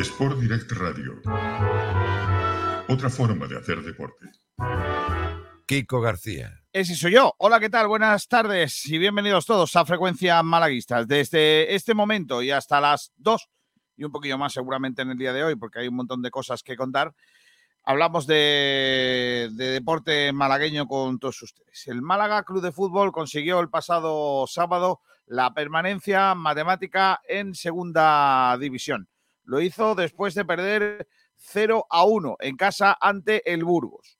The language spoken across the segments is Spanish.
Sport Direct Radio. Otra forma de hacer deporte. Kiko García. Ese soy yo. Hola, ¿qué tal? Buenas tardes y bienvenidos todos a Frecuencia Malaguistas. Desde este momento y hasta las 2 y un poquillo más seguramente en el día de hoy, porque hay un montón de cosas que contar, hablamos de, de deporte malagueño con todos ustedes. El Málaga Club de Fútbol consiguió el pasado sábado la permanencia matemática en segunda división. Lo hizo después de perder 0 a 1 en casa ante el Burgos.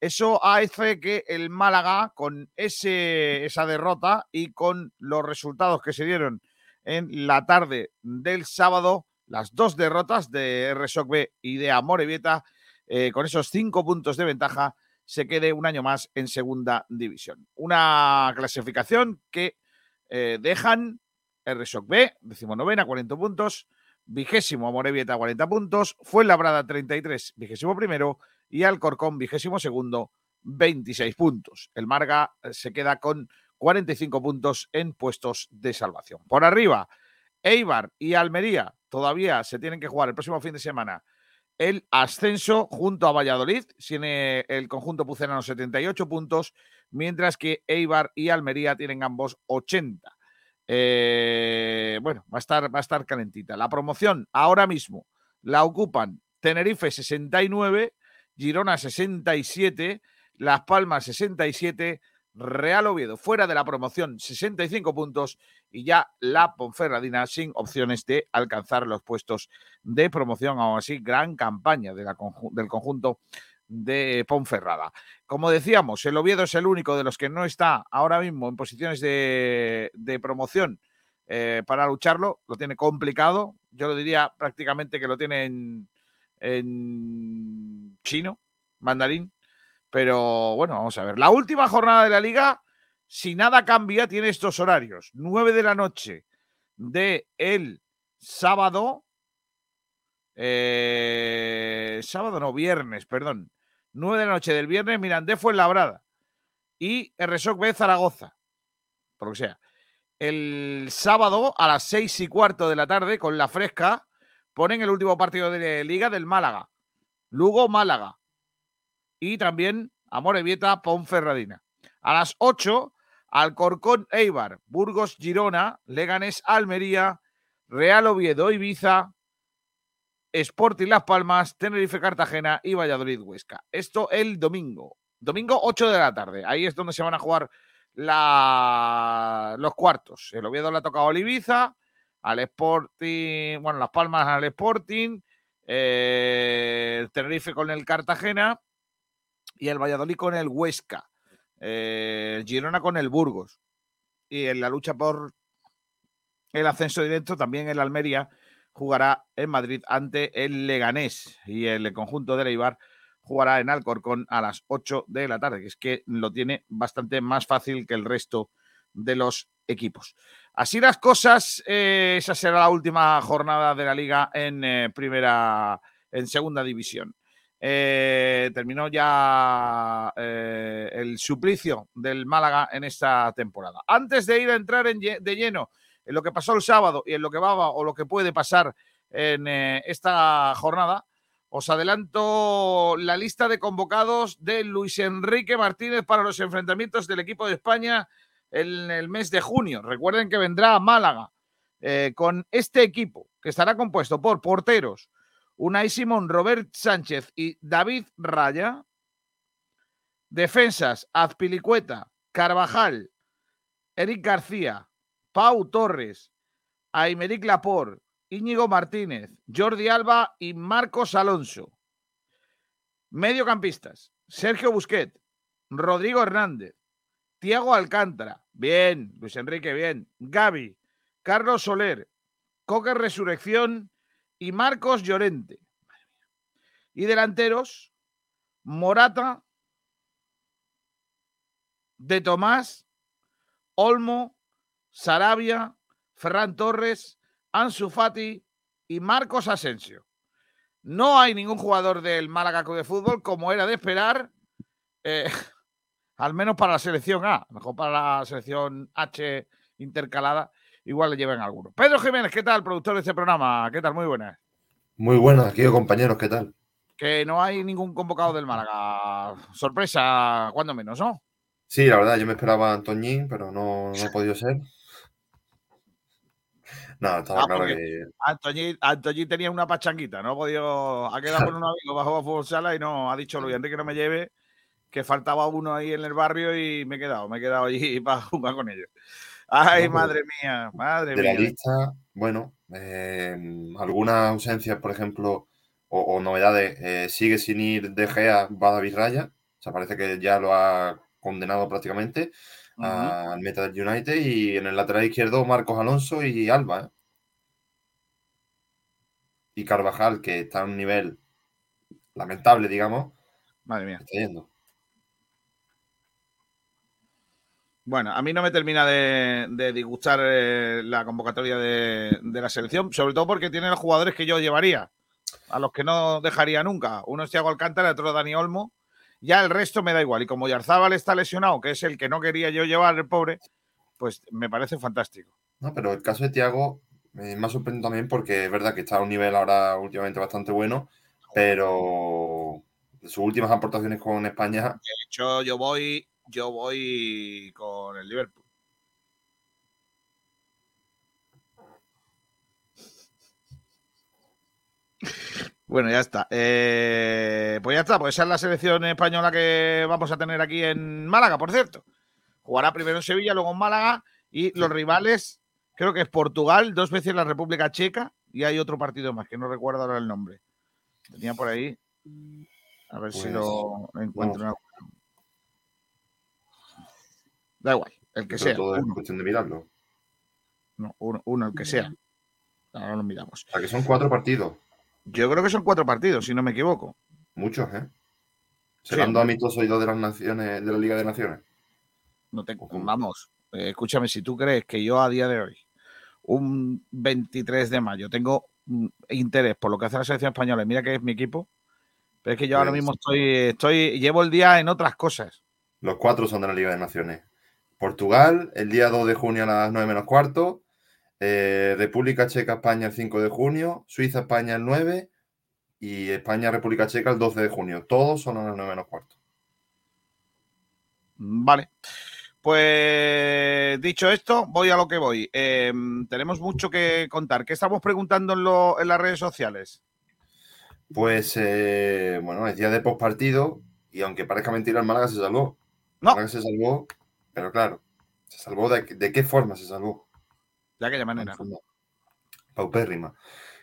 Eso hace que el Málaga, con ese, esa derrota y con los resultados que se dieron en la tarde del sábado, las dos derrotas de RSOC B y de Amorebieta, eh, con esos cinco puntos de ventaja, se quede un año más en segunda división. Una clasificación que eh, dejan RSOC B, decimonovena, 40 puntos, vigésimo Amorebieta, 40 puntos, Fuenlabrada, 33, vigésimo primero, y Alcorcón, vigésimo segundo, 26 puntos. El Marga eh, se queda con 45 puntos en puestos de salvación. Por arriba, Eibar y Almería todavía se tienen que jugar el próximo fin de semana el ascenso junto a Valladolid. Tiene el conjunto pucelano 78 puntos, mientras que Eibar y Almería tienen ambos 80. Eh, bueno, va a, estar, va a estar calentita. La promoción ahora mismo la ocupan Tenerife 69, Girona 67, Las Palmas 67, Real Oviedo fuera de la promoción 65 puntos y ya la Ponferradina sin opciones de alcanzar los puestos de promoción. Aún así, gran campaña del conjunto de Ponferrada. Como decíamos, el Oviedo es el único de los que no está ahora mismo en posiciones de, promoción eh, para lucharlo. Lo tiene complicado. Yo lo diría prácticamente que lo tiene en, chino, mandarín. Pero bueno, vamos a ver. La última jornada de la liga, si nada cambia, tiene estos horarios. 9 de la noche de el sábado. Eh, sábado no, viernes, perdón. 9 de la noche del viernes, Mirandés fue en Labrada. Y RSOC B Zaragoza. Por lo que sea. El sábado a las seis y cuarto de la tarde, con la fresca, ponen el último partido de Liga del Málaga. Lugo, Málaga. Y también Amorebieta, Ponferradina. A las 8, Alcorcón, Eibar, Burgos, Girona, Leganés, Almería, Real Oviedo, Ibiza, Sporting Las Palmas, Tenerife Cartagena y Valladolid Huesca. Esto el domingo. Domingo 8 de la tarde. Ahí es donde se van a jugar los cuartos. El Oviedo le ha tocado al Ibiza, al Sporting, bueno, Las Palmas al Sporting, eh, Tenerife con el Cartagena y el Valladolid con el Huesca. Eh, Girona con el Burgos. Y en la lucha por el ascenso directo también el Almería jugará en Madrid ante el Leganés y el conjunto de Leibar jugará en Alcorcón a las 8 de la tarde, que es que lo tiene bastante más fácil que el resto de los equipos. Así las cosas, eh, esa será la última jornada de la liga en eh, primera, en segunda división. Eh, terminó ya el suplicio del Málaga en esta temporada. Antes de ir a entrar de lleno en lo que pasó el sábado y en lo que va o lo que puede pasar en eh, esta jornada, os adelanto la lista de convocados de Luis Enrique Martínez para los enfrentamientos del equipo de España en el mes de junio. Recuerden que vendrá a Málaga eh, con este equipo que estará compuesto por porteros Unai Simón, Robert Sánchez y David Raya. Defensas, Azpilicueta, Carvajal, Eric García, Pau Torres, Aymeric Lapor, Íñigo Martínez, Jordi Alba y Marcos Alonso. Mediocampistas, Sergio Busquet, Rodrigo Hernández, Tiago Alcántara, bien, Luis Enrique, bien, Gaby, Carlos Soler, Coque Resurrección y Marcos Llorente. Y delanteros, Morata, De Tomás, Olmo, Sarabia, Ferran Torres, Ansu Fati y Marcos Asensio. No hay ningún jugador del Málaga de fútbol, como era de esperar, eh, al menos para la selección A, mejor para la selección H intercalada, igual le llevan algunos. Pedro Jiménez, ¿qué tal, productor de este programa? ¿Qué tal? Muy buenas. Muy buenas, queridos compañeros, ¿qué tal? Que no hay ningún convocado del Málaga. Sorpresa, cuando menos, ¿no? Sí, la verdad, yo me esperaba a Antoñín, pero no, no ha podido ser. No, estaba Ah, claro que. Tenía una pachanguita, no ha podido. Ha quedado con un amigo bajo a fútbol sala y no ha dicho Luis Enrique no me lleve, que faltaba uno ahí en el barrio y me he quedado, me he quedado allí para jugar con ellos. Ay, No, madre mía, madre De la mía. lista, bueno, eh, algunas ausencias, por ejemplo, o, o novedades, eh, sigue sin ir De Gea, va David Raya. O sea, parece que ya lo ha condenado prácticamente Al meta del United. Y en el lateral izquierdo, Marcos Alonso y Alba. ¿eh? Y Carvajal, que está a un nivel lamentable, digamos, Madre mía. está yendo. Bueno, a mí no me termina de, de disgustar eh, la convocatoria de, de la selección, sobre todo porque tiene los jugadores que yo llevaría, a los que no dejaría nunca. Uno es Thiago Alcántara, otro Dani Olmo. Ya el resto me da igual. Y como Yarzábal está lesionado, que es el que no quería yo llevar, el pobre, pues me parece fantástico. No, pero el caso de Thiago eh, me ha sorprendido también porque es verdad que está a un nivel ahora últimamente bastante bueno, pero sus últimas aportaciones con España, De hecho, yo voy, yo voy con el Liverpool. Bueno, ya está. Eh, pues ya está, pues esa es la selección española que vamos a tener aquí en Málaga, por cierto. Jugará primero en Sevilla, luego en Málaga y los rivales, creo que es Portugal, dos veces la República Checa y hay otro partido más que no recuerdo ahora el nombre. Tenía por ahí. A ver si Pues, lo encuentro. Da igual, el que pero sea. todo es Uno, cuestión de mirarlo. no, uno, uno, el que sea. Ahora lo miramos. O sea, que son cuatro partidos, Yo creo que son cuatro partidos, si no me equivoco. muchos, ¿eh? Sí, Serán hombre. dos amistosos y dos de las naciones, de la Liga de Naciones. No te, Ujú. vamos, eh, escúchame, si tú crees que yo a día de hoy, un 23 de mayo, tengo mm, interés por lo que hace la selección española, y mira que es mi equipo, pero es que yo ahora Pues- mismo estoy, estoy, llevo el día en otras cosas. Los cuatro son de la Liga de Naciones. Portugal, el día 2 de junio a las 9 menos cuarto. Eh, República Checa, España el 5 de junio. Suiza, España el 9. Y España, República Checa el 12 de junio. Todos son a las 9 menos cuarto. Vale. Pues dicho esto, voy a lo que voy. Eh, tenemos mucho que contar. ¿Qué estamos preguntando en, lo- en las redes sociales? Pues eh, bueno, es día de postpartido. Y aunque parezca mentira, el Málaga se salvó. El No. Málaga se salvó, pero claro, se salvó de, de qué forma se salvó. De aquella manera. paupérrima.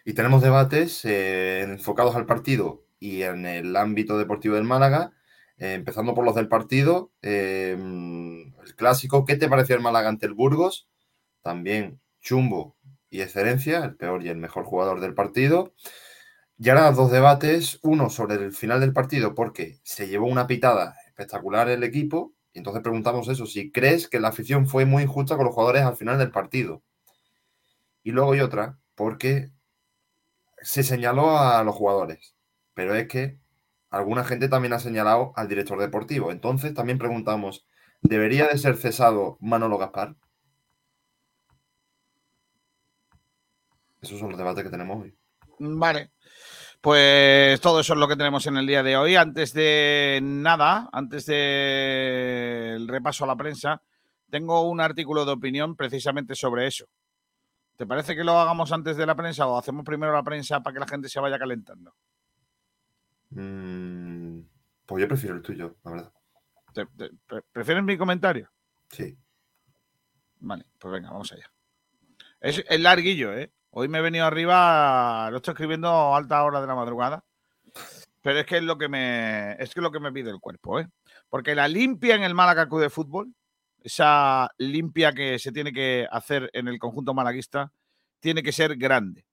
Y tenemos debates eh, enfocados al partido y en el ámbito deportivo del Málaga, eh, empezando por los del partido. eh, el clásico, ¿qué te pareció el Málaga ante el Burgos? También Chumbo y Excelencia, el peor y el mejor jugador del partido. Y ahora dos debates, uno sobre el final del partido, porque se llevó una pitada espectacular el equipo, y entonces preguntamos eso, si crees que la afición fue muy injusta con los jugadores al final del partido. Y luego hay otra, porque se señaló a los jugadores, pero es que alguna gente también ha señalado al director deportivo. Entonces también preguntamos, ¿debería de ser cesado Manolo Gaspar? Esos son los debates que tenemos hoy. Vale. Pues todo eso es lo que tenemos en el día de hoy. Antes de nada, antes del repaso a la prensa, tengo un artículo de opinión precisamente sobre eso. ¿Te parece que lo hagamos antes de la prensa o hacemos primero la prensa para que la gente se vaya calentando? Mm, pues yo prefiero el tuyo, la verdad. ¿Te- te- pre- ¿Prefieres mi comentario? Sí. Vale, pues venga, vamos allá. Es, es larguillo, ¿eh? Hoy me he venido arriba, lo estoy escribiendo a alta hora de la madrugada, pero es que es lo que me, es que es lo que me pide el cuerpo, ¿eh? Porque la limpia en el Málaga Club de Fútbol, esa limpia que se tiene que hacer en el conjunto malaguista, tiene que ser grande.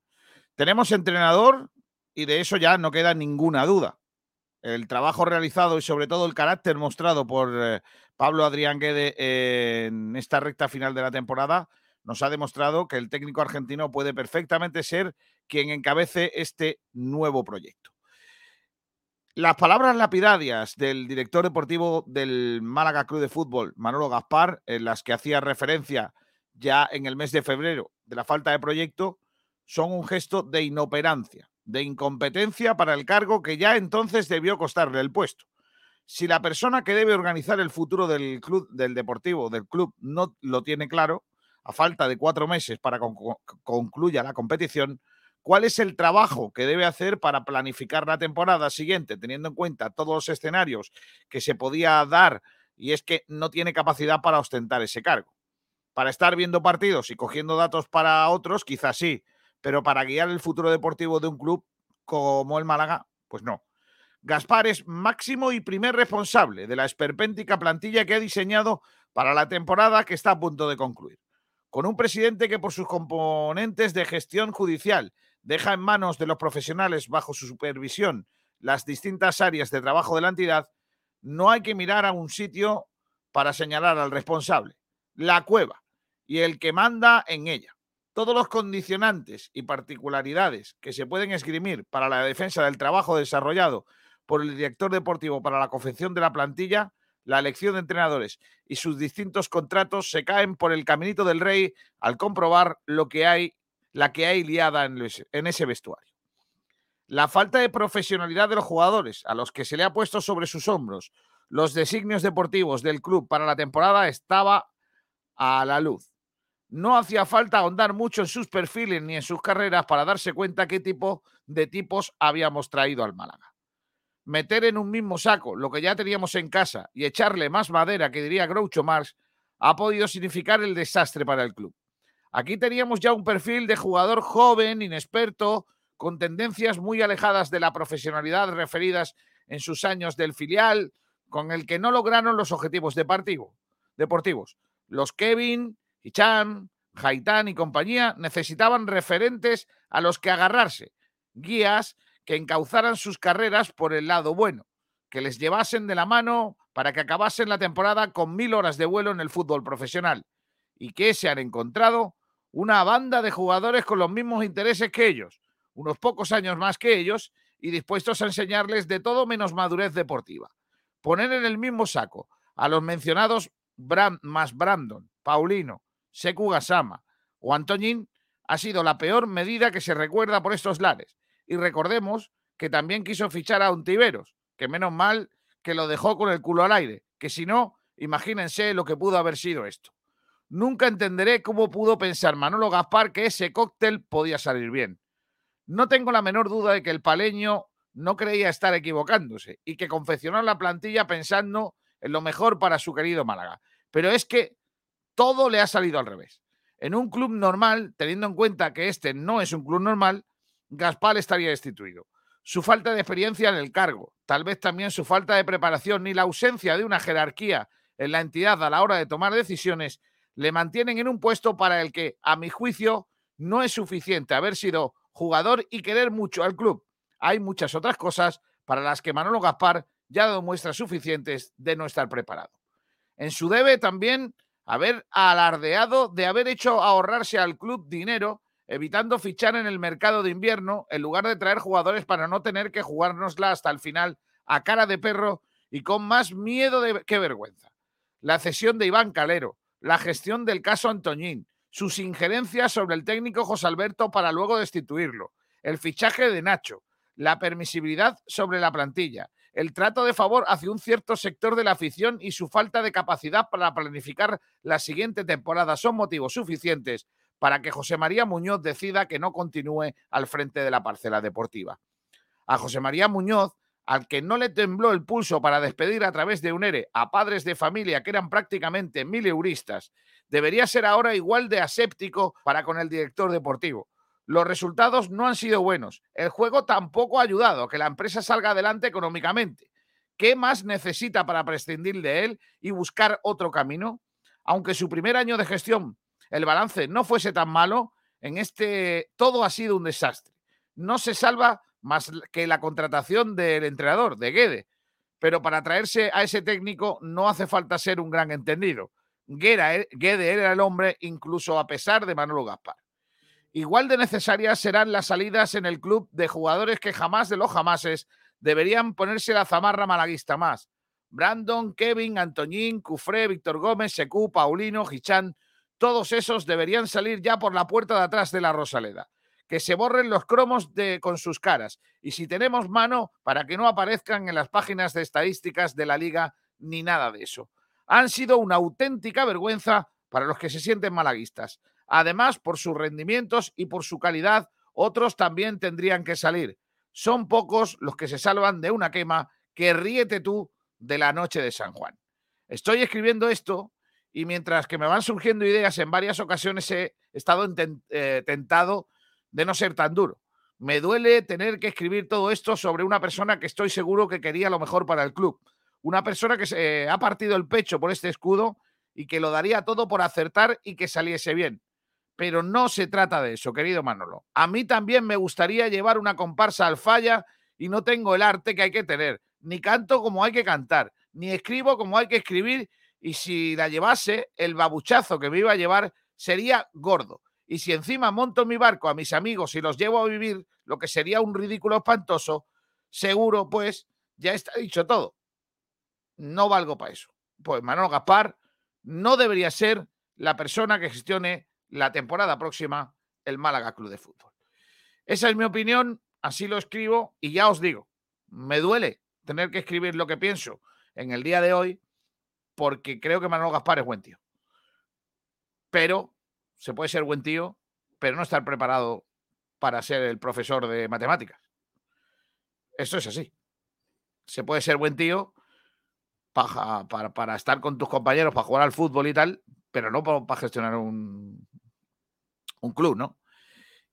Tenemos entrenador y de eso ya no queda ninguna duda. El trabajo realizado y sobre todo el carácter mostrado por eh, Pablo Adrián Guede en esta recta final de la temporada nos ha demostrado que el técnico argentino puede perfectamente ser quien encabece este nuevo proyecto. Las palabras lapidarias del director deportivo del Málaga Club de Fútbol, Manolo Gaspar, en las que hacía referencia ya en el mes de febrero de la falta de proyecto, son un gesto de inoperancia de incompetencia para el cargo que ya entonces debió costarle el puesto. Si la persona que debe organizar el futuro del club, del deportivo, del club, no lo tiene claro, a falta de cuatro meses para que concluya la competición, ¿cuál es el trabajo que debe hacer para planificar la temporada siguiente, teniendo en cuenta todos los escenarios que se podía dar y es que no tiene capacidad para ostentar ese cargo? Para estar viendo partidos y cogiendo datos para otros, quizás sí, pero para guiar el futuro deportivo de un club como el Málaga, pues no. Gaspar es máximo y primer responsable de la esperpéntica plantilla que ha diseñado para la temporada que está a punto de concluir. Con un presidente que por sus componentes de gestión judicial deja en manos de los profesionales bajo su supervisión las distintas áreas de trabajo de la entidad, no hay que mirar a un sitio para señalar al responsable, la cueva y el que manda en ella. Todos los condicionantes y particularidades que se pueden esgrimir para la defensa del trabajo desarrollado por el director deportivo para la confección de la plantilla, la elección de entrenadores y sus distintos contratos se caen por el caminito del rey al comprobar lo que hay, la que hay liada en, ese vestuario. La falta de profesionalidad de los jugadores, a los que se le ha puesto sobre sus hombros los designios deportivos del club para la temporada, estaba a la luz. No hacía falta ahondar mucho en sus perfiles ni en sus carreras para darse cuenta qué tipo de tipos habíamos traído al Málaga meter en un mismo saco lo que ya teníamos en casa y echarle más madera, que diría Groucho Marx, ha podido significar el desastre para el club. Aquí teníamos ya un perfil de jugador joven, inexperto, con tendencias muy alejadas de la profesionalidad referidas en sus años del filial, con el que no lograron los objetivos deportivos. Los Kevin, Hicham, Haitán y compañía necesitaban referentes a los que agarrarse, guías que encauzaran sus carreras por el lado bueno, que les llevasen de la mano para que acabasen la temporada con mil horas de vuelo en el fútbol profesional. ¿Y que se han encontrado? Una banda de jugadores con los mismos intereses que ellos, unos pocos años más que ellos, y dispuestos a enseñarles de todo menos madurez deportiva. Poner en el mismo saco a los mencionados más Brandon, Paulino, Seku Gasama o Antoñín ha sido la peor medida que se recuerda por estos lares y recordemos que también quiso fichar a Untiveros, que menos mal que lo dejó con el culo al aire, que si no, imagínense lo que pudo haber sido esto. Nunca entenderé cómo pudo pensar Manolo Gaspar que ese cóctel podía salir bien. No tengo la menor duda de que el paleño no creía estar equivocándose y que confeccionó la plantilla pensando en lo mejor para su querido Málaga. Pero es que todo le ha salido al revés. En un club normal, teniendo en cuenta que este no es un club normal, Gaspar estaría destituido. Su falta de experiencia en el cargo, tal vez también su falta de preparación ni la ausencia de una jerarquía en la entidad a la hora de tomar decisiones, le mantienen en un puesto para el que, a mi juicio, no es suficiente haber sido jugador y querer mucho al club. Hay muchas otras cosas para las que Manolo Gaspar ya ha dado muestras suficientes de no estar preparado. En su debe también haber alardeado de haber hecho ahorrarse al club dinero evitando fichar en el mercado de invierno en lugar de traer jugadores para no tener que jugárnosla hasta el final a cara de perro y con más miedo de que vergüenza. La cesión de Iván Calero, la gestión del caso Antoñín, sus injerencias sobre el técnico José Alberto para luego destituirlo, el fichaje de Nacho, la permisibilidad sobre la plantilla, el trato de favor hacia un cierto sector de la afición y su falta de capacidad para planificar la siguiente temporada son motivos suficientes para que José María Muñoz decida que no continúe al frente de la parcela deportiva. A José María Muñoz, al que no le tembló el pulso para despedir a través de un ERE a padres de familia que eran prácticamente mil euristas, debería ser ahora igual de aséptico para con el director deportivo. Los resultados no han sido buenos. El juego tampoco ha ayudado a que la empresa salga adelante económicamente. ¿Qué más necesita para prescindir de él y buscar otro camino? Aunque su primer año de gestión el balance no fuese tan malo, en este todo ha sido un desastre. No se salva más que la contratación del entrenador, de Guede. Pero para traerse a ese técnico no hace falta ser un gran entendido. Eh, Guede era el hombre incluso a pesar de Manolo Gaspar. Igual de necesarias serán las salidas en el club de jugadores que jamás de los jamases deberían ponerse la zamarra malaguista más. Brandon, Kevin, Antoñín, Cufré, Víctor Gómez, Secu, Paulino, Gichán, todos esos deberían salir ya por la puerta de atrás de la Rosaleda. Que se borren los cromos de, con sus caras. Y si tenemos mano, para que no aparezcan en las páginas de estadísticas de la liga ni nada de eso. Han sido una auténtica vergüenza para los que se sienten malaguistas. Además, por sus rendimientos y por su calidad, otros también tendrían que salir. Son pocos los que se salvan de una quema que ríete tú de la noche de San Juan. Estoy escribiendo esto y mientras que me van surgiendo ideas en varias ocasiones he estado eh, tentado de no ser tan duro. Me duele tener que escribir todo esto sobre una persona que estoy seguro que quería lo mejor para el club. Una persona que se ha partido el pecho por este escudo y que lo daría todo por acertar y que saliese bien. Pero no se trata de eso, querido Manolo. A mí también me gustaría llevar una comparsa al falla y no tengo el arte que hay que tener. Ni canto como hay que cantar, ni escribo como hay que escribir. Y si la llevase, el babuchazo que me iba a llevar sería gordo. Y si encima monto mi barco a mis amigos y los llevo a vivir, lo que sería un ridículo espantoso, seguro, pues, ya está dicho todo. No valgo para eso. Pues Manolo Gaspar no debería ser la persona que gestione la temporada próxima el Málaga Club de Fútbol. Esa es mi opinión, así lo escribo y ya os digo, me duele tener que escribir lo que pienso en el día de hoy porque creo que Manolo Gaspar es buen tío. Pero se puede ser buen tío, pero no estar preparado para ser el profesor de matemáticas. Eso es así. Se puede ser buen tío para, para, estar con tus compañeros, para jugar al fútbol y tal, pero no para, gestionar un, un club, ¿no?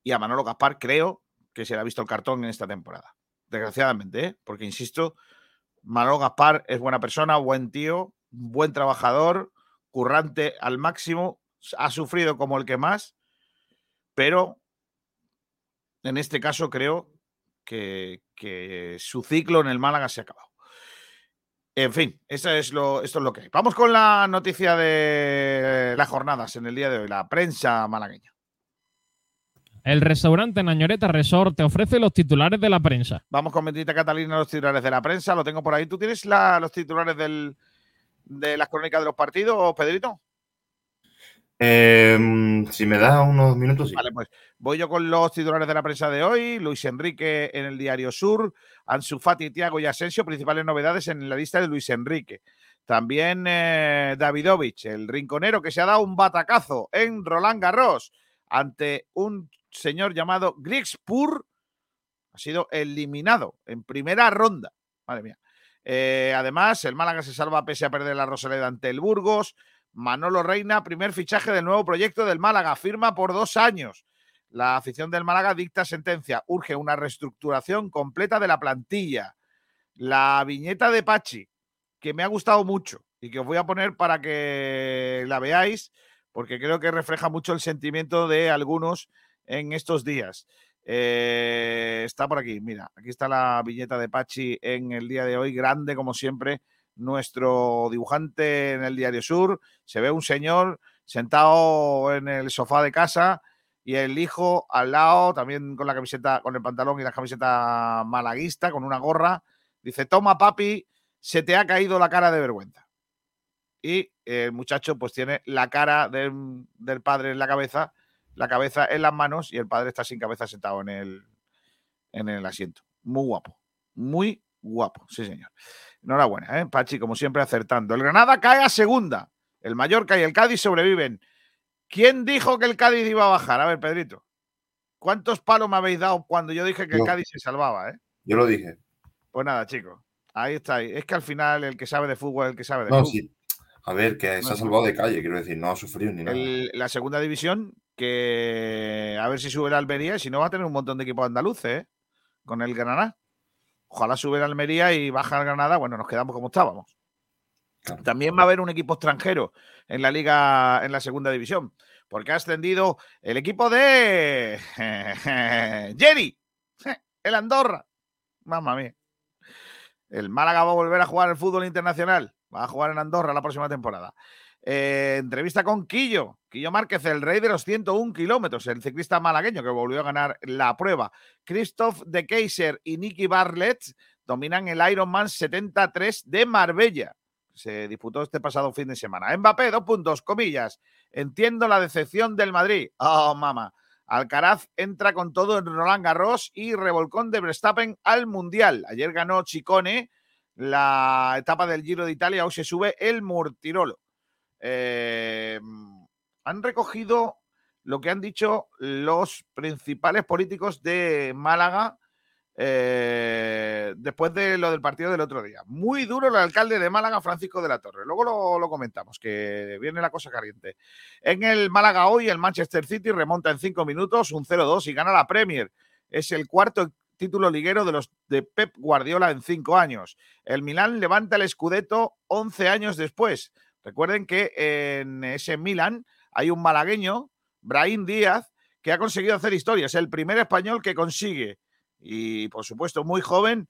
Y a Manolo Gaspar creo que se le ha visto el cartón en esta temporada. Desgraciadamente, ¿eh? porque insisto, Manolo Gaspar es buena persona, buen tío, buen trabajador, currante al máximo, ha sufrido como el que más, pero en este caso creo que, su ciclo en el Málaga se ha acabado. En fin, eso es lo, esto es lo que hay. Vamos con la noticia de las jornadas en el día de hoy, la prensa malagueña. El restaurante Nañoreta Resort te ofrece los titulares de la prensa. Vamos con Bendita Catalina, los titulares de la prensa. Lo tengo por ahí. ¿Tú tienes los titulares de las crónicas de los partidos, Pedrito? Em, si me da unos minutos. Vale, pues voy yo con los titulares de la prensa de hoy. Luis Enrique en el Diario Sur, Ansu Fati, Tiago y Asensio, principales novedades en la lista de Luis Enrique. También eh, Davidovich, el rinconero que se ha dado un batacazo en Roland Garros ante un señor llamado Grigspur. Ha sido eliminado en primera ronda. Madre mía. Eh, además, el Málaga se salva pese a perder la Rosaleda ante el Burgos. Manolo Reina, primer fichaje del nuevo proyecto del Málaga, firma por dos años. La afición del Málaga dicta sentencia, urge una reestructuración completa de la plantilla. La viñeta de Pachi, que me ha gustado mucho y que os voy a poner para que la veáis, porque creo que refleja mucho el sentimiento de algunos en estos días. Eh, está por aquí, mira, aquí está la viñeta de Pachi en el día de hoy, grande como siempre, nuestro dibujante en el Diario Sur. Se ve un señor sentado en el sofá de casa y el hijo al lado, también con la camiseta, con el pantalón y la camiseta malaguista, con una gorra. Dice, toma papi, se te ha caído la cara de vergüenza. Y el muchacho pues tiene la cara del, del padre en la cabeza, la cabeza en las manos y el padre está sin cabeza sentado en el, en el asiento. Muy guapo, muy guapo, sí señor. Enhorabuena, ¿eh? Pachi, como siempre, acertando. El Granada cae a segunda. El Mallorca y el Cádiz sobreviven. ¿Quién dijo que el Cádiz iba a bajar? A ver, Pedrito. ¿Cuántos palos me habéis dado cuando yo dije que el Cádiz se salvaba? Eh? Yo lo dije. Pues nada, chicos. Ahí está. Es que al final el que sabe de fútbol es el que sabe de no, Sí. A ver, que se ha salvado de calle, quiero decir, no ha sufrido ni nada. la segunda división, que a ver si sube la Almería, si no va a tener un montón de equipos andaluces, ¿eh? Con el Granada. Ojalá sube la Almería y baja el Granada, bueno, nos quedamos como estábamos. También va a haber un equipo extranjero en la liga, en la segunda división, porque ha ascendido el equipo de Jerry, el Andorra. Mamma mía. El Málaga va a volver a jugar el fútbol internacional. Va a jugar en Andorra la próxima temporada. Eh, entrevista con Quillo. Quillo Márquez, el rey de los 101 kilómetros, el ciclista malagueño que volvió a ganar la prueba. Christoph de Kaiser y Nicky Bartlett dominan el Ironman 73 de Marbella. Se disputó este pasado fin de semana. Mbappé, dos puntos, comillas. Entiendo la decepción del Madrid. Oh, mamá. Alcaraz entra con todo en Roland Garros y revolcón de Verstappen al Mundial. Ayer ganó Chicone la etapa del Giro de Italia, hoy se sube el Murtirolo. Eh, han recogido lo que han dicho los principales políticos de Málaga eh, después de lo del partido del otro día. Muy duro el alcalde de Málaga, Francisco de la Torre. Luego lo, comentamos, que viene la cosa caliente. En el Málaga hoy, el Manchester City remonta en cinco minutos, un 0-2 y gana la Premier. Es el cuarto título liguero de los de Pep Guardiola en cinco años. El Milán levanta el Scudetto 11 años después. Recuerden que en ese Milán hay un malagueño, Brahim Díaz, que ha conseguido hacer historia. Es el primer español que consigue y por supuesto muy joven,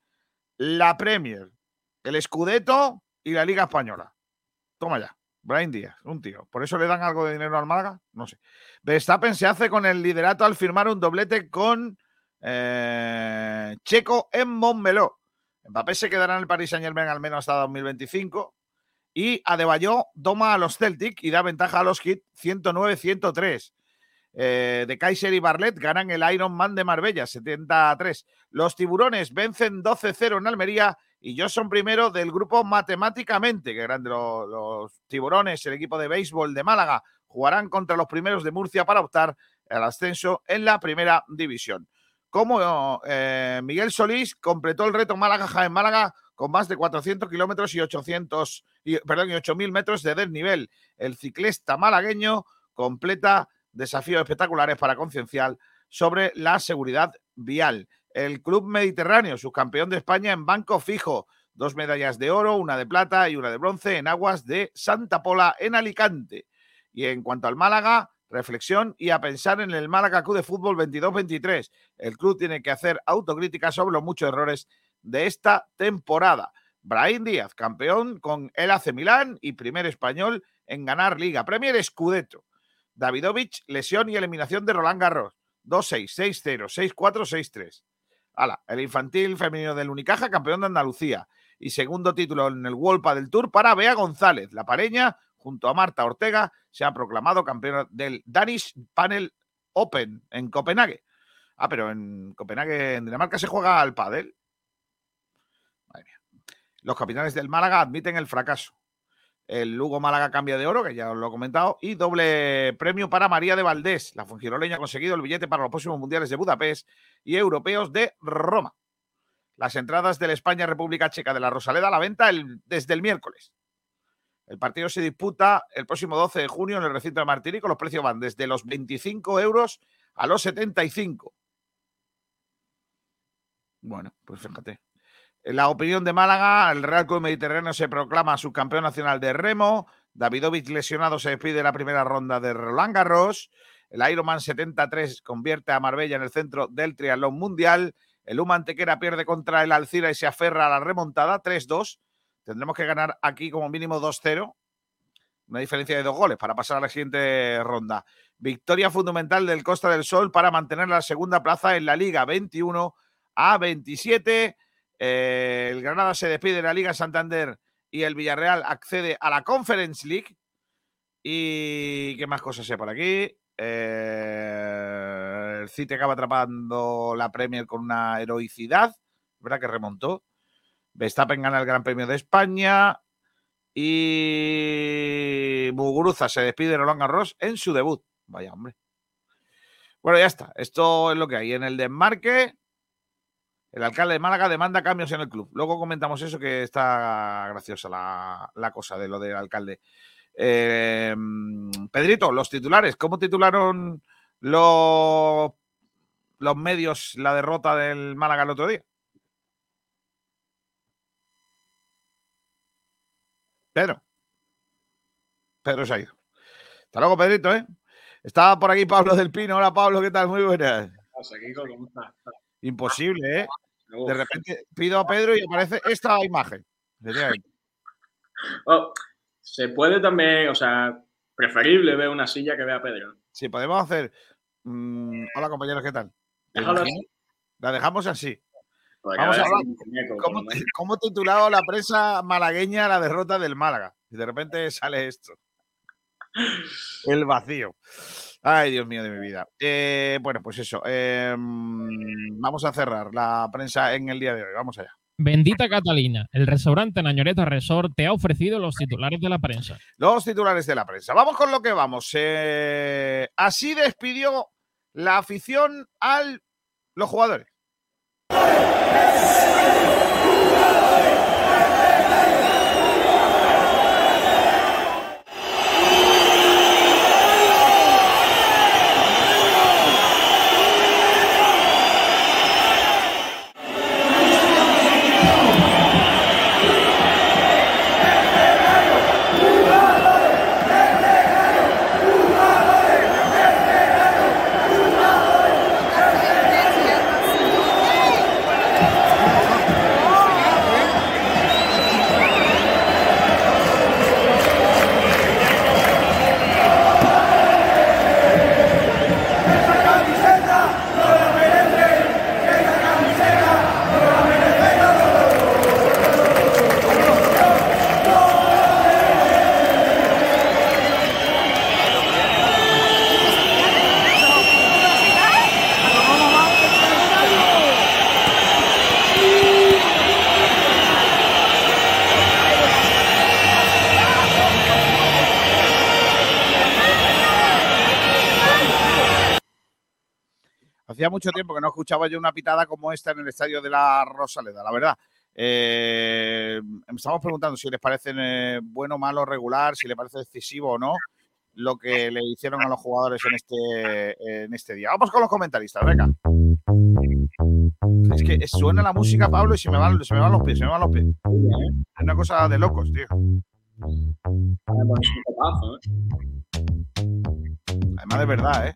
la Premier, el Scudetto y la Liga Española. Toma ya. Brian Díaz, un tío. ¿Por eso le dan algo de dinero al Málaga? No sé. Verstappen se hace con el liderato al firmar un doblete con eh, Checo en Montmeló. Mbappé se quedará en el Paris Saint Germain al menos hasta 2025. Y Adebayo doma a los Celtic y da ventaja a los Heat 109-103 eh, de Kaiser y Barlet ganan el Ironman de Marbella, 73. Los tiburones vencen 12-0 en Almería y yo son primero del grupo matemáticamente, que grande los, los, tiburones, el equipo de béisbol de Málaga, jugarán contra los primeros de Murcia para optar al ascenso en la primera división. Como eh, Miguel Solís completó el reto Málaga Jaén Málaga con más de 400 kilómetros y 800, y, perdón, y 8.000 metros de desnivel. El ciclista malagueño completa desafíos espectaculares para concienciar sobre la seguridad vial. El Club Mediterráneo, subcampeón de España en banco fijo, dos medallas de oro, una de plata y una de bronce en aguas de Santa Pola en Alicante. Y en cuanto al Málaga, reflexión y a pensar en el Málaga Club de Fútbol 22-23. El club tiene que hacer autocrítica sobre los muchos errores de esta temporada. Brahim Díaz, campeón con el AC Milán y primer español en ganar Liga Premier Scudetto. Davidovich, lesión y eliminación de Roland Garros. 2-6, 6-0, 6-4, 6-3. Ala, el infantil femenino del Unicaja, campeón de Andalucía. Y segundo título en el Wolpa del Tour para Bea González. La pareña, junto a Marta Ortega, se ha proclamado campeona del Danish Panel Open en Copenhague. Ah, pero en Copenhague, en Dinamarca, se juega al pádel. Los capitanes del Málaga admiten el fracaso el Lugo Málaga cambia de oro, que ya os lo he comentado, y doble premio para María de Valdés. La fungiroleña ha conseguido el billete para los próximos mundiales de Budapest y europeos de Roma. Las entradas de la España República Checa de la Rosaleda a la venta desde el miércoles. El partido se disputa el próximo 12 de junio en el recinto de Martirico. Los precios van desde los 25 euros a los 75. Bueno, pues fíjate. En la opinión de Málaga, el Real Club Mediterráneo se proclama subcampeón nacional de remo. Davidovich lesionado se despide de la primera ronda de Roland Garros. El Ironman 73 convierte a Marbella en el centro del triatlón mundial. El Uma Antequera pierde contra el Alcira y se aferra a la remontada 3-2. Tendremos que ganar aquí como mínimo 2-0. Una diferencia de dos goles para pasar a la siguiente ronda. Victoria fundamental del Costa del Sol para mantener la segunda plaza en la Liga 21 a 27. El Granada se despide de la Liga Santander y el Villarreal accede a la Conference League. ¿Y qué más cosas sé por aquí? Eh, el City acaba atrapando la Premier con una heroicidad, ¿verdad? Que remontó. Verstappen gana el Gran Premio de España. Y Muguruza se despide de Roland Garros en su debut. Vaya hombre. Bueno, ya está. Esto es lo que hay en el desmarque. El alcalde de Málaga demanda cambios en el club. Luego comentamos eso, que está graciosa la, cosa de lo del alcalde. Eh, Pedrito, los titulares, ¿cómo titularon los, los medios la derrota del Málaga el otro día? Pedro. Pedro se ha ido. Hasta luego, Pedrito, ¿eh? Estaba por aquí Pablo del Pino. Hola, Pablo, ¿qué tal? Muy buenas. ¿Cómo estás? Imposible, ¿eh? De repente pido a Pedro y aparece esta imagen. Oh, se puede también, o sea, preferible ver una silla que vea a Pedro. Sí, podemos hacer. Mmm, hola compañeros, ¿qué tal? La dejamos así. Porque Vamos a hablar. ¿Cómo, cómo titulado la prensa malagueña la derrota del Málaga? Y de repente sale esto. El vacío. Ay, Dios mío de mi vida. Eh, bueno, pues eso. eh, vamos a cerrar la prensa en el día de hoy. Vamos allá. Bendita Catalina, el restaurante Nañoreta Resort te ha ofrecido los titulares de la prensa. Los titulares de la prensa. Vamos con lo que vamos. Eh, así despidió la afición a los jugadores. Mucho tiempo que no escuchaba yo una pitada como esta en el estadio de la Rosaleda, la verdad. Eh, estamos preguntando si les parece eh, bueno, malo, regular, si les parece excesivo o no lo que le hicieron a los jugadores en este, en este día. Vamos con los comentaristas, venga. Es que suena la música, Pablo, y se me van, se me van los pies, se me van los pies. Es una cosa de locos, tío. Además de verdad, ¿eh?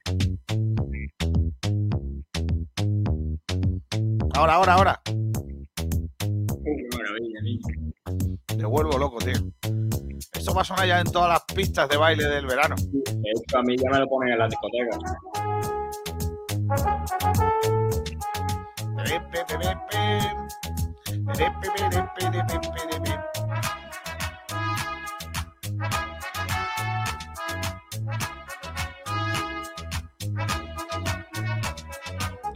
Ahora, ahora, ahora. Qué maravilla, niño. Te vuelvo loco, tío. Esto va a sonar ya en todas las pistas de baile del verano. Esto a mí ya me lo ponen en la discoteca.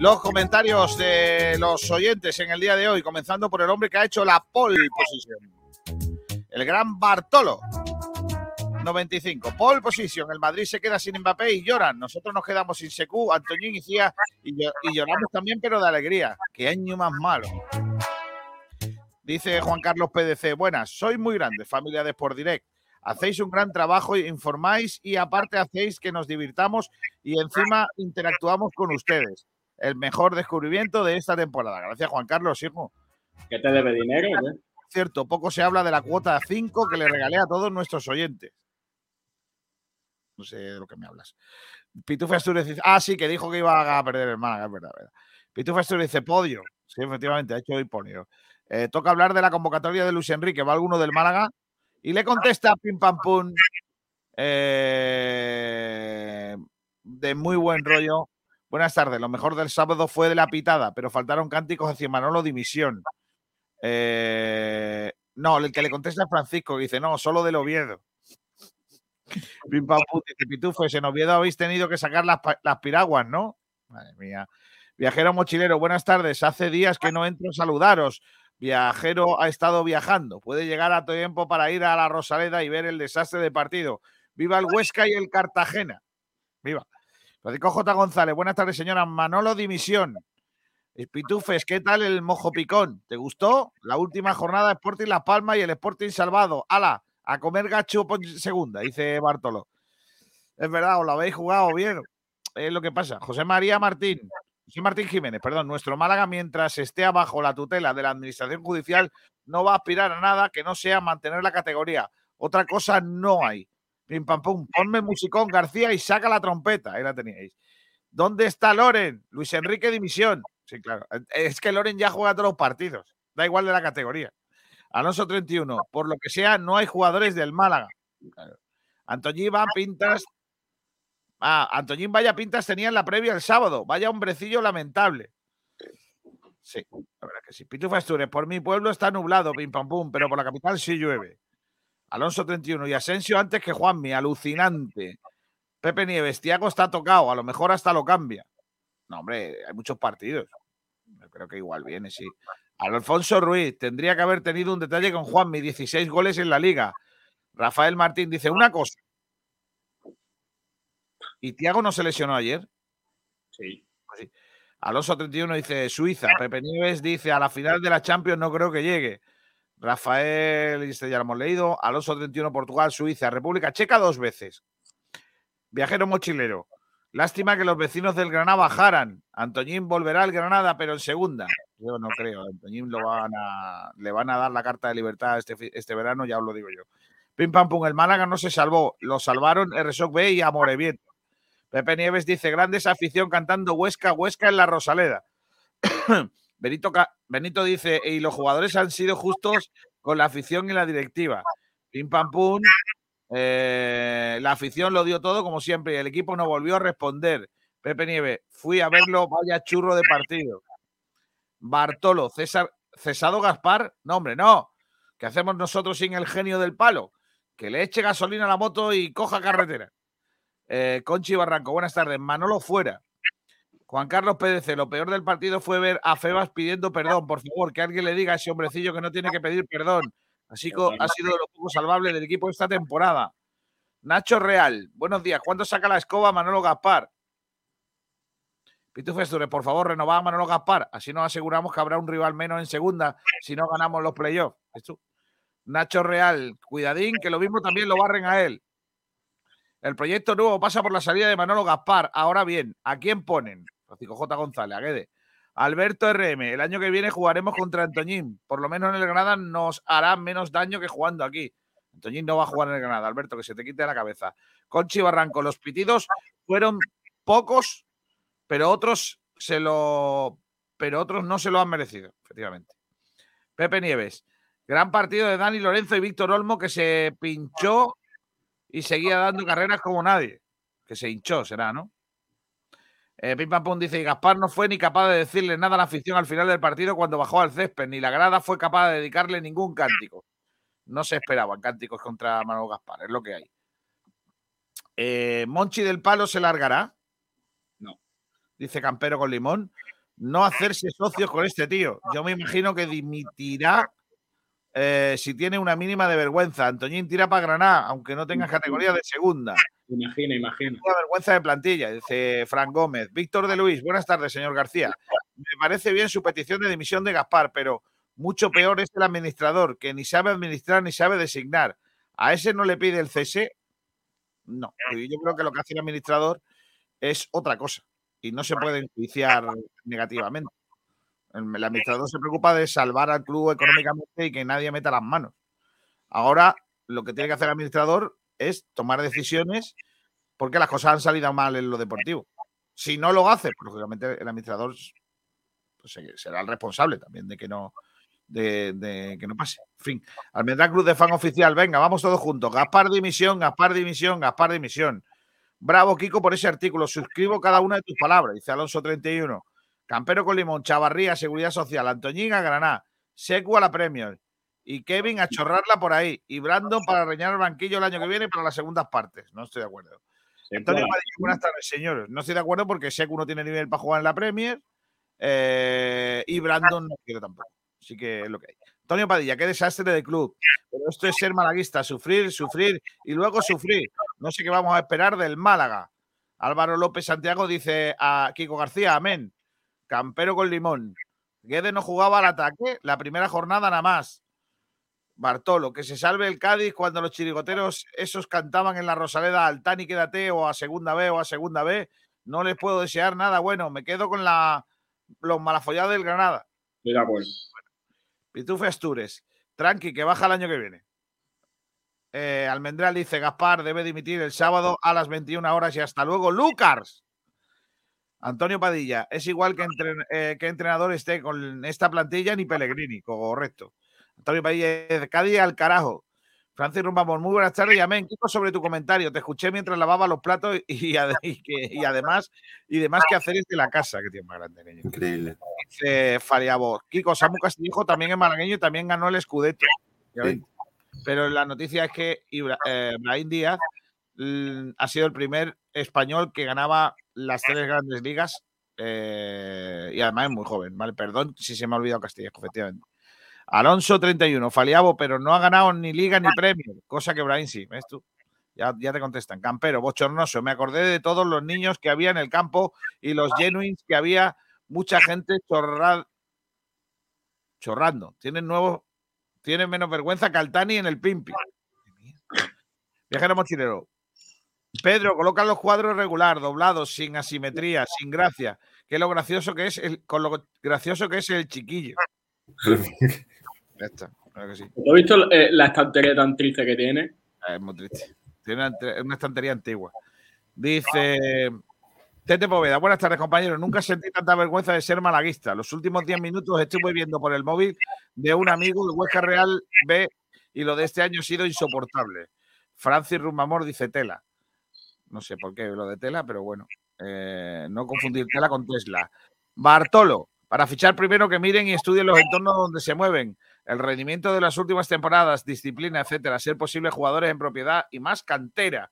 Los comentarios de los oyentes en el día de hoy, comenzando por el hombre que ha hecho la pole position. El gran Bartolo. 95. Pole position. El Madrid se queda sin Mbappé y lloran. Nosotros nos quedamos sin Secu, Antoñín y Cía y, y lloramos también, pero de alegría. Qué año más malo. Dice Juan Carlos PDC. Buenas, soy muy grande, familia de Sport Direct. Hacéis un gran trabajo, informáis y aparte hacéis que nos divirtamos y encima interactuamos con ustedes. El mejor descubrimiento de esta temporada. Gracias, Juan Carlos, hijo. ¿Qué te debe dinero? qué? Cierto, poco se habla de la cuota 5 que le regalé a todos nuestros oyentes. No sé de lo que me hablas. Pitufa Asturias dice, ah, sí, que dijo que iba a perder el Málaga, es verdad, verdad. Pitufa Asturias dice, podio. Sí, efectivamente, ha hecho hoy podio. Eh, toca hablar de la convocatoria de Luis Enrique, va alguno del Málaga. Y le contesta pim pam pum. eh, de muy buen rollo. Buenas tardes. Lo mejor del sábado fue de la pitada, pero faltaron cánticos hacia Manolo Dimisión. Eh, no, el que le contesta es Francisco, dice, no, solo del Oviedo. Pim pam Pitufes, en Oviedo habéis tenido que sacar las, las piraguas, ¿no? Madre mía. Viajero mochilero, buenas tardes. Hace días que no entro a saludaros. Viajero ha estado viajando. Puede llegar a tiempo para ir a la Rosaleda y ver el desastre de partido. Viva el Huesca y el Cartagena. Viva. Francisco J. González, buenas tardes, señora. Manolo Dimisión. Pitufes, ¿qué tal el mojo picón? ¿Te gustó? La última jornada de Sporting Las Palmas y el Sporting salvado. ¡Hala! A comer gacho por segunda, dice Bartolo. Es verdad, os lo habéis jugado bien. Es lo que pasa. José María Martín. José Martín Jiménez, perdón. Nuestro Málaga, mientras esté bajo la tutela de la Administración Judicial, no va a aspirar a nada que no sea mantener la categoría. Otra cosa no hay. Pim pam pum. Ponme musicón García y saca la trompeta. Ahí la teníais. ¿Dónde está Loren? Luis Enrique Dimisión. Sí, claro. Es que Loren ya juega todos los partidos. Da igual de la categoría. Alonso 31. Por lo que sea, no hay jugadores del Málaga. Claro. Antoñín va pintas. Ah, Antoñín vaya pintas tenía en la previa el sábado. Vaya hombrecillo lamentable. Sí, la verdad que sí. Pitufa Astures, por mi pueblo está nublado, pim pam pum, pero por la capital sí llueve. Alonso 31 y Asensio antes que Juanmi, alucinante. Pepe Nieves, Tiago está tocado, a lo mejor hasta lo cambia. No, hombre, hay muchos partidos. Yo creo que igual viene, sí. Alfonso Ruiz, tendría que haber tenido un detalle con Juanmi, 16 goles en la liga. Rafael Martín dice una cosa. ¿Y Tiago no se lesionó ayer? Sí. Alonso 31 dice Suiza. Pepe Nieves dice a la final de la Champions no creo que llegue. Rafael, este ya lo hemos leído. Alonso 31 Portugal, Suiza, República Checa dos veces. Viajero mochilero. Lástima que los vecinos del Granada bajaran. Antoñín volverá al Granada, pero en segunda. Yo no creo. Antoñín lo van a, le van a dar la carta de libertad este, este verano, ya os lo digo yo. Pim pam pum, el Málaga no se salvó. Lo salvaron RSOC B y Amorebieta. Pepe Nieves dice, grandes afición cantando Huesca, Huesca en la Rosaleda. Benito, dice, y los jugadores han sido justos con la afición y la directiva. Pim pam pum. Eh, la afición lo dio todo como siempre y el equipo no volvió a responder. Pepe Nieves, fui a verlo, vaya churro de partido. Bartolo, César, Cesado Gaspar, no hombre, no. ¿Qué hacemos nosotros sin el genio del palo? Que le eche gasolina a la moto y coja carretera. Eh, Conchi Barranco, buenas tardes. Manolo fuera. Juan Carlos PDC, lo peor del partido fue ver a Febas pidiendo perdón. Por favor, que alguien le diga a ese hombrecillo que no tiene que pedir perdón. Así que ha sido lo poco salvable del equipo esta temporada. Nacho Real, buenos días. ¿Cuándo saca la escoba Manolo Gaspar? Pitu Festure, por favor, renovad a Manolo Gaspar. Así nos aseguramos que habrá un rival menos en segunda si no ganamos los playoffs. Nacho Real, cuidadín, que lo mismo también lo barren a él. El proyecto nuevo pasa por la salida de Manolo Gaspar. Ahora bien, ¿a quién ponen? Francisco J. González, a Guede. Alberto RM, el año que viene jugaremos contra Antoñín. Por lo menos en el Granada nos hará menos daño que jugando aquí. Antoñín no va a jugar en el Granada, Alberto, que se te quite la cabeza. Conchi Barranco, los pitidos fueron pocos, pero otros se lo. Pero otros no se lo han merecido, efectivamente. Pepe Nieves, gran partido de Dani Lorenzo y Víctor Olmo que se pinchó y seguía dando carreras como nadie. Que se hinchó, será, ¿no? Eh, Pim Pam Pum dice, y Gaspar no fue ni capaz de decirle nada a la afición al final del partido cuando bajó al césped, ni la grada fue capaz de dedicarle ningún cántico. No se esperaban cánticos contra Manuel Gaspar, es lo que hay. Eh, Monchi del Palo se largará. No. Dice Campero con limón. No hacerse socios con este tío. Yo me imagino que dimitirá eh, si tiene una mínima de vergüenza. Antoñín tira para Granada, aunque no tenga categoría de segunda. Imagina, imagina. Una vergüenza de plantilla, dice Fran Gómez. Víctor de Luis, buenas tardes, señor García. Me parece bien su petición de dimisión de Gaspar, pero mucho peor es el administrador, que ni sabe administrar ni sabe designar. ¿A ese no le pide el cese? No. Yo creo que lo que hace el administrador es otra cosa y no se puede enjuiciar negativamente. El administrador se preocupa de salvar al club económicamente y que nadie meta las manos. Ahora, lo que tiene que hacer el administrador es tomar decisiones porque las cosas han salido mal en lo deportivo. Si no lo hace, pues lógicamente el administrador pues, será el responsable también de que no, de, que no pase. En fin, Almendrán Club de Fan Oficial, venga, vamos todos juntos. Gaspar dimisión, Gaspar dimisión, Gaspar dimisión. Bravo, Kiko, por ese artículo. Suscribo cada una de tus palabras, dice Alonso 31. Campero con Limón, Chavarría, Seguridad Social, Antoñín a Granada, Secu a la Premier y Kevin a chorrarla por ahí y Brandon para reñar el banquillo el año que viene para las segundas partes. No estoy de acuerdo. Antonio Padilla, buenas tardes, señores. No estoy de acuerdo porque Secu no tiene nivel para jugar en la Premier eh, y Brandon no quiere tampoco. Así que es lo que hay. Antonio Padilla, qué desastre de club. Pero esto es ser malaguista, sufrir, sufrir y luego sufrir. No sé qué vamos a esperar del Málaga. Álvaro López Santiago dice a Kiko García, amén. Campero con limón. Guede no jugaba al ataque la primera jornada nada más. Bartolo, que se salve el Cádiz cuando los chirigoteros esos cantaban en la Rosaleda al Tani quédate o a segunda B o a segunda B. No les puedo desear nada bueno. Me quedo con la, los malafollados del Granada. Mira, pues. Pitufe Astures. Tranqui, que baja el año que viene. Eh, Almendral dice: Gaspar debe dimitir el sábado a las 21 horas y hasta luego. Lucas. Antonio Padilla, es igual que, eh, que entrenador esté con esta plantilla ni Pellegrini, correcto. Antonio Padilla, Cádiz al carajo. Francis Rumbamón, muy buenas tardes y amén. Kiko, sobre tu comentario, te escuché mientras lavaba los platos y, y, además y demás que hacer es de la casa, que tiene más grande. Niño. Increíble. Dice Fariabo, Kiko, Samu Castillejo también es malagueño y también ganó el Scudetto. Sí. Pero la noticia es que Ibra, eh, Brahim Díaz ha sido el primer español que ganaba las tres grandes ligas eh, y además es muy joven, ¿vale? Perdón si se me ha olvidado Castillejo, efectivamente. Alonso 31, Faliabo, pero no ha ganado ni liga ni premio, cosa que Brahim sí, ¿ves tú? Ya, ya te contestan. Campero, bochornoso. Me acordé de todos los niños que había en el campo y los genuines que había mucha gente chorra- chorrando. Tienen nuevos, tienen menos vergüenza que Altani en el Pimpi. Viajero mochilero. Pedro, coloca los cuadros regular, doblados, sin asimetría, sin gracia. Que lo gracioso que es el, con lo gracioso que es el chiquillo. Ya está, claro que sí. ¿Tú has visto eh, la estantería tan triste que tiene? Ah, Es muy triste. Tiene una, estantería antigua. Dice Tete Poveda, buenas tardes, compañeros. Nunca sentí tanta vergüenza de ser malaguista. Los últimos 10 minutos estuve viendo por el móvil de un amigo el Huesca Real B y lo de este año ha sido insoportable. Francis Rumamor dice tela. No sé por qué lo de tela, pero bueno. eh, no confundir tela con Tesla. Bartolo, para fichar primero que miren y estudien los entornos donde se mueven, el rendimiento de las últimas temporadas, disciplina, etcétera, ser posibles jugadores en propiedad y más cantera.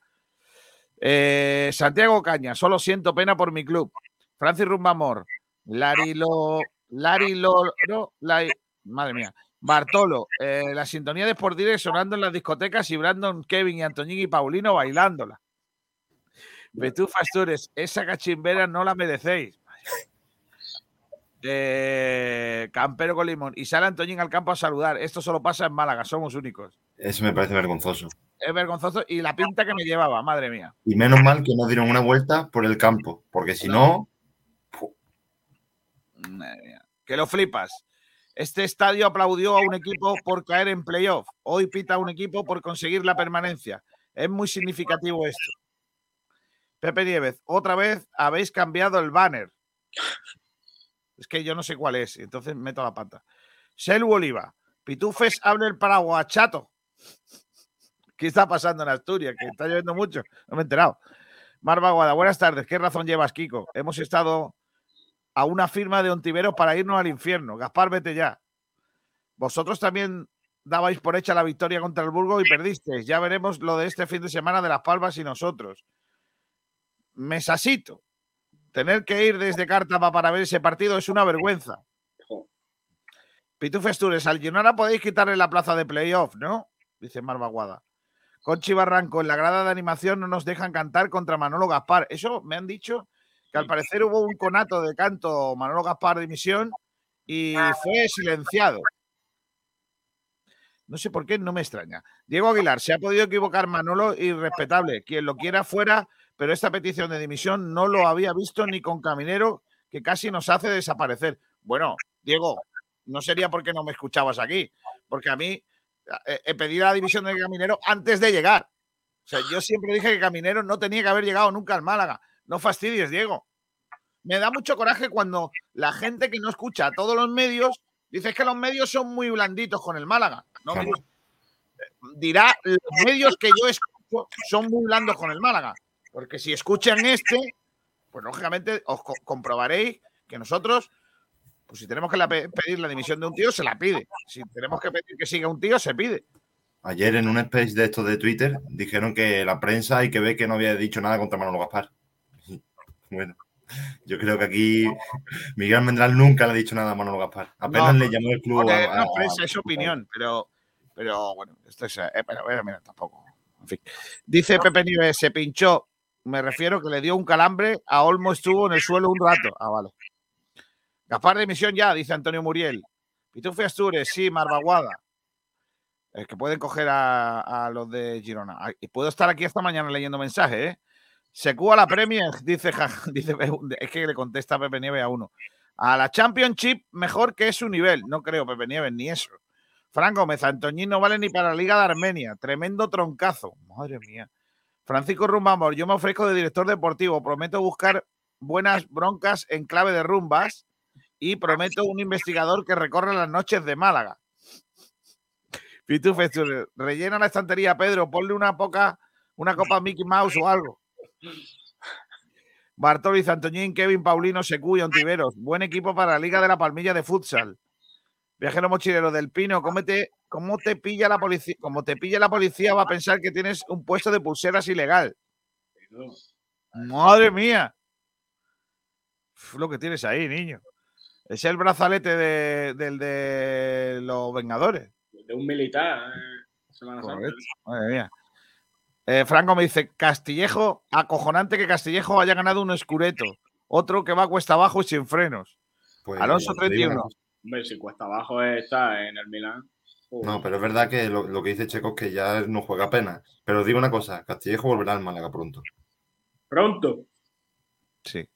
Eh, Santiago Caña, solo siento pena por mi club. Francis Rumbamor, Larilo, Larilo, no, Lai- madre mía. Bartolo, eh, la sintonía de Sport Direct sonando en las discotecas y Brandon, Kevin y Antoñín y Paulino bailándola. Betufa Astures, esa cachimbera no la merecéis. Eh, Campero con limón. Y sale Antoñín al campo a saludar. Esto solo pasa en Málaga, somos únicos. Eso me parece vergonzoso. Es vergonzoso. Y la pinta que me llevaba, madre mía. Y menos mal que no dieron una vuelta por el campo, porque si no, Madre mía. Que lo flipas. Este estadio aplaudió a un equipo por caer en playoff. Hoy pita a un equipo por conseguir la permanencia. Es muy significativo esto. Pepe Nieves, otra vez habéis cambiado el banner. Es que yo no sé cuál es, entonces meto la pata. Selu Oliva, Pitufes abre el paraguas, chato. ¿Qué está pasando en Asturias? Que está lloviendo mucho. No me he enterado. Marva Guada, buenas tardes. ¿Qué razón llevas, Kiko? Hemos estado a una firma de Ontiveros para irnos al infierno. Gaspar, vete ya. Vosotros también dabais por hecha la victoria contra el Burgo y perdisteis. Ya veremos lo de este fin de semana de Las Palmas y nosotros. Mesasito. Tener que ir desde Cártama para ver ese partido es una vergüenza. Pitufes Tures, al Girona podéis quitarle la plaza de playoff, ¿no? Dice Marva Guada. Conchi Barranco, en la grada de animación no nos dejan cantar contra Manolo Gaspar. Eso me han dicho que al parecer hubo un conato de canto Manolo Gaspar de misión y fue silenciado. No sé por qué, no me extraña. Diego Aguilar, se ha podido equivocar Manolo irrespetable. Quien lo quiera fuera, pero esta petición de dimisión no lo había visto ni con Caminero, que casi nos hace desaparecer. Bueno, Diego, no sería porque no me escuchabas aquí, porque a mí eh, he pedido la dimisión de Caminero antes de llegar. O sea, yo siempre dije que Caminero no tenía que haber llegado nunca al Málaga. No fastidies, Diego. Me da mucho coraje cuando la gente que no escucha a todos los medios dice que los medios son muy blanditos con el Málaga. No, Claro. mire, dirá los medios que yo escucho son muy blandos con el Málaga. Porque si escuchan este, pues lógicamente os co- comprobaréis que nosotros, pues si tenemos que la pe- pedir la dimisión de un tío, se la pide. Si tenemos que pedir que siga un tío, se pide. ayer en un space de estos de Twitter dijeron que la prensa hay que ver que no había dicho nada contra Manolo Gaspar. Bueno, yo creo que aquí Miguel Almendral nunca le ha dicho nada a Manolo Gaspar. Apenas No, le llamó el club Porque a- no a- es prensa, es opinión, pero, pero bueno, esto es. eh, pero, mira, tampoco. En fin. Dice Pepe Nieves, se pinchó. Me refiero que le dio un calambre. A Olmo estuvo en el suelo un rato. Ah, vale. Gaspar de emisión ya, dice Antonio Muriel. Pitufe Astures, sí, Marvaguada. Es que pueden coger a, a los de Girona. Y puedo estar aquí esta mañana leyendo mensajes, ¿eh? Se cúa la Premier, dice, Ja- dice es que le contesta Pepe Nieves a uno. A la Championship mejor que su nivel. No creo, Pepe Nieves, ni eso. Fran Gómez, Antoñín no vale ni para la Liga de Armenia. Tremendo troncazo. Madre mía. Francisco Rumbamor, yo me ofrezco de director deportivo. Prometo buscar buenas broncas en clave de rumbas y prometo un investigador que recorra las noches de Málaga. Pitufes, rellena la estantería, Pedro. Ponle una poca, una copa Mickey Mouse o algo. Bartoliz, Antoñín, Kevin, Paulino, Secu y Ontiveros. Buen equipo para la Liga de la Palmilla de Futsal. Viajero mochilero del Pino, ¿cómo te, cómo te pilla la policía? Como te pilla la policía, va a pensar que tienes un puesto de pulseras ilegal. Madre mía. Uf, lo que tienes ahí, niño. Es el brazalete de- del de los Vengadores. De un militar. eh, Semana Santa. Correcto. Madre mía. Eh, Franco me dice, Castillejo, acojonante que Castillejo haya ganado un escureto. Otro que va cuesta abajo y sin frenos. Pues, Alonso te digo una 31. Hombre, si cuesta abajo está en el Milán. Joder. No, pero es verdad que lo, lo que dice Checo es que ya no juega apenas. Pero os digo una cosa, Castillejo volverá al Málaga pronto. Pronto. Sí.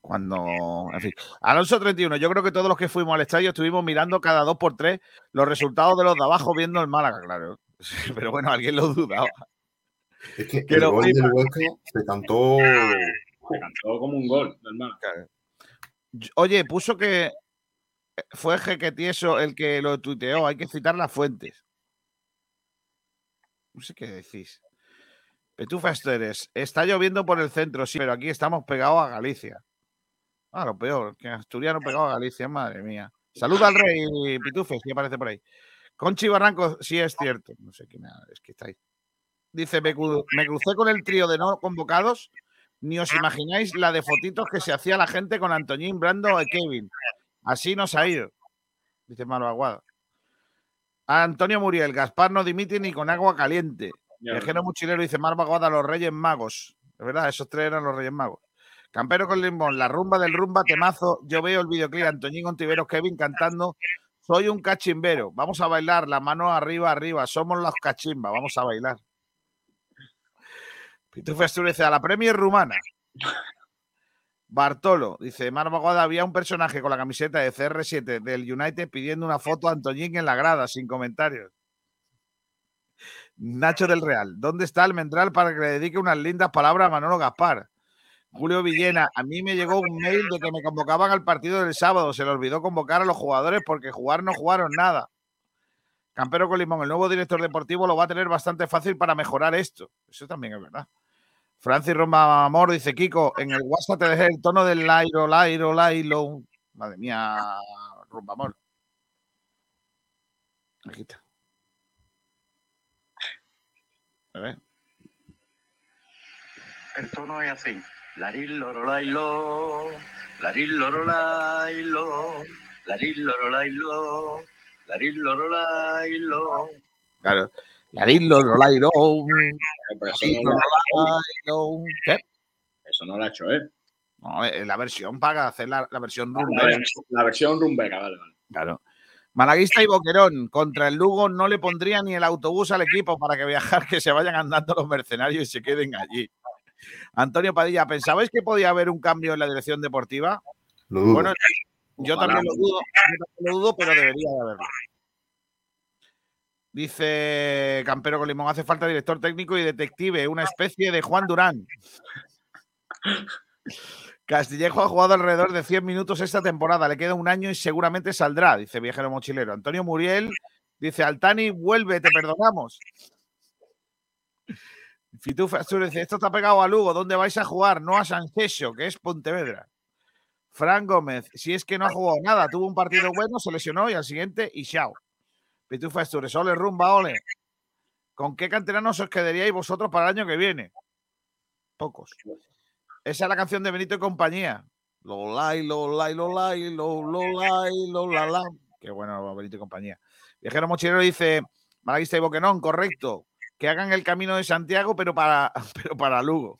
Cuando. En fin. Alonso 31. Yo creo que todos los que fuimos al estadio estuvimos mirando cada dos por tres los resultados de los de abajo viendo el Málaga, claro. Pero bueno, alguien lo dudaba. Es que Que el gol del Huesca se cantó. Se cantó como un gol del Málaga. Oye, puso que fue Jequetieso el que lo tuiteó. Hay que citar las fuentes. No sé qué decís. Petufa Esteres. Está lloviendo por el centro, sí, pero aquí estamos pegados a Galicia. Ah, lo peor, que Asturiano pegado a Galicia, madre mía. Saluda al rey Pitufes, que aparece por ahí. Conchi Barranco, sí es cierto. No sé qué nada, es que está ahí. Dice, me crucé con el trío de no convocados. Ni os imagináis la de fotitos que se hacía la gente con Antoñín, Brando y Kevin. Así nos ha ido. Dice Maro Aguado. Antonio Muriel, Gaspar no dimite ni con agua caliente. Viajero mochilero dice Marva Aguada, los Reyes Magos. Es verdad, esos tres eran los Reyes Magos. Campero con limón, la rumba del rumba temazo. Yo veo el videoclip Antoñín Ontiveros, Kevin cantando. Soy un cachimbero. Vamos a bailar, la mano arriba, arriba. Somos los cachimbas. Vamos a bailar. Dice a la Premier rumana. Bartolo dice: Marva Aguada, había un personaje con la camiseta de CR7 del United pidiendo una foto a Antoñín en la grada, sin comentarios. Nacho del Real, ¿dónde está Almendral para que le dedique unas lindas palabras a Manolo Gaspar? Julio Villena, a mí me llegó un mail de que me convocaban al partido del sábado. Se le olvidó convocar a los jugadores porque jugar no jugaron nada. Campero Colimón, el nuevo director deportivo lo va a tener bastante fácil para mejorar esto. Eso también es verdad. Francis Roma Amor dice, Kiko, en el WhatsApp te dejé el tono del Lairo, Lairo, Lairo. Madre mía, Rumba Amor. Aquí está. A ver. El tono es así. Laril loro lailo, laril loro lailo, laril loro lailo, laril loro lailo. Claro. Lairo, Lairo, Pero eso, no lo, Lairo. ¿Qué? eso no lo ha hecho él. No, eh, la versión para hacer la, la versión rumbera. la versión rumbera, vale, vale. Claro. Malaguista y Boquerón, contra el Lugo no le pondría ni el autobús al equipo para que viajar, que se vayan andando los mercenarios y se queden allí. Antonio Padilla, ¿pensabais que podía haber un cambio en la dirección deportiva? Lo dudo. Bueno, yo también lo dudo, yo también lo dudo, pero debería de haberlo. Dice Campero con Limón, hace falta director técnico y detective, una especie de Juan Durán. Castillejo ha jugado alrededor de 100 minutos esta temporada, le queda un año y seguramente saldrá, dice Viajero Mochilero. Antonio Muriel dice, Altani, vuelve, te perdonamos. Fitufa dice, esto está pegado a Lugo, ¿dónde vais a jugar? No a San Cesio, que es Pontevedra. Fran Gómez, si es que no ha jugado nada, tuvo un partido bueno, se lesionó y al siguiente, y chao. Pitufa Asturias, ole, rumba, ole. ¿Con qué canteranos os quedaríais vosotros para el año que viene? Pocos. Esa es la canción de Benito y compañía. Lo lai, lo lai, lo lai, lo, lo lai, lo la la. Qué bueno, Benito y compañía. Viajero Mochilero dice, Malaguista y Boquenón, correcto. Que hagan el camino de Santiago, pero para, pero para Lugo.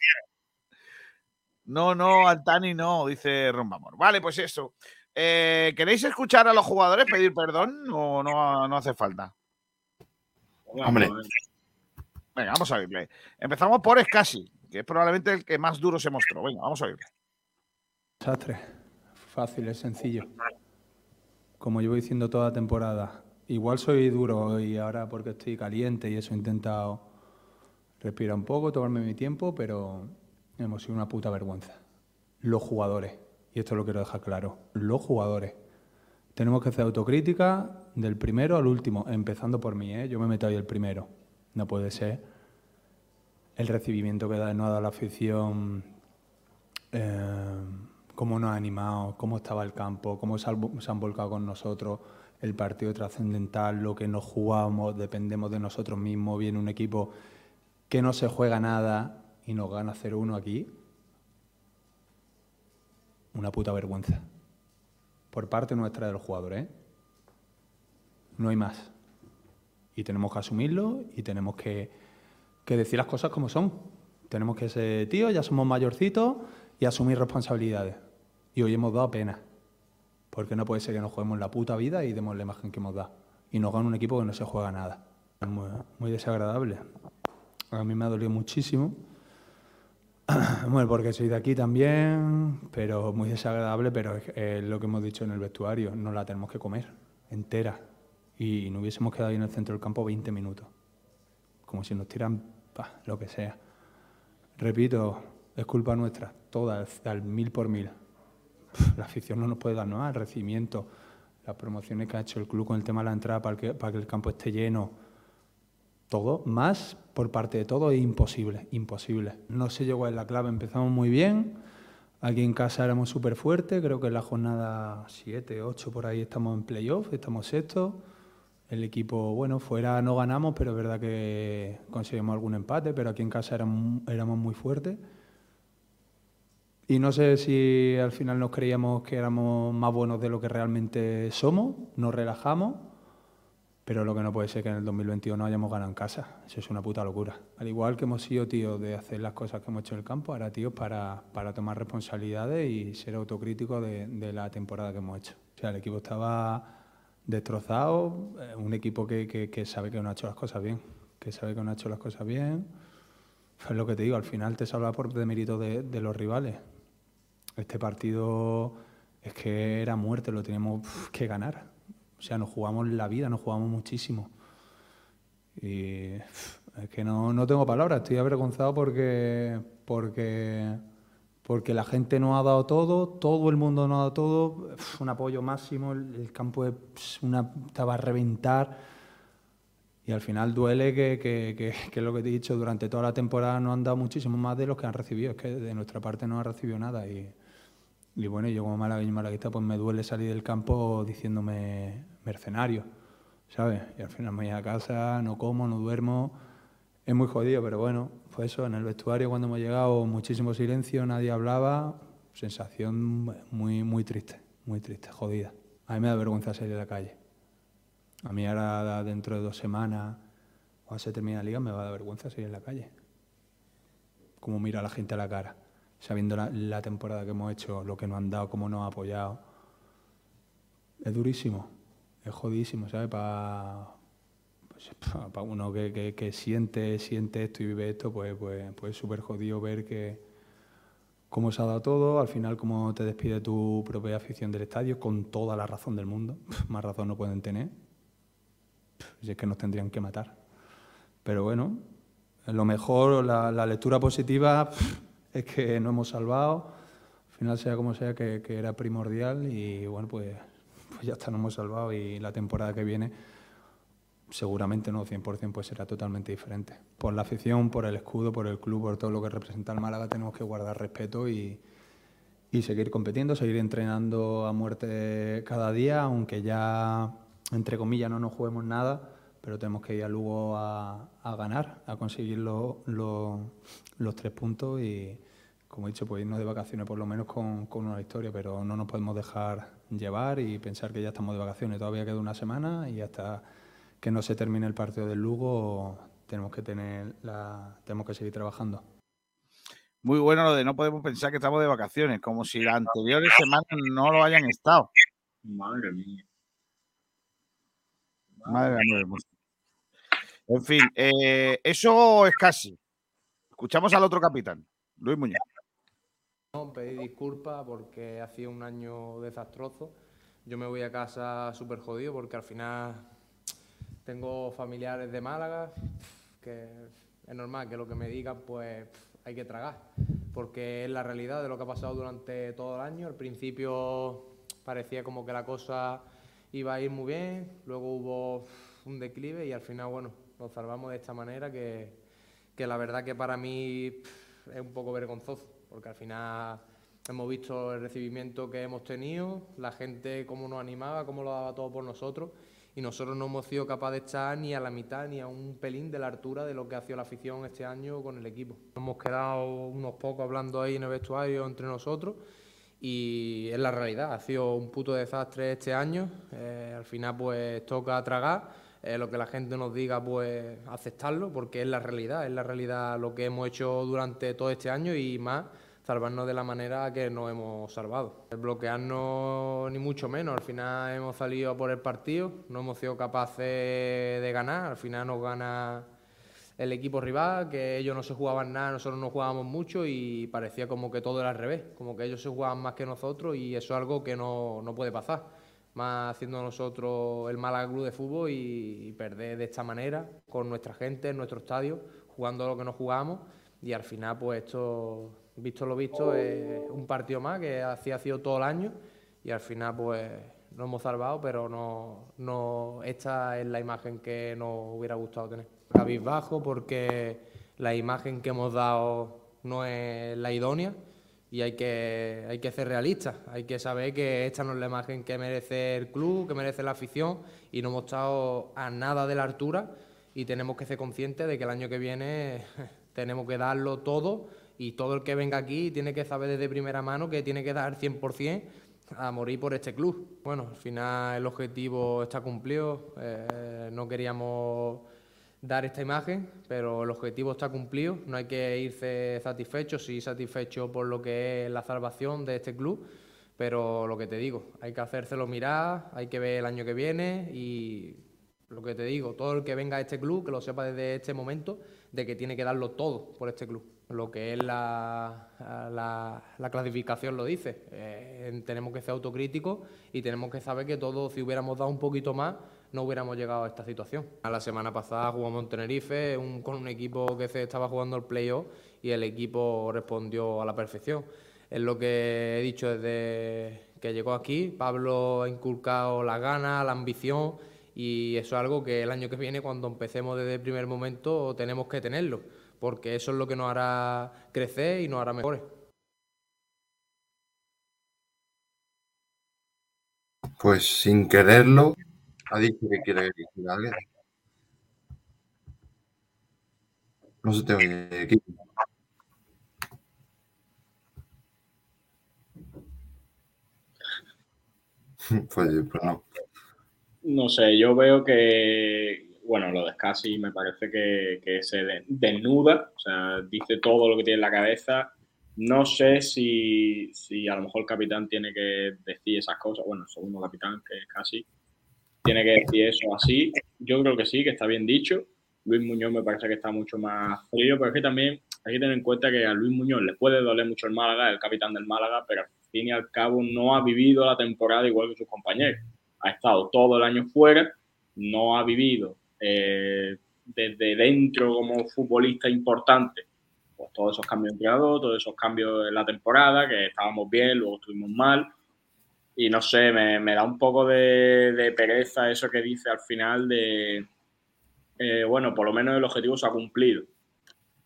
No, no, Altani no, dice Rombamor. Vale, pues eso. Eh, ¿Queréis escuchar a los jugadores pedir perdón o no, no hace falta? Hombre. Venga, vamos a oírle. Empezamos por Escasi, que es probablemente el que más duro se mostró. Venga, vamos a oírle. Desastre. Fácil, es sencillo. Como llevo diciendo toda la temporada. Igual soy duro y ahora porque estoy caliente y eso he intentado respirar un poco, tomarme mi tiempo, pero hemos sido una puta vergüenza. Los jugadores, y esto lo quiero dejar claro, los jugadores. Tenemos que hacer autocrítica del primero al último, empezando por mí, ¿eh? yo me meto ahí el primero. No puede ser el recibimiento que da- nos ha dado la afición, eh, cómo nos ha animado, cómo estaba el campo, cómo se han volcado con nosotros, el partido trascendental, lo que nos jugamos, dependemos de nosotros mismos, viene un equipo que no se juega nada y nos gana 0-1 aquí, una puta vergüenza. Por parte nuestra de los jugadores, ¿eh? No hay más. Y tenemos que asumirlo y tenemos que, que decir las cosas como son. Tenemos que ser tíos, ya somos mayorcitos y asumir responsabilidades. Y hoy hemos dado pena. Porque no puede ser que nos juguemos la puta vida y demos la imagen que hemos dado. Y nos gana un equipo que no se juega nada. Muy, muy desagradable. A mí me ha dolido muchísimo. Bueno, porque soy de aquí también, pero muy desagradable, pero es, lo que hemos dicho en el vestuario, no la tenemos que comer entera. Y no hubiésemos quedado ahí en el centro del campo 20 minutos. Como si nos tiran lo que sea. Repito, es culpa nuestra, toda, al mil por mil. La afición no nos puede dar nada, el recibimiento, las promociones que ha hecho el club con el tema de la entrada para que el campo esté lleno, todo, más por parte de todo es imposible, imposible. No yo cuál es la clave, empezamos muy bien, aquí en casa éramos súper fuertes, creo que en la jornada 7, 8 por ahí estamos en playoff, estamos sextos. El equipo, bueno, fuera no ganamos, pero es verdad que conseguimos algún empate, pero aquí en casa éramos, éramos muy fuertes. Y no sé si al final nos creíamos que éramos más buenos de lo que realmente somos, nos relajamos, pero lo que no puede ser que en el 2021 no hayamos ganado en casa. Eso es una puta locura. Al igual que hemos sido tíos de hacer las cosas que hemos hecho en el campo, ahora tíos para, para tomar responsabilidades y ser autocríticos de, la temporada que hemos hecho. O sea, el equipo estaba destrozado, eh, un equipo que, que, sabe que no ha hecho las cosas bien, que sabe que no ha hecho las cosas bien. Es lo que te digo, al final te salva por de mérito de, de los rivales. Este partido es que era muerte, lo teníamos que ganar. O sea, nos jugamos la vida, nos jugamos muchísimo. Y es que no, no tengo palabras, estoy avergonzado porque, porque, porque la gente nos ha dado todo, todo el mundo nos ha dado todo, un apoyo máximo, el, campo es estaba a reventar. Y al final duele que, que, que, que lo que te he dicho, durante toda la temporada nos han dado muchísimo más de los que han recibido. Es que de nuestra parte no ha recibido nada. Y, y bueno, yo como malagueño malaguista, pues me duele salir del campo diciéndome mercenario, ¿sabes? Y al final me voy a casa, no como, no duermo. Es muy jodido, pero bueno, fue eso. En el vestuario cuando hemos llegado, muchísimo silencio, nadie hablaba. Sensación muy, muy triste, muy triste, jodida. A mí me da vergüenza salir a la calle. A mí ahora dentro de dos semanas, cuando se termine la liga, me va a dar vergüenza salir en la calle. Como mira a la gente a la cara, sabiendo la, la temporada que hemos hecho, lo que nos han dado, cómo nos ha apoyado. Es durísimo, es jodidísimo, ¿sabes? Para pa uno que, que, siente, siente esto y vive esto, pues, pues, pues es súper jodido ver que cómo se ha dado todo, al final cómo te despide tu propia afición del estadio, con toda la razón del mundo, más razón no pueden tener, si es que nos tendrían que matar. Pero bueno, lo mejor, la, lectura positiva es que no hemos salvado, al final sea como sea, que era primordial y bueno, pues, ya está, nos hemos salvado y la temporada que viene seguramente no 100% pues será totalmente diferente. Por la afición, por el escudo, por el club, por todo lo que representa el Málaga tenemos que guardar respeto y, y seguir compitiendo, seguir entrenando a muerte cada día, aunque ya entre comillas no nos juguemos nada, pero tenemos que ir a Lugo a, ganar, a conseguir lo, los tres puntos y, como he dicho, pues irnos de vacaciones por lo menos con, con, una victoria, pero no nos podemos dejar llevar y pensar que ya estamos de vacaciones. Todavía queda una semana y hasta que no se termine el partido del Lugo tenemos que tener la, tenemos que seguir trabajando. Muy bueno lo de no podemos pensar que estamos de vacaciones, como si las anteriores semanas no lo hayan estado. Madre mía. Madre mía. En fin, eh, eso es casi. Escuchamos al otro capitán, Luis Muñoz. No, pedí disculpas porque ha sido un año desastroso. Yo me voy a casa súper jodido porque al final tengo familiares de Málaga que es normal que lo que me digan pues hay que tragar porque es la realidad de lo que ha pasado durante todo el año. Al principio parecía como que la cosa iba a ir muy bien, luego hubo un declive y al final, bueno, nos salvamos de esta manera que, que la verdad que para mí es un poco vergonzoso, porque al final hemos visto el recibimiento que hemos tenido, la gente cómo nos animaba, cómo lo daba todo por nosotros y nosotros no hemos sido capaces de estar ni a la mitad ni a un pelín de la altura de lo que ha sido la afición este año con el equipo. Hemos quedado unos pocos hablando ahí en el vestuario entre nosotros y es la realidad, ha sido un puto desastre este año, eh, al final pues toca tragar, eh, lo que la gente nos diga pues aceptarlo porque es la realidad, es la realidad lo que hemos hecho durante todo este año y más salvarnos de la manera que nos hemos salvado. Bloquearnos ni mucho menos, al final hemos salido por el partido, no hemos sido capaces de ganar, al final nos gana el equipo rival, que ellos no se jugaban nada, nosotros no jugábamos mucho y parecía como que todo era al revés, como que ellos se jugaban más que nosotros y eso es algo que no, no puede pasar. Más haciendo nosotros el Málaga Club de Fútbol y, perder de esta manera, con nuestra gente, en nuestro estadio, jugando lo que nos jugábamos y al final pues esto visto lo visto, es un partido más que así ha sido todo el año y al final pues nos hemos salvado, pero no, no esta es la imagen que nos hubiera gustado tener. bajo porque la imagen que hemos dado no es la idónea y hay que, hay que ser realistas, hay que saber que esta no es la imagen que merece el club, que merece la afición y no hemos estado a nada de la altura y tenemos que ser conscientes de que el año que viene tenemos que darlo todo y todo el que venga aquí tiene que saber desde primera mano que tiene que dar 100% a morir por este club. Bueno, al final el objetivo está cumplido, eh, no queríamos dar esta imagen, pero el objetivo está cumplido, no hay que irse satisfecho, sí satisfecho por lo que es la salvación de este club, pero lo que te digo, hay que hacérselo mirar, hay que ver el año que viene y lo que te digo, todo el que venga a este club, que lo sepa desde este momento, de que tiene que darlo todo por este club lo que es la, la, clasificación lo dice. Eh, tenemos que ser autocríticos y tenemos que saber que todos, si hubiéramos dado un poquito más, no hubiéramos llegado a esta situación. La semana pasada jugamos en Tenerife con un equipo que se estaba jugando el playoff y el equipo respondió a la perfección. Es lo que he dicho desde que llegó aquí. Pablo ha inculcado la gana, la ambición y eso es algo que el año que viene, cuando empecemos desde el primer momento, tenemos que tenerlo porque eso es lo que nos hará crecer y nos hará mejores. Pues sin quererlo, ha dicho que quiere decir algo. No se te oye, equipo. Pues, pues no. No sé, yo veo que bueno, lo de Scassi me parece que, se desnuda, o sea, dice todo lo que tiene en la cabeza. No sé si, a lo mejor el capitán tiene que decir esas cosas. Bueno, el segundo capitán, que es Casi, tiene que decir eso así. Yo creo que sí, que está bien dicho. Luis Muñoz me parece que está mucho más frío, pero es que también hay que tener en cuenta que a Luis Muñoz le puede doler mucho el Málaga, el capitán del Málaga, pero al fin y al cabo no ha vivido la temporada igual que sus compañeros. Ha estado todo el año fuera, no ha vivido eh, desde dentro como futbolista importante, pues todos esos cambios de entrenador, todos esos cambios en la temporada, que estábamos bien, luego estuvimos mal. Y no sé, me, da un poco de, pereza eso que dice al final de, eh, bueno, por lo menos el objetivo se ha cumplido.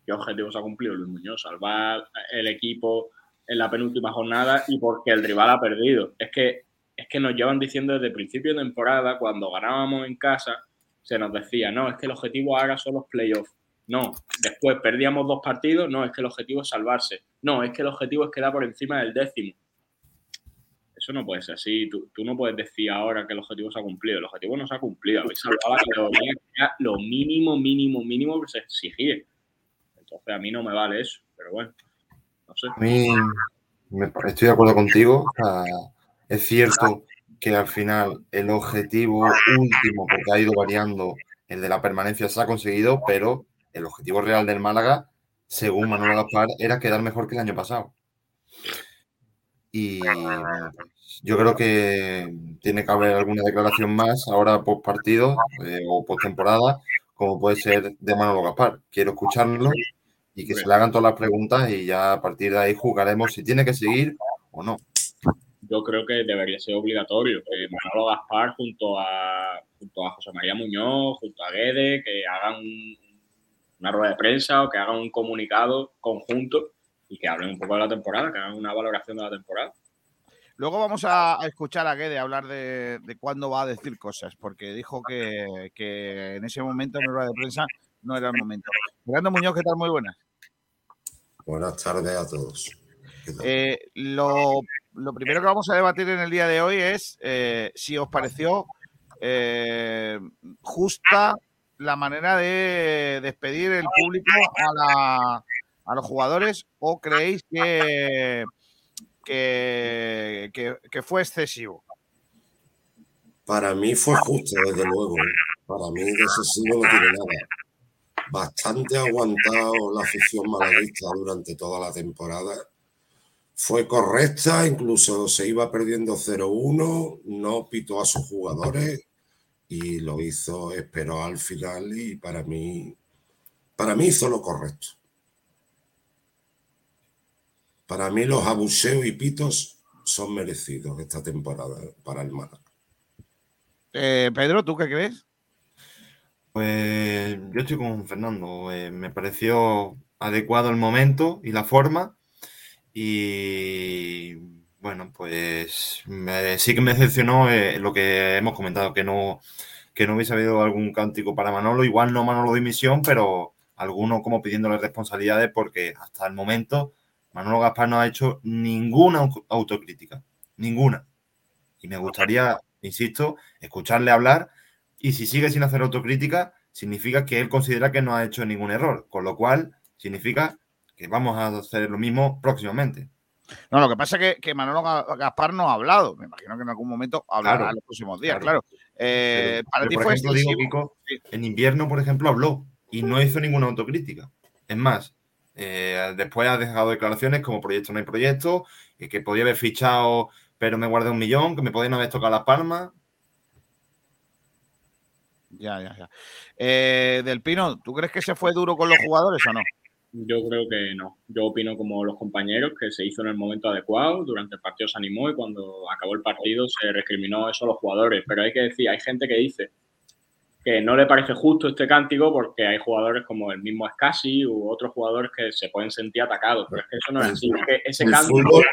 ¿Qué objetivo se ha cumplido, Luis Muñoz? Salvar el equipo en la penúltima jornada y porque el rival ha perdido. Es que, es que nos llevan diciendo desde principio de temporada, cuando ganábamos en casa, se nos decía, no, es que el objetivo ahora son los playoffs. No, después perdíamos dos partidos, no, es que el objetivo es salvarse. No, es que el objetivo es quedar por encima del décimo. Eso no puede ser así. Tú, no puedes decir ahora que el objetivo se ha cumplido. El objetivo no se ha cumplido. Habéis salvado la lo mínimo, mínimo, mínimo que se exigía. Entonces a mí no me vale eso, pero bueno, no sé. A mí estoy de acuerdo contigo. es cierto que al final el objetivo último, porque ha ido variando, el de la permanencia se ha conseguido, pero el objetivo real del Málaga, según Manuel Gaspar, era quedar mejor que el año pasado. Y yo creo que tiene que haber alguna declaración más ahora post partido eh, o post temporada, como puede ser de Manuel Gaspar. Quiero escucharlo y que se le hagan todas las preguntas y ya a partir de ahí jugaremos si tiene que seguir o no yo creo que debería ser obligatorio que Manolo Gaspar junto a, junto a José María Muñoz, junto a Guede, que hagan una rueda de prensa o que hagan un comunicado conjunto y que hablen un poco de la temporada, que hagan una valoración de la temporada. Luego vamos a, a escuchar a Guede hablar de, de cuándo va a decir cosas, porque dijo que, que en ese momento en la rueda de prensa no era el momento. Fernando Muñoz, ¿qué tal? Muy buenas. Buenas tardes a todos. Eh, lo, lo primero que vamos a debatir en el día de hoy es eh, si os pareció eh, justa la manera de despedir el público a, los jugadores o creéis que, fue excesivo. Para mí fue justo, desde luego. Para mí excesivo no tiene nada. Bastante aguantado la afición malaguista durante toda la temporada. Fue correcta, incluso se iba perdiendo 0-1, no pitó a sus jugadores y lo hizo, esperó al final y para mí, para mí hizo lo correcto. Para mí los abuseos y pitos son merecidos esta temporada para el Málaga. Eh, Pedro, ¿tú qué crees? Pues yo estoy con Fernando. eh, me pareció adecuado el momento y la forma. Y bueno, pues me- sí que me decepcionó eh, lo que hemos comentado, que no, que no hubiese habido algún cántico para Manolo. Igual no Manolo dimisión, pero alguno como pidiéndole responsabilidades porque hasta el momento Manolo Gaspar no ha hecho ninguna au- autocrítica. Ninguna. Y me gustaría, insisto, escucharle hablar y si sigue sin hacer autocrítica, significa que él considera que no ha hecho ningún error, con lo cual significa que vamos a hacer lo mismo próximamente. No, lo que pasa es que, que Manolo Ga- Gaspar no ha hablado. Me imagino que en algún momento hablará Claro, en los próximos días, claro. claro. Eh, Pero- para pero, ti por fue ejemplo, digo. Kiko, en invierno, por ejemplo, habló y no hizo ninguna autocrítica. Es más, eh, después ha dejado declaraciones como proyecto no hay proyecto, y que podía haber fichado, pero me guardé un millón, que me podían haber tocado las palmas. Ya, ya, ya. Eh, Del Pino, ¿tú crees que se fue duro con los jugadores o no? Yo creo que no. Yo opino como los compañeros que se hizo en el momento adecuado, durante el partido se animó y cuando acabó el partido se recriminó eso a los jugadores. Pero hay que decir, hay gente que dice que no le parece justo este cántico porque hay jugadores como el mismo Scassi u otros jugadores que se pueden sentir atacados. Pero es que eso no es así. Es que ese El cántico, fútbol,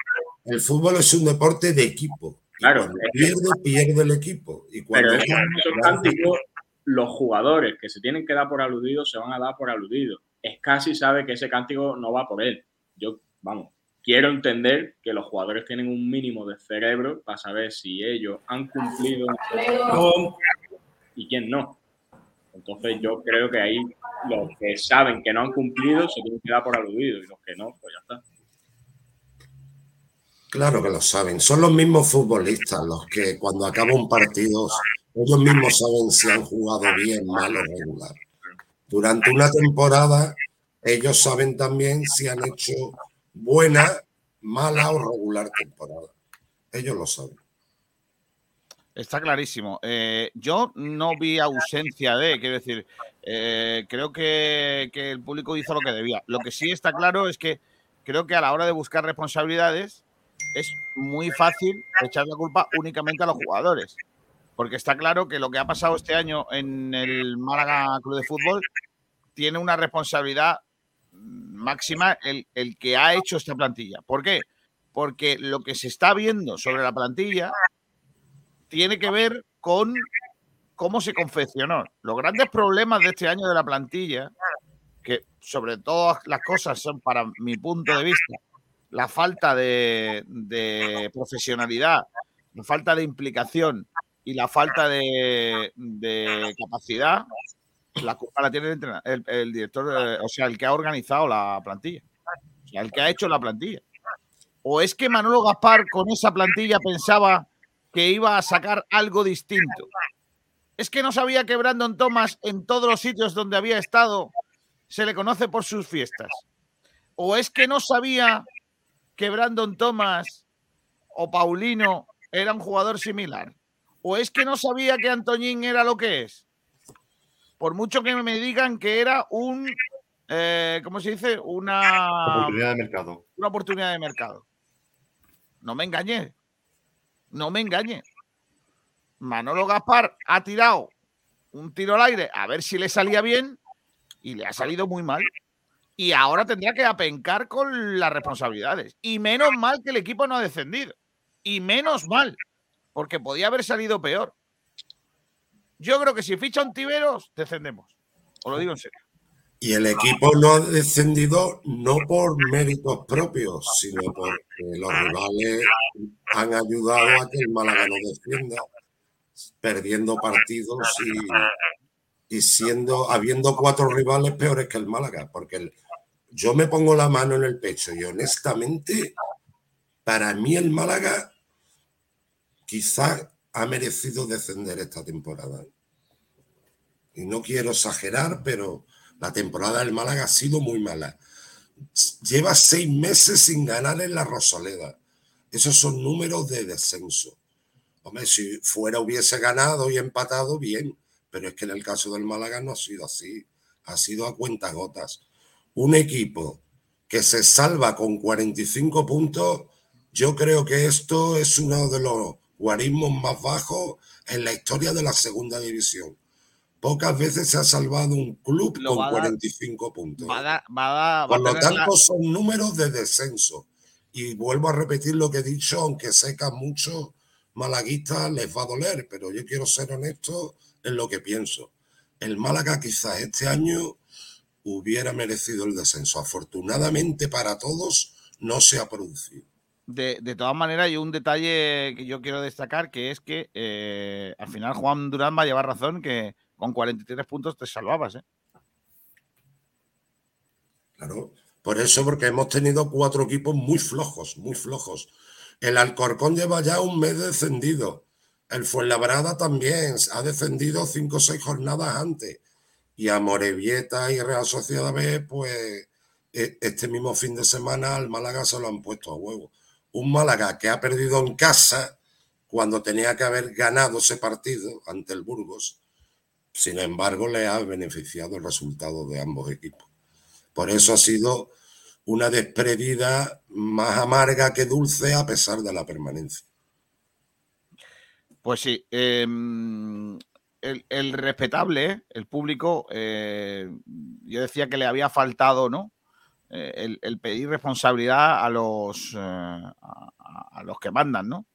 el fútbol es un deporte de equipo. Claro, pierde, pierde el equipo. Y cuando pero esos cánticos, los jugadores que se tienen que dar por aludidos se van a dar por aludidos. Scassi sabe que ese cántico no va por él. Yo, vamos, quiero entender que los jugadores tienen un mínimo de cerebro para saber si ellos han cumplido y quién no. Entonces yo creo que ahí los que saben que no han cumplido se tienen que dar por aludidos y los que no, pues ya está. Claro que lo saben. Son los mismos futbolistas los que cuando acaba un partido, ellos mismos saben si han jugado bien, mal o regular. Durante una temporada, ellos saben también si han hecho buena, mala o regular temporada. Ellos lo saben. Está clarísimo. Eh, yo no vi ausencia de, quiero decir, eh, creo que, que el público hizo lo que debía. Lo que sí está claro es que creo que a la hora de buscar responsabilidades es muy fácil echar la culpa únicamente a los jugadores. Porque está claro que lo que ha pasado este año en el Málaga Club de Fútbol tiene una responsabilidad máxima el, el que ha hecho esta plantilla. ¿Por qué? Porque lo que se está viendo sobre la plantilla tiene que ver con cómo se confeccionó. Los grandes problemas de este año de la plantilla, que sobre todas las cosas son, para mi punto de vista, la falta de, de profesionalidad, la falta de implicación y la falta de, capacidad, la culpa la tiene el, el- director, eh, o sea, el que ha organizado la plantilla, el que ha hecho la plantilla. ¿O es que Manolo Gaspar con esa plantilla pensaba que iba a sacar algo distinto? Es que no sabía que Brandon Thomas en todos los sitios donde había estado se le conoce por sus fiestas. ¿O es que no sabía que Brandon Thomas o Paulino era un jugador similar? ¿O es que no sabía que Antoñín era lo que es? Por mucho que me digan que era un, eh, ¿cómo se dice? Una Oportunidad de mercado. una oportunidad de mercado. No me engañé. No me engañé. Manolo Gaspar ha tirado un tiro al aire a ver si le salía bien y le ha salido muy mal. Y ahora tendrá que apencar con las responsabilidades. Y menos mal que el equipo no ha descendido. Y menos mal, porque podía haber salido peor. Yo creo que si ficha un Tiberos, descendemos. Os lo digo en serio. Y el equipo no ha descendido no por méritos propios, sino porque los rivales han ayudado a que el Málaga no descienda, perdiendo partidos y, y siendo, habiendo cuatro rivales peores que el Málaga. Porque el- yo me pongo la mano en el pecho y honestamente, para mí el Málaga quizá ha merecido descender esta temporada. Y no quiero exagerar, pero la temporada del Málaga ha sido muy mala. Lleva seis meses sin ganar en la Rosaleda. Esos son números de descenso. Hombre, si fuera hubiese ganado y empatado, bien. Pero es que en el caso del Málaga no ha sido así. Ha sido a cuentagotas. Un equipo que se salva con 45 puntos, yo creo que esto es uno de los guarismos más bajos en la historia de la segunda división. Pocas veces se ha salvado un club Lo con va a dar- 45 puntos. Va a dar- va a dar- va a Por lo la- tanto, son números de descenso. Y vuelvo a repetir lo que he dicho, aunque sé que a muchos malaguistas les va a doler, pero yo quiero ser honesto en lo que pienso. El Málaga quizás este año hubiera merecido el descenso. Afortunadamente para todos no se ha producido. De, de todas maneras, hay un detalle que yo quiero destacar, que es que eh, al final Juan Durán va a llevar razón que con 43 puntos te salvabas. ¿eh? Claro. Por eso, porque hemos tenido cuatro equipos muy flojos, muy flojos. El Alcorcón lleva ya un mes descendido. El Fuenlabrada también ha descendido cinco o seis jornadas antes. Y a Morevieta y Real Sociedad B, pues e- este mismo fin de semana al Málaga se lo han puesto a huevo. Un Málaga que ha perdido en casa cuando tenía que haber ganado ese partido ante el Burgos. Sin embargo, le ha beneficiado el resultado de ambos equipos. Por eso ha sido una despedida más amarga que dulce a pesar de la permanencia. Pues sí. em, el, respetable, ¿eh? el público, eh, yo decía que le había faltado, ¿no? Eh, el, el pedir responsabilidad a los, eh, a, los que mandan, ¿no?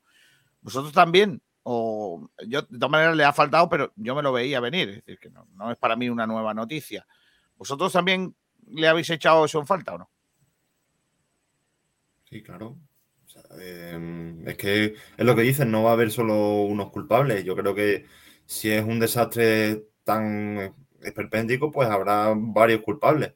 Vosotros también, o yo de todas maneras le ha faltado, pero yo me lo veía venir, es decir, que no, no es para mí una nueva noticia. ¿Vosotros también le habéis echado eso en falta o no? Sí, claro. Eh, es que es lo que dicen, no va a haber solo unos culpables. Yo creo que si es un desastre tan esperpéntico, pues habrá varios culpables.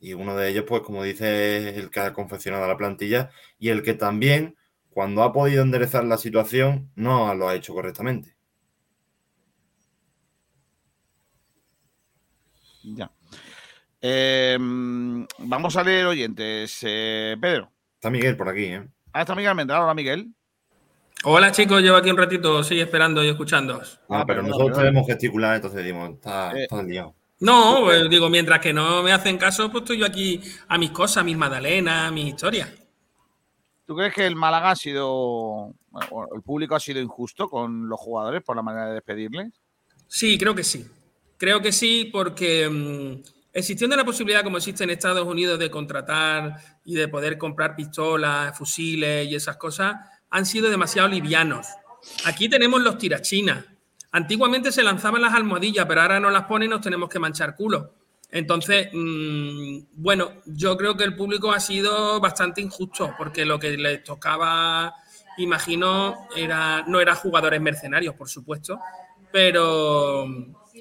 Y uno de ellos, pues como dice, es el que ha confeccionado la plantilla y el que también, cuando ha podido enderezar la situación, no lo ha hecho correctamente. Ya. Em, vamos a leer oyentes. Eh, Pedro. Está Miguel por aquí, ¿eh? Ah, está Miguel Almendral. Hola, Miguel. Hola chicos, llevo aquí un ratito, estoy esperando y escuchándoos. Ah, pero perdón, nosotros perdón. debemos gesticular, entonces decimos, está, Eh, está liado. No, pues, digo, mientras que no me hacen caso, pues estoy yo aquí a mis cosas, a mis magdalenas, a mis historias. ¿Tú crees que el Málaga ha sido, bueno, el público ha sido injusto con los jugadores por la manera de despedirles? Sí, creo que sí. Creo que sí, porque mm, existiendo la posibilidad, como existe en Estados Unidos, de contratar y de poder comprar pistolas, fusiles y esas cosas, han sido demasiado livianos. Aquí tenemos los tirachinas. Antiguamente se lanzaban las almohadillas, pero ahora no las ponen y nos tenemos que manchar culo. Entonces, mm, bueno, yo creo que el público ha sido bastante injusto, porque lo que les tocaba, imagino, era, no eran jugadores mercenarios, por supuesto, pero,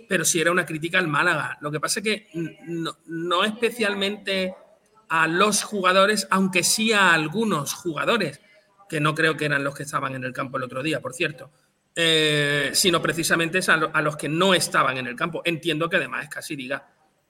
pero sí era una crítica al Málaga. Lo que pasa es que no, no especialmente a los jugadores, aunque sí a algunos jugadores, que no creo que eran los que estaban en el campo el otro día, por cierto, eh, sino precisamente es a, lo- a los que no estaban en el campo. Entiendo que además casi diga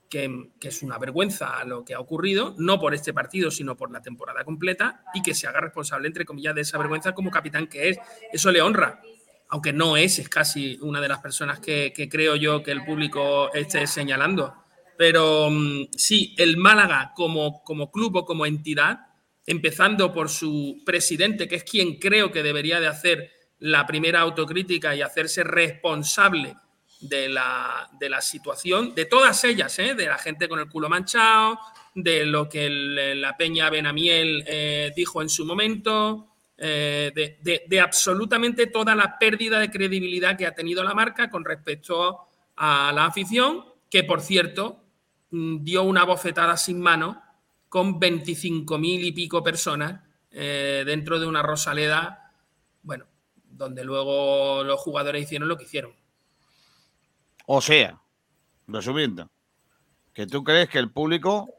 que, es una vergüenza lo que ha ocurrido, no por este partido, sino por la temporada completa, y que se haga responsable, entre comillas, de esa vergüenza como capitán que es. Eso le honra, aunque no es, es casi una de las personas que, que creo yo que el público esté señalando. Pero mm, sí, el Málaga como, como club o como entidad, empezando por su presidente, que es quien creo que debería de hacer la primera autocrítica y hacerse responsable de la, de la situación, de todas ellas, ¿eh? de la gente con el culo manchado, de lo que la Peña Benamiel eh, dijo en su momento, eh, de, de- absolutamente toda la pérdida de credibilidad que ha tenido la marca con respecto a la afición, que por cierto mm, dio una bofetada sin mano con 25.000 y pico personas dentro de una Rosaleda, bueno, donde luego los jugadores hicieron lo que hicieron. O sea, resumiendo, que tú crees que el público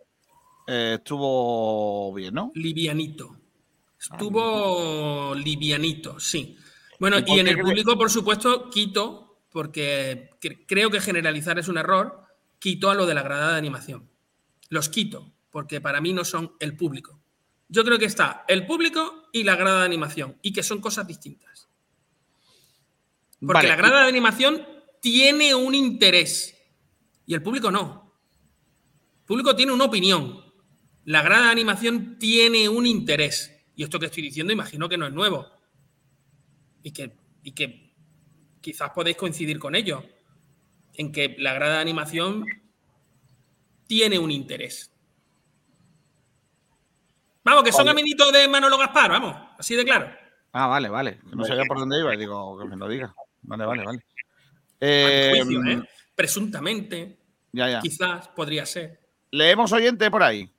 eh, estuvo bien, ¿no? Livianito. Estuvo livianito, sí. Bueno, ¿Y en el público, por supuesto, quito, porque cre- creo que generalizar es un error, quito a lo de la grada de animación. Los quito, porque para mí no son el público. Yo creo que está el público y la grada de animación, y que son cosas distintas. Porque Vale, la grada de animación tiene un interés y el público no. El público tiene una opinión. La grada de animación tiene un interés. Y esto que estoy diciendo imagino que no es nuevo. Y que, y que quizás podéis coincidir con ello. En que la grada de animación tiene un interés. Vamos, que son amiguitos de Manolo Gaspar, vamos, así de claro. Ah, vale, vale. No sabía por dónde iba y digo que me lo diga. Vale, vale, vale. Eh, juicio, ¿eh? Presuntamente, Ya, ya. quizás podría ser. Leemos oyente por ahí.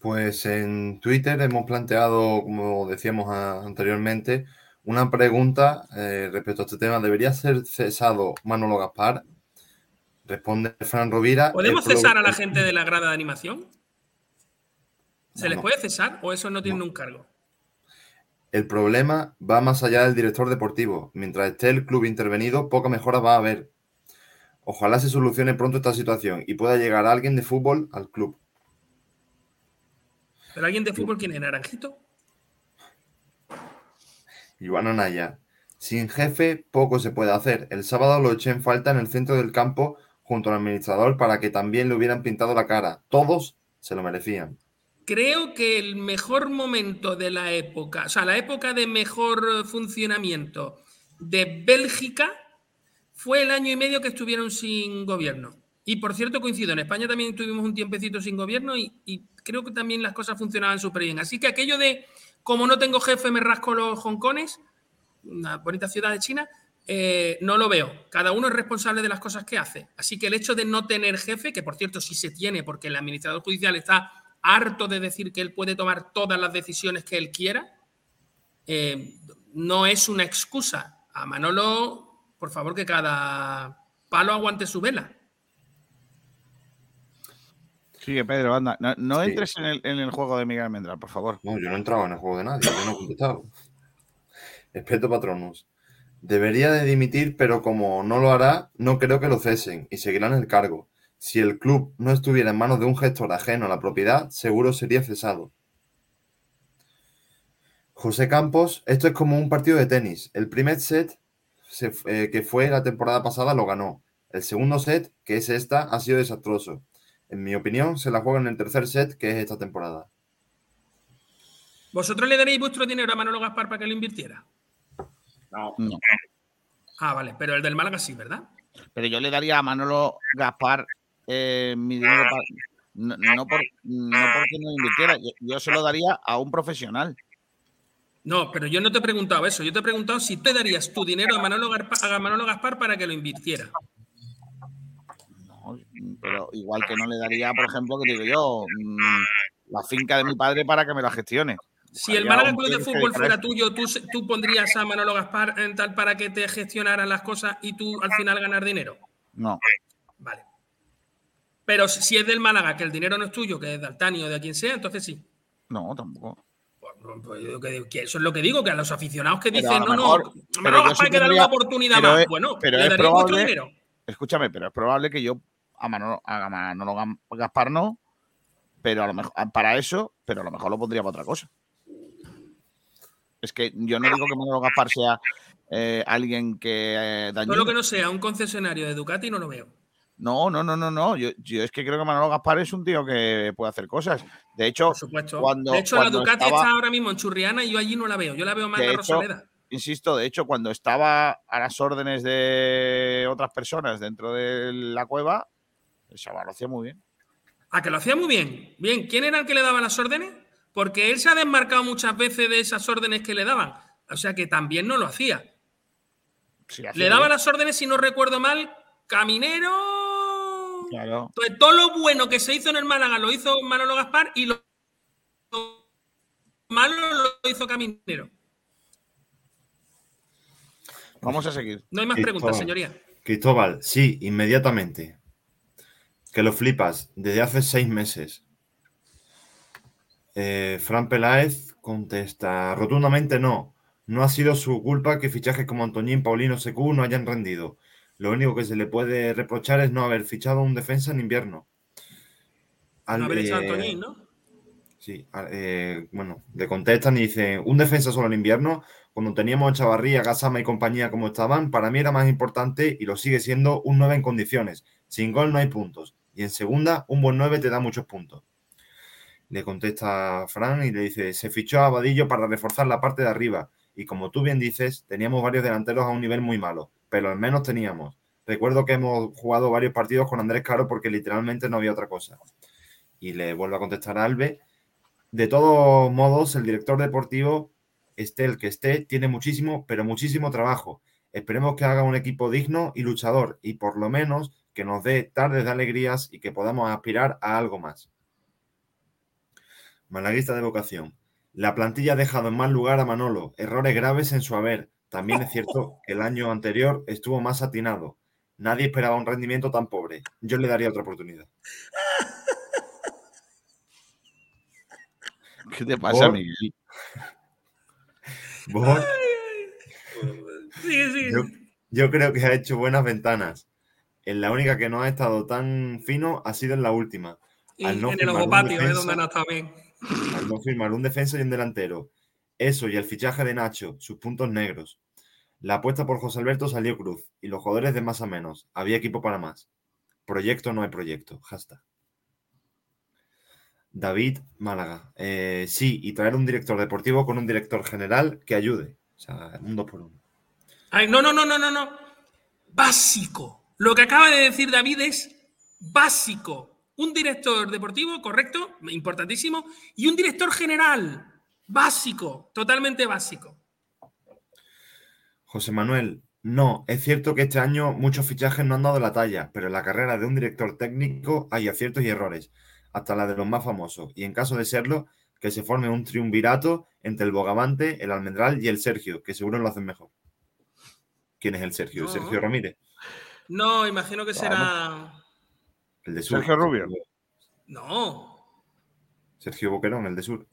Pues en Twitter hemos planteado, como decíamos a- anteriormente, una pregunta eh, respecto a este tema. ¿Debería ser cesado Manolo Gaspar? Responde Fran Rovira. ¿Podemos cesar a la gente de la grada de animación? ¿Se No, les no. puede cesar o eso no tienen un cargo? El problema va más allá del director deportivo. Mientras esté el club intervenido, poca mejora va a haber. Ojalá se solucione pronto esta situación y pueda llegar alguien de fútbol al club. ¿Pero alguien de fútbol quién es? ¿Naranjito? Iván Anaya. Sin jefe, poco se puede hacer. El sábado lo eché en falta en el centro del campo junto al administrador para que también le hubieran pintado la cara. Todos se lo merecían. Creo que el mejor momento de la época, o sea, la época de mejor funcionamiento de Bélgica fue el año y medio que estuvieron sin gobierno. Y por cierto, coincido, en España también tuvimos un tiempecito sin gobierno y, creo que también las cosas funcionaban súper bien. Así que aquello de, como no tengo jefe, me rasco los hongkones, una bonita ciudad de China, eh, no lo veo. Cada uno es responsable de las cosas que hace. Así que el hecho de no tener jefe, que por cierto sí se tiene, porque el administrador judicial está harto de decir que él puede tomar todas las decisiones que él quiera, eh, no es una excusa. A Manolo, por favor, que cada palo aguante su vela. Sigue, Pedro, anda. No, no Sí. entres en el, en el juego de Miguel Almendral, por favor. No, yo no he entrado en el juego de nadie, yo no he contestado. Espeto Patronus. Debería de dimitir, pero como no lo hará, no creo que lo cesen y seguirá en el cargo. Si el club no estuviera en manos de un gestor ajeno a la propiedad, seguro sería cesado. José Campos, esto es como un partido de tenis. El primer set se- eh, que fue la temporada pasada lo ganó. El segundo set, que es esta, ha sido desastroso. En mi opinión, se la juega en el tercer set, que es esta temporada. ¿Vosotros le daréis vuestro dinero a Manolo Gaspar para que lo invirtiera? No. No. Ah, vale, pero el del Málaga sí, ¿verdad? Pero yo le daría a Manolo Gaspar eh, mi dinero pa- no, no por- no porque no invirtiera, yo, yo se lo daría a un profesional. No, pero yo no te he preguntado eso. Yo te he preguntado si te darías tu dinero a Manolo, Garpa- a Manolo Gaspar para que lo invirtiera. No, pero igual que no le daría, por ejemplo, que digo yo, mm, la finca de mi padre para que me la gestione. Si el Málaga Club de Fútbol fuera tuyo, ¿tú, tú pondrías a Manolo Gaspar en tal para que te gestionaran las cosas y tú al final ganar dinero. No, Vale. Pero si es del Málaga, que el dinero no es tuyo, que es de Altani o de quien sea, entonces sí. no, tampoco. Pues, pues, que- eso es lo que digo, que a los aficionados que dicen, no, mejor- no, pero Gaspar hay que darle una oportunidad más. es- bueno, pero le vuestro probable- dinero. Escúchame, pero es probable que yo a Manolo, a Manolo Gaspar no, pero a lo mejor para eso, pero a lo mejor lo pondría para otra cosa. Es que yo no digo que Manolo Gaspar sea eh, alguien que eh, Todo dañino. lo que no sea un concesionario de Ducati no lo veo. No, no, no, no, no. Yo, yo es que creo que Manolo Gaspar es un tío que puede hacer cosas. De hecho, Por supuesto. cuando, de hecho, cuando la Ducati estaba- está ahora mismo en Churriana y yo allí no la veo. Yo la veo más de en la hecho, Rosaleda. insisto, de hecho, cuando estaba a las órdenes de otras personas dentro de la cueva, el chaval lo hacía muy bien. A que lo hacía muy bien. Bien, ¿quién era el que le daba las órdenes? Porque él se ha desmarcado muchas veces de esas órdenes que le daban. O sea que también no lo hacía. Sí, hacía Le daba bien. las órdenes, si no recuerdo mal, Caminero. Claro. Entonces, todo lo bueno que se hizo en el Málaga lo hizo Manolo Gaspar y lo lo malo lo hizo Caminero. Vamos a seguir. No hay más Cristóbal. preguntas, señoría. Cristóbal, sí, inmediatamente. Que lo flipas desde hace seis meses. Eh, Fran Peláez contesta rotundamente no. No ha sido su culpa que fichajes como Antoñín, Paulino, Secu no hayan rendido. Lo único que se le puede reprochar es no haber fichado un defensa en invierno. Al- No haber echado a eh, ¿no? Sí, eh, bueno, le contestan y dicen, un defensa solo en invierno, cuando teníamos a Chavarría, Gasama y compañía como estaban, para mí era más importante y lo sigue siendo un 9 en condiciones. Sin gol no hay puntos. Y en segunda, un buen 9 te da muchos puntos. Le contesta Fran y le dice, se fichó a Vadillo para reforzar la parte de arriba. Y como tú bien dices, teníamos varios delanteros a un nivel muy malo, pero al menos teníamos. Recuerdo que hemos jugado varios partidos con Andrés Caro porque literalmente no había otra cosa. Y le vuelvo a contestar a Alves de todos modos, el director deportivo, esté el que esté, tiene muchísimo, pero muchísimo trabajo. Esperemos que haga un equipo digno y luchador y por lo menos que nos dé tardes de alegrías y que podamos aspirar a algo más. Malaguista de vocación. La plantilla ha dejado en mal lugar a Manolo, errores graves en su haber. También es cierto que el año anterior estuvo más atinado. Nadie esperaba un rendimiento tan pobre. Yo le daría otra oportunidad. ¿Qué te pasa, Por- Miguel? Vos- Sigue, sigue. Yo, yo creo que ha hecho buenas ventanas. En la única que no ha estado tan fino ha sido en la última. Y al no en el ojo patio, es donde no está bien. Al no firmar un defensa y un delantero. Eso y el fichaje de Nacho, sus puntos negros. La apuesta por José Alberto salió cruz y los jugadores de más a menos. Había equipo para más. Proyecto no hay proyecto. Hashtag. David Málaga. Eh, sí, y traer un director deportivo con un director general que ayude. O sea, un dos por uno. Ay, no, no, no, no, no, no. Básico. Lo que acaba de decir David es básico. Un director deportivo, correcto, importantísimo, y un director general, básico, totalmente básico. José Manuel, no, es cierto que este año muchos fichajes no han dado la talla, pero en la carrera de un director técnico hay aciertos y errores, hasta la de los más famosos, y en caso de serlo, que se forme un triunvirato entre el Bogavante, el Almendral y el Sergio, que seguro lo hacen mejor. ¿Quién es el Sergio? No. Sergio Ramírez, No, imagino que será. el de Sur. Sergio Rubio. No, Sergio Boquerón, el de Sur.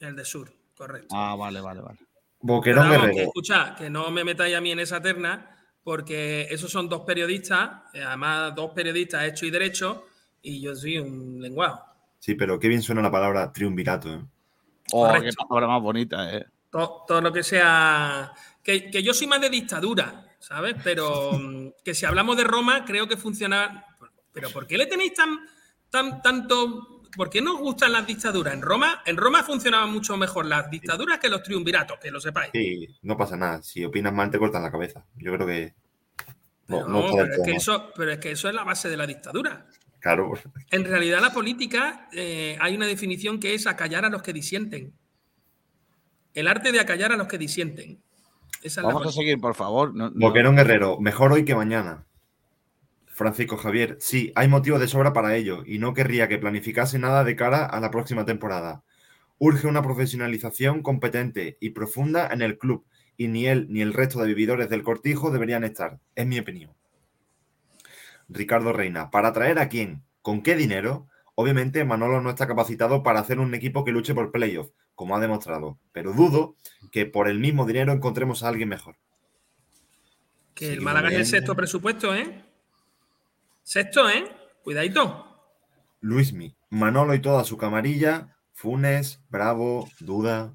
el de Sur, correcto. Ah, vale, vale, vale. Boquerón que escucha, que no me metáis a mí en esa terna, porque esos son dos periodistas, eh, además dos periodistas hecho y derecho, y yo soy un lenguaje. Sí, pero qué bien suena la palabra triunvirato. ¿eh? Oh, qué Correcto. palabra más bonita, eh. todo, todo lo que sea. Que, que yo soy más de dictadura, ¿sabes? Pero mm, que si hablamos de Roma, creo que funciona. Pero ¿por qué le tenéis tan, tan tanto? ¿Por qué no os gustan las dictaduras? En Roma, en Roma funcionaban mucho mejor las dictaduras que los triunviratos, que lo sepáis. Sí, no pasa nada. Si opinas mal, te cortan la cabeza. Yo creo que. No, Pero, no pero es que eso, pero es que eso es la base de la dictadura. Claro, En realidad, la política eh, hay una definición que es acallar a los que disienten. El arte de acallar a los que disienten. Esa es la Vamos a seguir, por favor. No- no- Boquerón Guerrero, mejor hoy que mañana. Francisco Javier, sí, hay motivos de sobra para ello y no querría que planificase nada de cara a la próxima temporada. Urge una profesionalización competente y profunda en el club y ni él ni el resto de vividores del cortijo deberían estar, es mi opinión. Ricardo Reina, ¿para traer a quién? ¿Con qué dinero? Obviamente Manolo no está capacitado para hacer un equipo que luche por playoff, como ha demostrado, pero dudo que por el mismo dinero encontremos a alguien mejor. Que el Málaga es el sexto presupuesto, ¿eh? Sexto, ¿eh? Cuidadito. Luismi, Manolo y toda su camarilla, Funes, Bravo, Duda.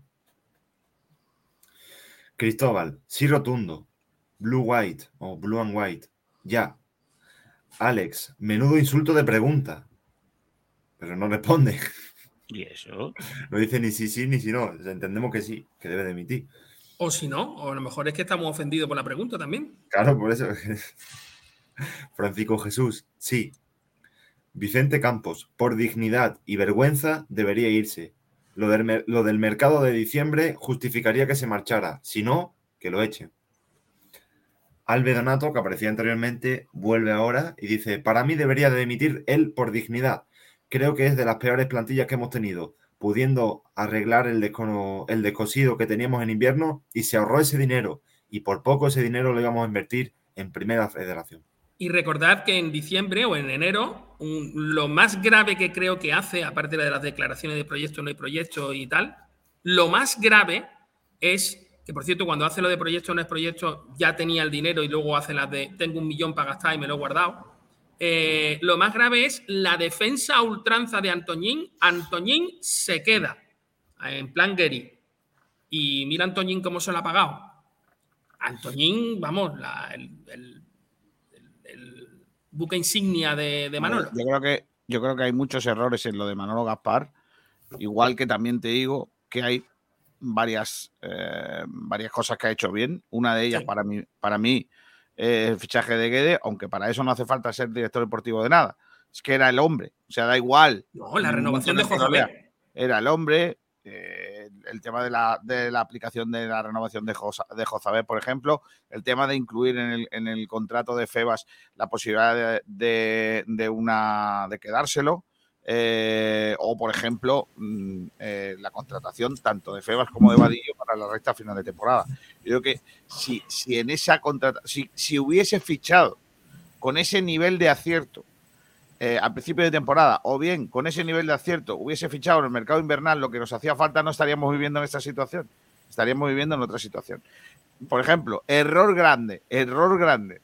Cristóbal, sí rotundo, Blue White o Blue and White, ya. Alex, menudo insulto de pregunta. Pero no responde. ¿Y eso? No dice ni sí, sí, ni si no. Entendemos que sí, que debe de emitir. O si no, o a lo mejor es que estamos ofendidos por la pregunta también. Claro, por eso. Francisco Jesús, sí. Vicente Campos, por dignidad y vergüenza debería irse. Lo del, mercado de diciembre justificaría que se marchara. Si no, que lo echen. Albe Donato, que aparecía anteriormente, vuelve ahora y dice: Para mí debería de dimitir él por dignidad. Creo que es de las peores plantillas que hemos tenido, pudiendo arreglar el, el descosido que teníamos en invierno y se ahorró ese dinero. Y por poco ese dinero lo íbamos a invertir en Primera Federación. Y recordad que en diciembre o en enero, lo más grave que creo que hace, aparte de las declaraciones de proyecto, no hay proyecto y tal, lo más grave es que, por cierto, cuando hace lo de proyecto, no es proyecto, ya tenía el dinero y luego hace las de tengo un millón para gastar y me lo he guardado. Eh, lo más grave es la defensa a ultranza de Antoñín. Antoñín se queda en plan Gary. Y mira Antoñín cómo se lo ha pagado. Antoñín, vamos, el buque insignia de, de Manolo. Yo creo que yo creo que hay muchos errores en lo de Manolo Gaspar, igual que también te digo que hay varias eh, varias cosas que ha hecho bien. Una de ellas Sí. para mí para mí eh, el fichaje de Guede, aunque para eso no hace falta ser director deportivo de nada. Es que era el hombre, o sea, da igual. No, la renovación de vea. Era el hombre. Eh, el tema de la, de la aplicación de la renovación de, Josa- de por ejemplo, el tema de incluir en el, en el contrato de Febas la posibilidad de, de- una de quedárselo. eh, o, por ejemplo, mm, eh, la contratación tanto de Febas como de Vadillo para la recta final de temporada. Yo creo que si, si en esa contratación, si, si hubiese fichado con ese nivel de acierto eh, al principio de temporada, o bien con ese nivel de acierto hubiese fichado en el mercado invernal lo que nos hacía falta, no estaríamos viviendo en esta situación. Estaríamos viviendo en otra situación. Por ejemplo, error grande, error grande.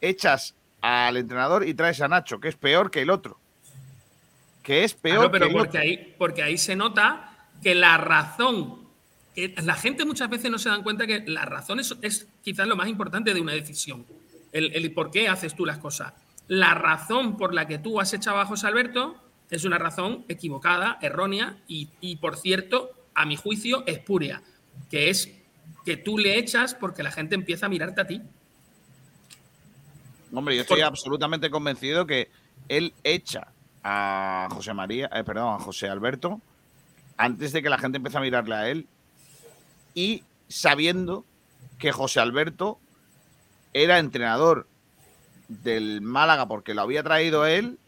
Echas al entrenador y traes a Nacho, que es peor que el otro. Que es peor Claro, pero que el porque otro. ahí, porque ahí se nota que la razón, que la gente muchas veces no se dan cuenta que la razón es, es quizás lo más importante de una decisión. El, el por qué haces tú las cosas. La razón por la que tú has echado a José Alberto es una razón equivocada, errónea y, y, por cierto, a mi juicio, espuria, que es que tú le echas porque la gente empieza a mirarte a ti. Hombre, yo estoy absolutamente convencido que él echa a José María, eh, perdón, a José Alberto antes de que la gente empiece a mirarle a él y sabiendo que José Alberto era entrenador del Málaga porque lo había traído él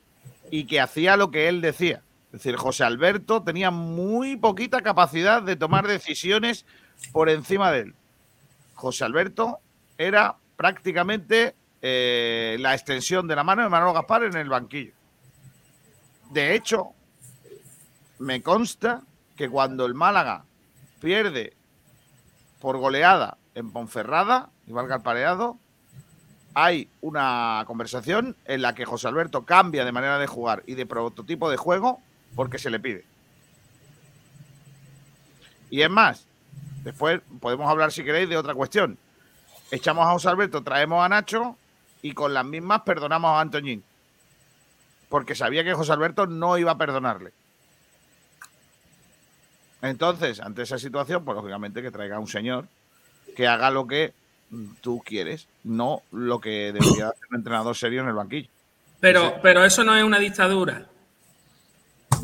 y que hacía lo que él decía. Es decir, José Alberto tenía muy poquita capacidad de tomar decisiones por encima de él. José Alberto era prácticamente eh, la extensión de la mano de Manolo Gaspar en el banquillo. De hecho, me consta que cuando el Málaga pierde por goleada en Ponferrada, y valga el pareado, hay una conversación en la que José Alberto cambia de manera de jugar y de prototipo de juego porque se le pide. Y es más, después podemos hablar si queréis de otra cuestión. Echamos a José Alberto, traemos a Nacho y con las mismas perdonamos a Antoñín. Porque sabía que José Alberto no iba a perdonarle. Entonces, ante esa situación, pues lógicamente que traiga a un señor que haga lo que tú quieres, no lo que debería hacer un entrenador serio en el banquillo. Pero, pero eso no es una dictadura.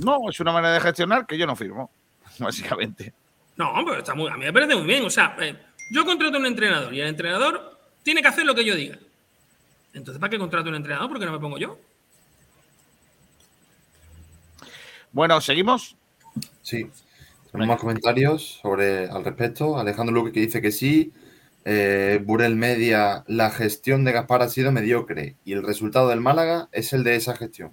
No, es una manera de gestionar que yo no firmo, básicamente. No, pero está muy, a mí me parece muy bien. O sea, eh, yo contrato a un entrenador y el entrenador tiene que hacer lo que yo diga. Entonces, ¿para qué contrato a un entrenador? ¿Por qué no me pongo yo? Bueno, ¿seguimos? Sí. Tenemos más comentarios sobre al respecto. Alejandro Luque que dice que sí. Eh, Burel Media, la gestión de Gaspar ha sido mediocre y el resultado del Málaga es el de esa gestión.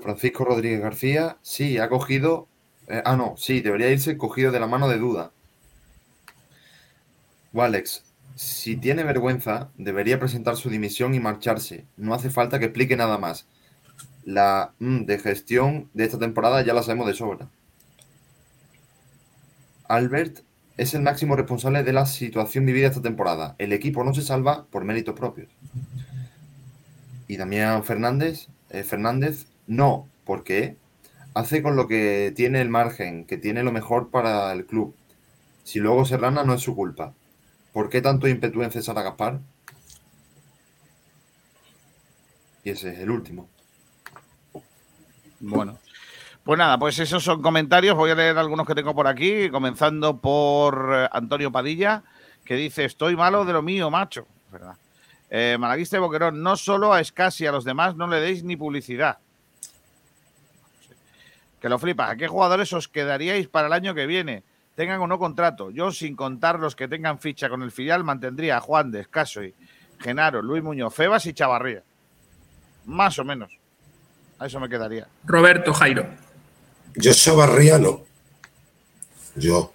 Francisco Rodríguez García, sí, ha cogido. eh, ah, no, sí, debería irse cogido de la mano de duda. Walex, si tiene vergüenza, debería presentar su dimisión y marcharse. No hace falta que explique nada más. La mm, de gestión de esta temporada ya la sabemos de sobra. Albert es el máximo responsable de la situación vivida esta temporada. El equipo no se salva por méritos propios. Y Damián Fernández, eh, Fernández, no, porque hace con lo que tiene el margen, que tiene lo mejor para el club. Si luego Serrana no es su culpa. ¿Por qué tanto ímpetu en César a Gaspar? Y ese es el último. Bueno. Pues nada, pues esos son comentarios. Voy a leer algunos que tengo por aquí, comenzando por eh, Antonio Padilla, que dice: Estoy malo de lo mío, macho. ¿Verdad? Eh, Malaguista y Boquerón, no solo a Escasi, a los demás no le deis ni publicidad. Que lo flipas. ¿A qué jugadores os quedaríais para el año que viene? Tengan o no contrato. Yo, sin contar los que tengan ficha con el filial, mantendría a Juan de Escaso Genaro, Luis Muñoz, Febas y Chavarría. Más o menos. A eso me quedaría. Roberto Jairo. Yo Chavarría no. Yo.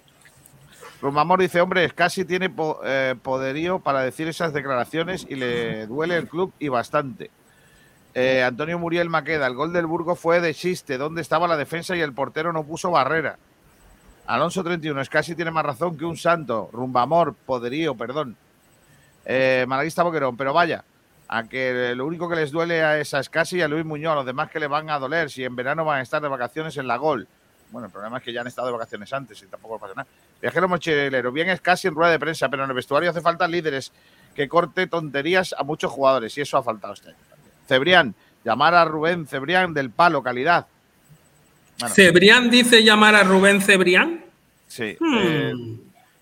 Rumamor dice, hombre, casi tiene eh, poderío para decir esas declaraciones y le duele el club y bastante. Eh, Antonio Muriel Maqueda, el gol del Burgo fue de chiste, ¿dónde estaba la defensa y el portero no puso barrera? Alonso 31, es casi tiene más razón que un santo. Rumbamor, poderío, perdón. Eh, Malaguista Boquerón, pero vaya, a que lo único que les duele a esa Escasi y a Luis Muñoz, a los demás que le van a doler, si en verano van a estar de vacaciones en la Gol. Bueno, el problema es que ya han estado de vacaciones antes y tampoco pasa nada. Viajero mochilero, bien es casi en rueda de prensa, pero en el vestuario hace falta líderes que corte tonterías a muchos jugadores y eso ha faltado este año. Cebrián, llamar a Rubén Cebrián del palo, calidad. Bueno, Cebrián dice llamar a Rubén Cebrián. sí. Hmm. eh,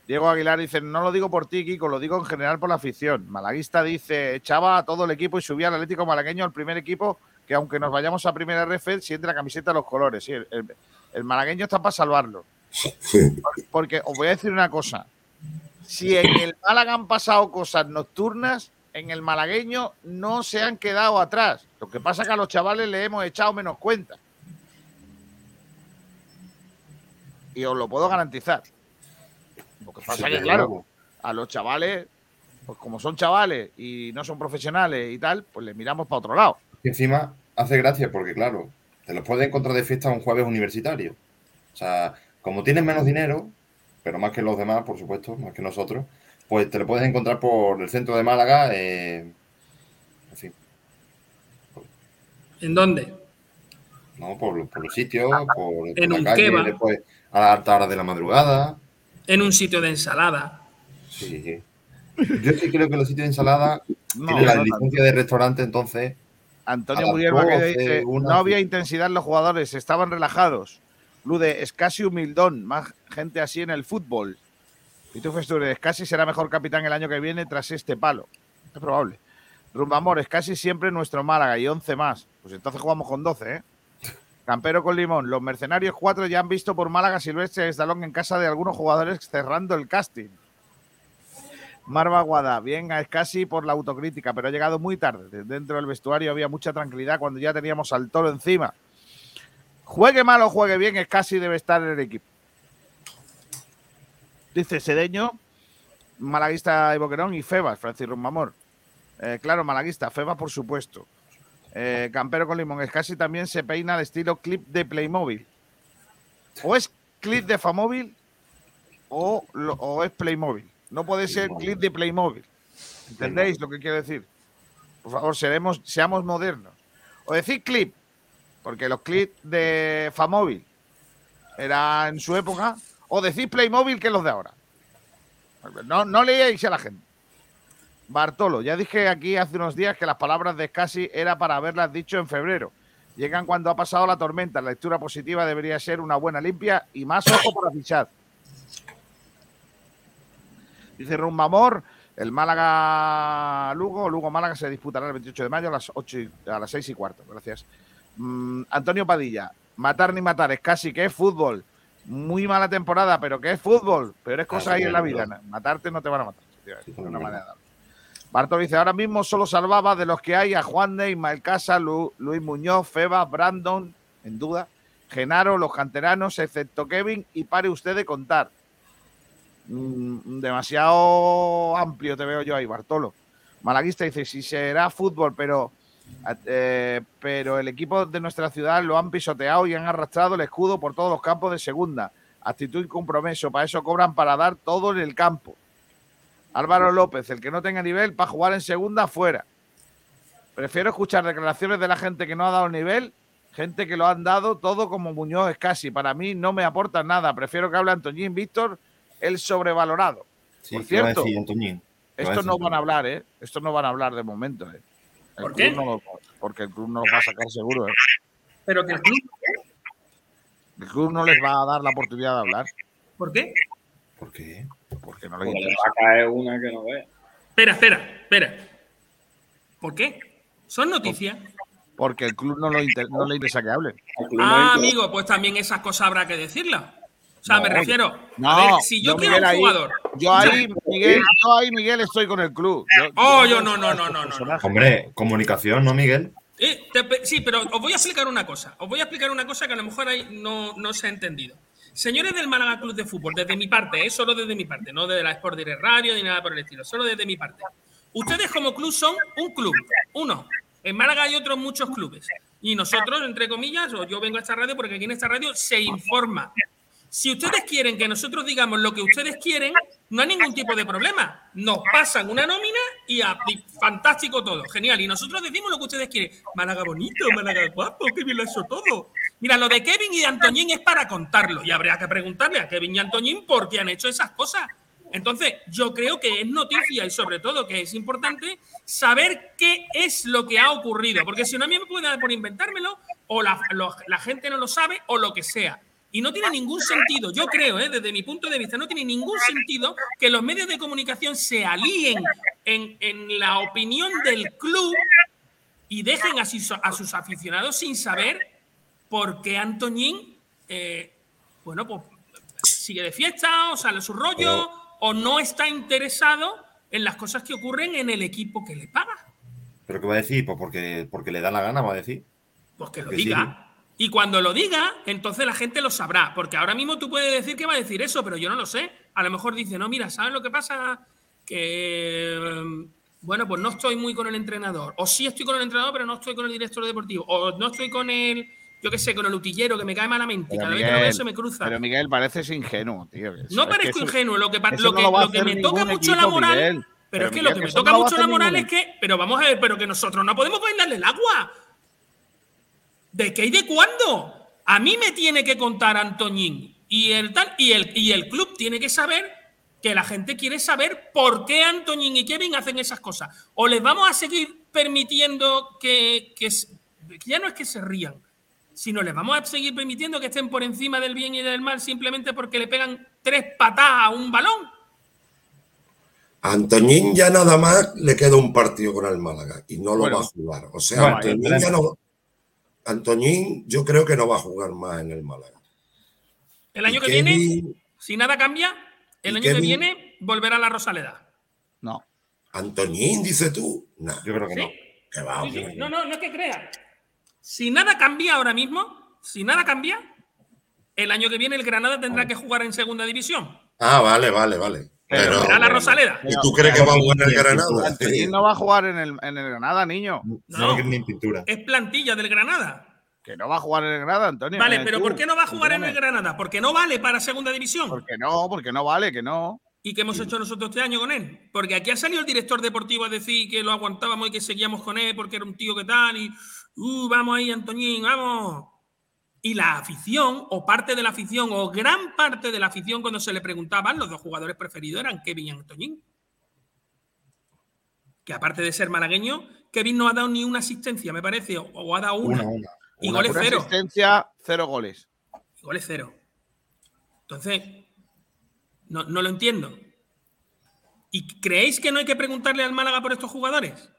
Diego Aguilar dice, no lo digo por ti, Kiko, lo digo en general por la afición. Malaguista dice, echaba a todo el equipo y subía al Atlético Malagueño al primer equipo, que aunque nos vayamos a primera RF, siente la camiseta a los colores. Sí, el, el- el malagueño está para salvarlo. Porque os voy a decir una cosa. Si en el Málaga han pasado cosas nocturnas, en el malagueño no se han quedado atrás. Lo que pasa es que a los chavales le hemos echado menos cuenta. Y os lo puedo garantizar. Lo que pasa Sí, es que, claro, luego. a los chavales, pues como son chavales y no son profesionales y tal, pues les miramos para otro lado. Y encima hace gracia porque, claro, te los puedes encontrar de fiesta un jueves universitario. O sea, como tienes menos dinero, pero más que los demás, por supuesto, más que nosotros, pues te lo puedes encontrar por el centro de Málaga. eh, en fin, ¿En dónde? ¿no? por, por los sitios, por, por En la un calle, después a las altas horas de la madrugada. En un sitio de ensalada. Sí, sí. Yo sí creo que los sitios de ensalada No, tienen la no licencia de restaurante, entonces. Antonio Muriel 12, dice, una, no había intensidad en los jugadores, estaban relajados. Lude, es casi humildón, más gente así en el fútbol. Y tú, Festure, casi será mejor capitán el año que viene tras este palo. Es probable. Rumbamor, es casi siempre nuestro Málaga y 11 más. Pues entonces jugamos con 12, ¿eh? Campero con Limón, los mercenarios 4 ya han visto por Málaga Silvestre Estalón en casa de algunos jugadores cerrando el casting. Marva Guada, bien es casi por la autocrítica, pero ha llegado muy tarde. Dentro del vestuario había mucha tranquilidad cuando ya teníamos al toro encima. Juegue mal o juegue bien, es casi debe estar en el equipo. Dice Sedeño, Malaguista y Boquerón y Febas, Francis Rumamor. Eh, claro, Malaguista, Febas por supuesto. Eh, Campero con Limón, es casi también se peina al estilo clip de Playmobil. O es clip de Famóvil o, lo- o es Playmobil. No puede ser clip de Playmobil. ¿Entendéis lo que quiero decir? Por favor, seremos, seamos modernos. O decir clip, porque los clips de Famóvil eran en su época, o decir Playmobil que los de ahora. No, no leíais a la gente. Bartolo, ya dije aquí hace unos días que las palabras de Scassi era para haberlas dicho en febrero. Llegan cuando ha pasado la tormenta. La lectura positiva debería ser una buena limpia y más ojo para fichar. Dice Rumbamor, el Málaga-Lugo, Lugo-Málaga se disputará el 28 de mayo a las, 8 y- a las 6 y cuarto. Gracias. Mm, Antonio Padilla, matar ni matar, es casi que es fútbol. Muy mala temporada, pero que es fútbol. Pero es cosa Ah, ahí en la vida. Matarte no te van a matar. De una manera. Bartolo dice, ahora mismo solo salvaba de los que hay a Juan de Ismael Casa, Lu- Luis Muñoz, Feba, Brandon, en duda, Genaro, los canteranos, excepto Kevin, y pare usted de contar. Mm, demasiado amplio te veo yo ahí, Bartolo. Malaguista dice, si será fútbol, pero, eh, pero el equipo de nuestra ciudad lo han pisoteado y han arrastrado el escudo por todos los campos de segunda. Actitud y compromiso, para eso cobran para dar todo en el campo. Álvaro López, el que no tenga nivel para jugar en segunda, fuera. Prefiero escuchar declaraciones de la gente que no ha dado nivel, gente que lo han dado todo como Muñoz es casi. Para mí no me aporta nada. Prefiero que hable Antoñín Víctor el sobrevalorado. Sí, Por ¿qué va a cierto, decir Antoñín? ¿Qué va a estos no van a hablar, ¿eh? Estos no van a hablar de momento, ¿eh? El ¿Por qué? no lo- porque el club no los va a sacar seguro, ¿eh? Pero que el club. El club no les va a dar la oportunidad de hablar. ¿Por qué? ¿Por qué? Porque no les Porque le interesa. va a caer una que no ve. Espera, espera, espera. ¿Por qué? Son noticias. Porque el club no, lo inter- no le interesa que no Ah, amigo, pues también esas cosas habrá que decirlas. O sea, No, me refiero. No, a ver, si yo, quiero Miguel, un ahí- jugador. Yo ahí, Miguel, yo ahí, Miguel, estoy con el club. Yo- Oh, yo no, no, no, no, no, no. Hombre, comunicación, ¿no, Miguel? Eh, te sí, pero os voy a explicar una cosa. Os voy a explicar una cosa que a lo mejor ahí no, no se ha entendido. Señores del Málaga Club de Fútbol, desde mi parte, eh, solo desde mi parte, no de la Sport Direct Radio ni nada por el estilo, solo desde mi parte. Ustedes como club son un club, uno. En Málaga hay otros muchos clubes. Y nosotros, entre comillas, o yo vengo a esta radio porque aquí en esta radio se informa. Si ustedes quieren que nosotros digamos lo que ustedes quieren, no hay ningún tipo de problema. Nos pasan una nómina y, fantástico todo, genial. Y nosotros decimos lo que ustedes quieren. Málaga bonito, Málaga guapo, qué bien lo ha hecho todo. Mira, lo de Kevin y de Antoñín es para contarlo. Y habría que preguntarle a Kevin y Antoñín por qué han hecho esas cosas. Entonces, yo creo que es noticia y sobre todo que es importante saber qué es lo que ha ocurrido. Porque si no, a mí me puede dar por inventármelo, o la gente no lo sabe, o lo que sea. Y no tiene ningún sentido, yo creo, ¿eh? desde mi punto de vista, no tiene ningún sentido que los medios de comunicación se alíen en, en la opinión del club y dejen a sus, a sus aficionados sin saber por qué Antoñín, eh, bueno, pues sigue de fiesta, o sale su rollo, o no está interesado en las cosas que ocurren en el equipo que le paga. ¿Pero qué va a decir? Pues porque, porque le da la gana, va a decir. Pues que lo diga. Y cuando lo diga, entonces la gente lo sabrá. Porque ahora mismo tú puedes decir que va a decir eso, pero yo no lo sé. A lo mejor dice, no, mira, ¿sabes lo que pasa? Que, eh, bueno, pues no estoy muy con el entrenador. O sí estoy con el entrenador, pero no estoy con el director deportivo. O no estoy con el, yo qué sé, con el utillero, que me cae malamente. Pero Cada vez que lo veo Miguel, se me cruza. Pero Miguel, pareces ingenuo, tío. No parezco eso- ingenuo. Lo que, lo que, lo me toca mucho la moral. Miguel. Pero, Pero, es que Miguel, lo que que me toca no mucho la moral ningún es que. Pero vamos a ver, pero que nosotros no podemos bailarle el agua. ¿De qué y de cuándo? A mí me tiene que contar Antoñín y el, tal, y el, y el club tiene que saber que la gente quiere saber por qué Antoñín y Kevin hacen esas cosas. O les vamos a seguir permitiendo que, que ya no es que se rían, sino les vamos a seguir permitiendo que estén por encima del bien y del mal simplemente porque le pegan tres patadas a un balón. A Antoñín ya nada más le queda un partido con el Málaga y no lo Bueno. va a jugar. O sea, Bueno, Antoñín ya no. Antoñín, yo creo que no va a jugar más en el Málaga. El año Y que viene, si nada cambia, el año que viene volverá a la Rosaleda. No. Antoñín, dice tú. No, Yo creo que ¿Sí? no. que va. Sí, sí. hombre. No, no, no es que crean. Si nada cambia ahora mismo, si nada cambia, el año que viene el Granada tendrá que jugar en segunda división. Ah, vale, vale, vale. Pero, la Rosaleda. ¿Y tú crees que va a jugar en el Granada? Antoñín no va a jugar en el, en el Granada, niño. No, No. lo quieren ni pintura. Es plantilla del Granada. Que no va a jugar en el Granada, Antonio. Vale, Eh, pero tú, ¿por qué no va a jugar en el. Granada? Porque no vale para segunda división. Porque no, porque no vale, que no. ¿Y qué hemos hecho nosotros este año con él? Porque aquí ha salido el director deportivo a decir que lo aguantábamos y que seguíamos con él porque era un tío que tal y uh, vamos ahí, Antoñín, vamos. Y la afición, o parte de la afición, o gran parte de la afición, cuando se le preguntaban, los dos jugadores preferidos eran Kevin y Antoñín. Que aparte de ser malagueño, Kevin no ha dado ni una asistencia, me parece, o, o ha dado una. Una, una. Y Una goles cero. asistencia, cero goles. Y goles cero. Entonces, no, no lo entiendo. ¿Y creéis que no hay que preguntarle al Málaga por estos jugadores?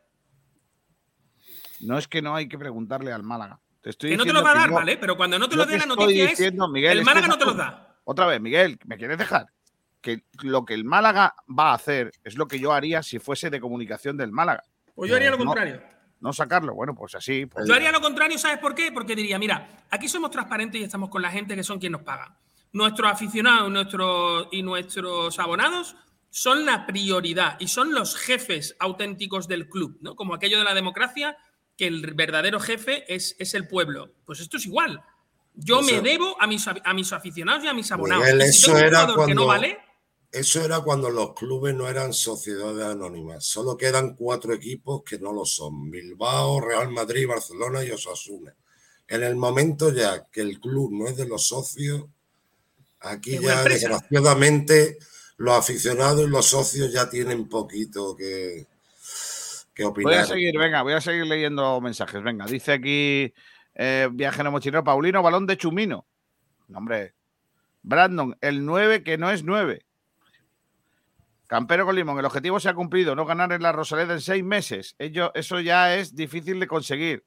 No es que no hay que preguntarle al Málaga. Te estoy Que no te lo va a dar, no- ¿vale? Pero cuando no te yo lo dé la noticia diciendo, es. Miguel, el Málaga no te lo da. Otra vez, Miguel, ¿me quieres dejar? Que lo que el Málaga va a hacer es lo que yo haría si fuese de comunicación del Málaga. Pues yo haría lo No, contrario. No sacarlo. Bueno, pues así. pues- Yo haría lo contrario, ¿sabes por qué? Porque diría, mira, aquí somos transparentes y estamos con la gente que son quien nos paga. Nuestros aficionados nuestros, y nuestros abonados son la prioridad y son los jefes auténticos del club, ¿no? Como aquello de la democracia, que el verdadero jefe es, es el pueblo. Pues esto es igual. Yo Eso- me debo a mis, a mis aficionados y a mis abonados. Miguel, Y si eso era que no cuando- vale, Eso era cuando los clubes no eran sociedades anónimas. Solo quedan cuatro equipos que no lo son. Bilbao, Real Madrid, Barcelona y Osasuna. En el momento ya que el club no es de los socios, Aquí ya, desgraciadamente, los aficionados y los socios ya tienen poquito que, que Voy a seguir, venga, voy a seguir leyendo mensajes. Venga, dice aquí eh, viajero mochilero Paulino, balón de Chumino. No, hombre. Brandon, el 9 que no es 9. Campero con Limón, el objetivo se ha cumplido, no ganar en la Rosaleda en seis meses. Ello, eso ya es difícil de conseguir.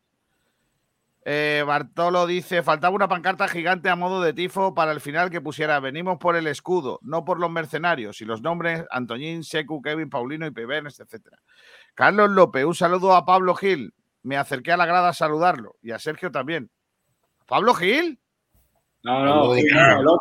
Eh, Bartolo dice, faltaba una pancarta gigante a modo de tifo para el final que pusiera, venimos por el escudo, no por los mercenarios, y los nombres Antoñín, Secu, Kevin, Paulino y Pebenes, etcétera. Carlos López, un saludo a Pablo Gil. Me acerqué a la grada a saludarlo. Y a Sergio también. ¿Pablo Gil? No, no, el otro,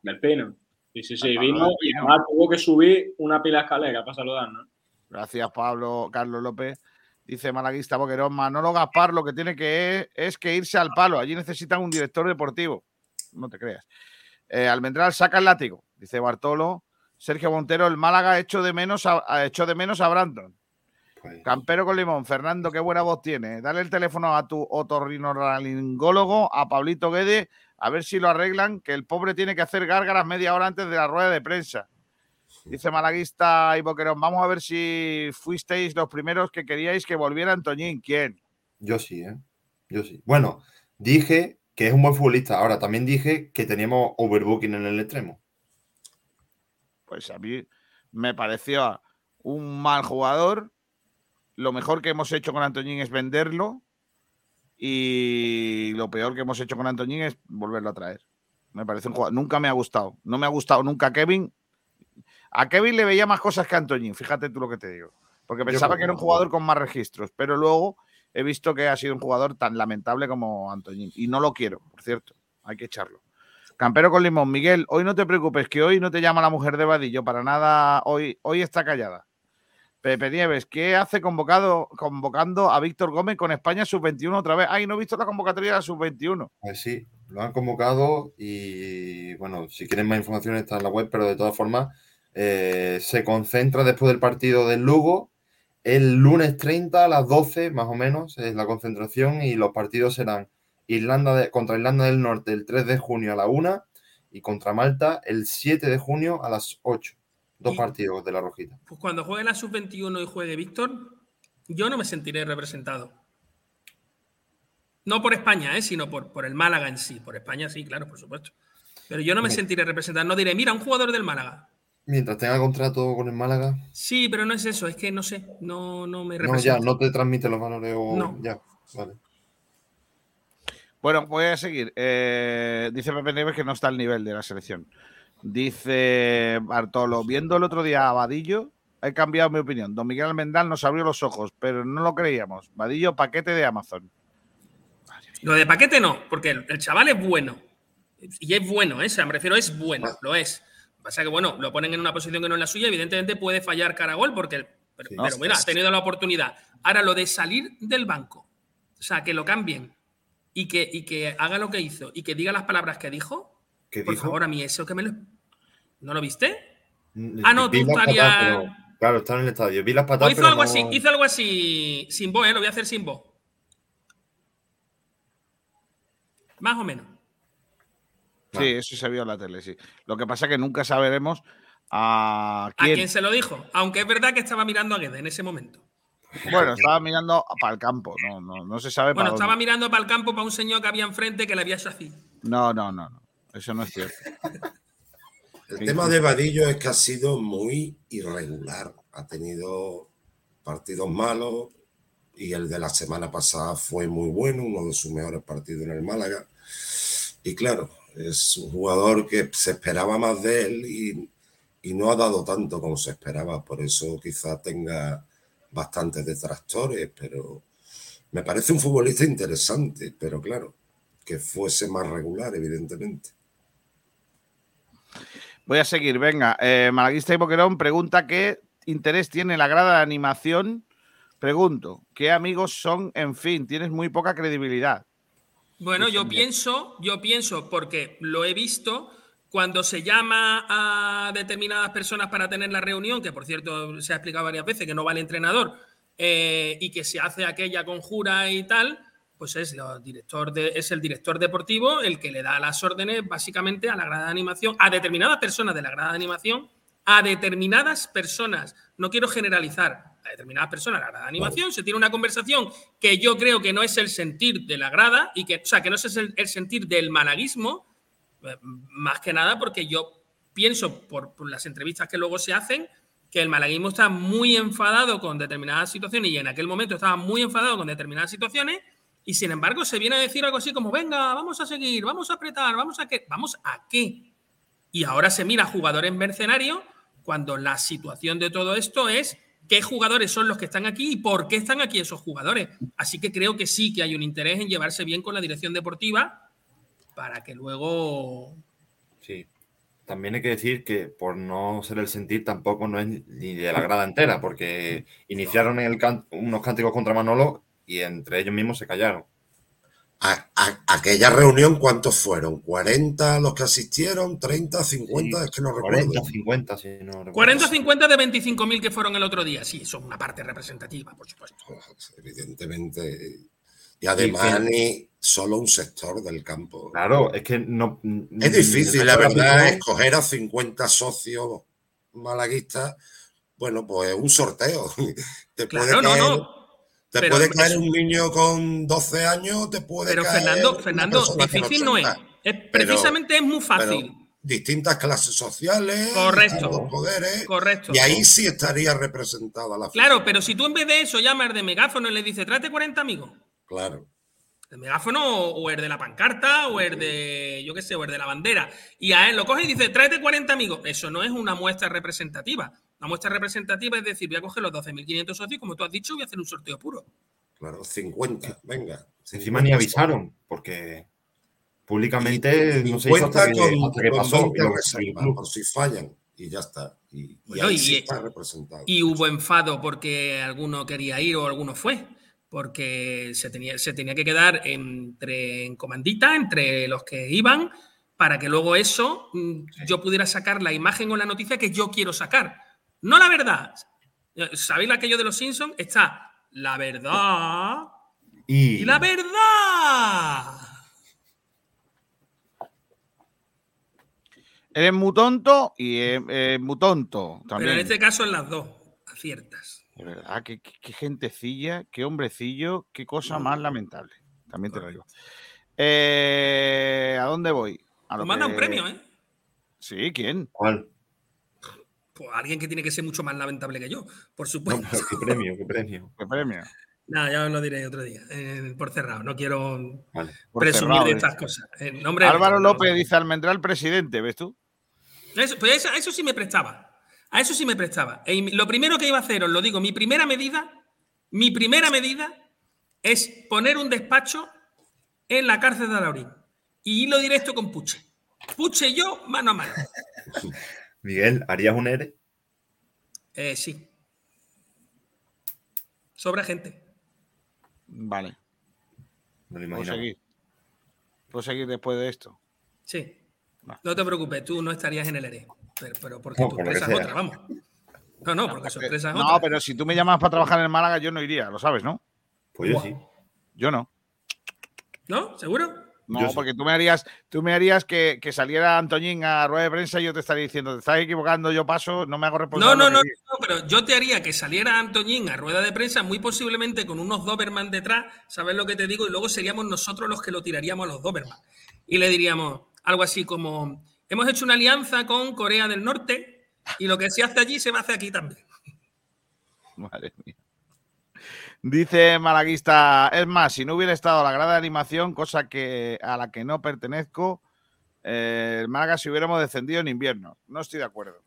del Pino. Sí, sí, sí, Ah, vino y además tuvo que subir una pila escalera para saludarnos. Gracias, Pablo. Carlos López. Dice Malaguista Boquerón. Manolo Gaspar lo que tiene que es, es que irse al palo. Allí necesitan un director deportivo. No te creas. Eh, Almendral saca el látigo. Dice Bartolo. Sergio Montero, el Málaga echó de menos a, a- echó de menos a Brandon. Pues, Campero con limón. Fernando, qué buena voz tiene. Dale el teléfono a tu otorrinolaringólogo, a Pablito Guede, a ver si lo arreglan, que el pobre tiene que hacer gárgaras media hora antes de la rueda de prensa. Dice Malaguista y Boquerón, vamos a ver si fuisteis los primeros que queríais que volviera Antoñín. ¿Quién? Yo sí, ¿eh? Yo sí. Bueno, dije que es un buen futbolista. Ahora también dije que teníamos overbooking en el extremo. Pues a mí me pareció un mal jugador. Lo mejor que hemos hecho con Antoñín es venderlo. Y lo peor que hemos hecho con Antoñín es volverlo a traer. Me parece un jugador. Nunca me ha gustado. No me ha gustado nunca Kevin. A Kevin le veía más cosas que a Antoñín. Fíjate tú lo que te digo. Porque pensaba que era un jugador con más registros. Pero luego he visto que ha sido un jugador tan lamentable como Antoñín. Y no lo quiero, por cierto. Hay que echarlo. Campero con limón. Miguel, hoy no te preocupes, que hoy no te llama la mujer de Vadillo para nada. Hoy, hoy está callada. Pepe Nieves, ¿qué hace convocado, convocando a Víctor Gómez con España sub-21 otra vez? Ay, no he visto la convocatoria de la sub-21. Pues sí, lo han convocado y bueno, si quieren más información está en la web, pero de todas formas eh, se concentra después del partido del Lugo. El lunes 30 a las 12 más o menos es la concentración y los partidos serán Irlanda de- contra Irlanda del Norte el 3 de junio a la 1 y contra Malta el 7 de junio a las 8. Dos Y- partidos de la Rojita. Pues cuando juegue la sub-21 y juegue Víctor, yo no me sentiré representado. No por España, ¿eh? sino por, por el Málaga en sí. Por España sí, claro, por supuesto. Pero yo no me sentiré representado. No diré, mira, un jugador del Málaga. Mientras tenga contrato con el Málaga, Sí, pero no es eso, es que no sé, no, no me no, representa. ya, no te transmite los valores o No. ya. Vale. Bueno, voy a seguir. Eh, dice Pepe Nieves que no está al nivel de la selección. Dice Bartolo, viendo el otro día a Vadillo, he cambiado mi opinión. Don Miguel Almendal nos abrió los ojos, pero no lo creíamos. Vadillo, paquete de Amazon. Lo de paquete no, porque el, chaval es bueno. Y es bueno, ¿eh? O sea, me refiero, es bueno, lo es. Pasa que, bueno, lo ponen en una posición que no es la suya, evidentemente puede fallar cara a gol, porque. Pero, Sí. pero bueno, ha tenido la oportunidad. Ahora, lo de salir del banco, o sea, que lo cambien y que, y que haga lo que hizo y que diga las palabras que dijo, ¿Qué por dijo? favor, a mí eso que me lo. ¿No lo viste? Mm, Ah, no, tú estarías- claro, está en el estadio. Vi las O patas, hizo pero algo no- así, hizo algo así sin voz, ¿eh? Lo voy a hacer sin voz. Más o menos. Sí, eso se vio en la tele, sí. Lo que pasa es que nunca saberemos a ¿A quién. quién se lo dijo? Aunque es verdad que estaba mirando a Guede en ese momento. Bueno, estaba mirando para el campo. No, no, no se sabe Bueno, para estaba dónde. mirando para el campo para un señor que había enfrente que le había hecho así. No, no, no, no. Eso no es cierto. El tema de Vadillo es que ha sido muy irregular. Ha tenido partidos malos y el de la semana pasada fue muy bueno, uno de sus mejores partidos en el Málaga. Y claro, es un jugador que se esperaba más de él y, y no ha dado tanto como se esperaba. Por eso quizá tenga bastantes detractores, pero me parece un futbolista interesante, pero claro, que fuese más regular, evidentemente. Voy a seguir, venga. Eh, Malaguista y Boquerón pregunta qué interés tiene la grada de animación. Pregunto, ¿qué amigos son? En fin, tienes muy poca credibilidad. Bueno, yo pienso, yo pienso, porque lo he visto, cuando se llama a determinadas personas para tener la reunión, que por cierto se ha explicado varias veces que no va el entrenador, eh, y que se hace aquella conjura y tal, pues es, lo director de, es el director deportivo el que le da las órdenes básicamente a la grada de animación, a determinadas personas de la grada de animación, a determinadas personas, no quiero generalizar, a determinadas personas de la grada de animación, se tiene una conversación que yo creo que no es el sentir de la grada, y que, o sea, que no es el, el sentir del malaguismo, eh, más que nada porque yo pienso por, por las entrevistas que luego se hacen, que el malaguismo está muy enfadado con determinadas situaciones y en aquel momento estaba muy enfadado con determinadas situaciones y sin embargo se viene a decir algo así como, venga, vamos a seguir, vamos a apretar, vamos a qué, vamos a qué. Y ahora se mira a jugadores mercenarios cuando la situación de todo esto es qué jugadores son los que están aquí y por qué están aquí esos jugadores. Así que creo que sí que hay un interés en llevarse bien con la dirección deportiva para que luego... Sí. También hay que decir que por no ser el sentir tampoco no es ni de la grada entera, porque iniciaron el can unos cánticos contra Manolo y entre ellos mismos se callaron. A, a, aquella reunión, ¿cuántos fueron? ¿40 los que asistieron? ¿30, 50? Sí, es que no 40, recuerdo. 50, si no recuerdo. 40 o 50 de 25.000 que fueron el otro día. Sí, son una parte representativa, por supuesto. Evidentemente. Y además, ni solo un sector del campo. Claro, es que no. Es difícil, la verdad, escoger a 50 socios malaguistas. Bueno, pues un sorteo. Te puede Claro, no, caer, no. Te Pero puede caer un niño con 12 años, te puede Pero caer Fernando, una Fernando, con difícil no es. 80. Es- Pero- precisamente es muy fácil. pero distintas clases sociales, Correcto. distintos poderes. Correcto. Y ahí sí estaría representada la Claro, pero si tú en vez de eso llamas de megáfono y le dices, trate 40 amigos. Claro. El megáfono o el de la pancarta o el de, yo qué sé, o el de la bandera. Y a él lo coge y dice, tráete 40 amigos. Eso no es una muestra representativa. Una muestra representativa es decir, voy a coger los 12.500 socios y como tú has dicho, voy a hacer un sorteo puro. Claro, 50, venga. Encima ni avisaron, porque públicamente no se hizo 50 hasta que, con, hasta que pasó. 20 y lo- reservas, por si fallan. Y ya está. Y, y Bueno, ahí y- sí está representado. Y hubo enfado porque alguno quería ir o alguno fue. Porque se tenía, se tenía que quedar entre, en comandita entre los que iban para que luego eso mm, yo pudiera sacar la imagen o la noticia que yo quiero sacar. No la verdad. ¿Sabéis aquello de los Simpsons? Está la verdad Y, y la verdad. Eres muy tonto y es, es muy tonto Pero en este caso en las dos, aciertas. De verdad, qué, qué- qué gentecilla, qué hombrecillo, qué cosa más lamentable. También te lo digo. Eh, ¿A dónde voy? A lo manda un premio, ¿eh? Sí, ¿quién? ¿Cuál? Pues alguien que tiene que ser mucho más lamentable que yo, por No, supuesto. pero qué premio, qué premio. ¿Qué premio? Nada, ya os lo diré otro día, eh, por cerrado. No quiero Vale. Presumir cerrado, de ¿eh? estas cosas. En nombre Álvaro de- López dice Almendral presidente, ¿ves tú? Eso, pues eso, a eso sí me prestaba. A eso sí me prestaba. E lo primero que iba a hacer, os lo digo, mi primera medida, mi primera medida es poner un despacho en la cárcel de Alaurín. Y hilo directo con Puche. Puche y yo, mano a mano. Miguel, ¿harías un ERE? Eh, sí. Sobra gente. Vale. Me lo seguir. Puedo seguir después de esto. Sí. Va. No te preocupes, tú no estarías en el ERE. Pero, pero porque No, tu por empresa es otra, vamos. No, no, porque su empresa es No, otra. pero si tú me llamas para trabajar en Málaga, yo no iría, lo sabes, ¿no? Pues yo sí. Yo no. ¿No? ¿Seguro? No, Yo porque tú me harías, tú me harías que, que saliera Antoñín a rueda de prensa y yo te estaría diciendo, te estás equivocando, yo paso, no me hago No, responsable. no, no, digas". no, pero yo te haría que saliera Antoñín a rueda de prensa, muy posiblemente con unos Doberman detrás, ¿sabes lo que te digo? Y luego seríamos nosotros los que lo tiraríamos a los Doberman. Y le diríamos algo así como, hemos hecho una alianza con Corea del Norte y lo que se hace allí se va a hacer aquí también. Madre mía. Dice Malaguista, es más, si no hubiera estado la grada de animación, cosa que a la que no pertenezco, eh, el Málaga si hubiéramos descendido en invierno. No estoy de acuerdo.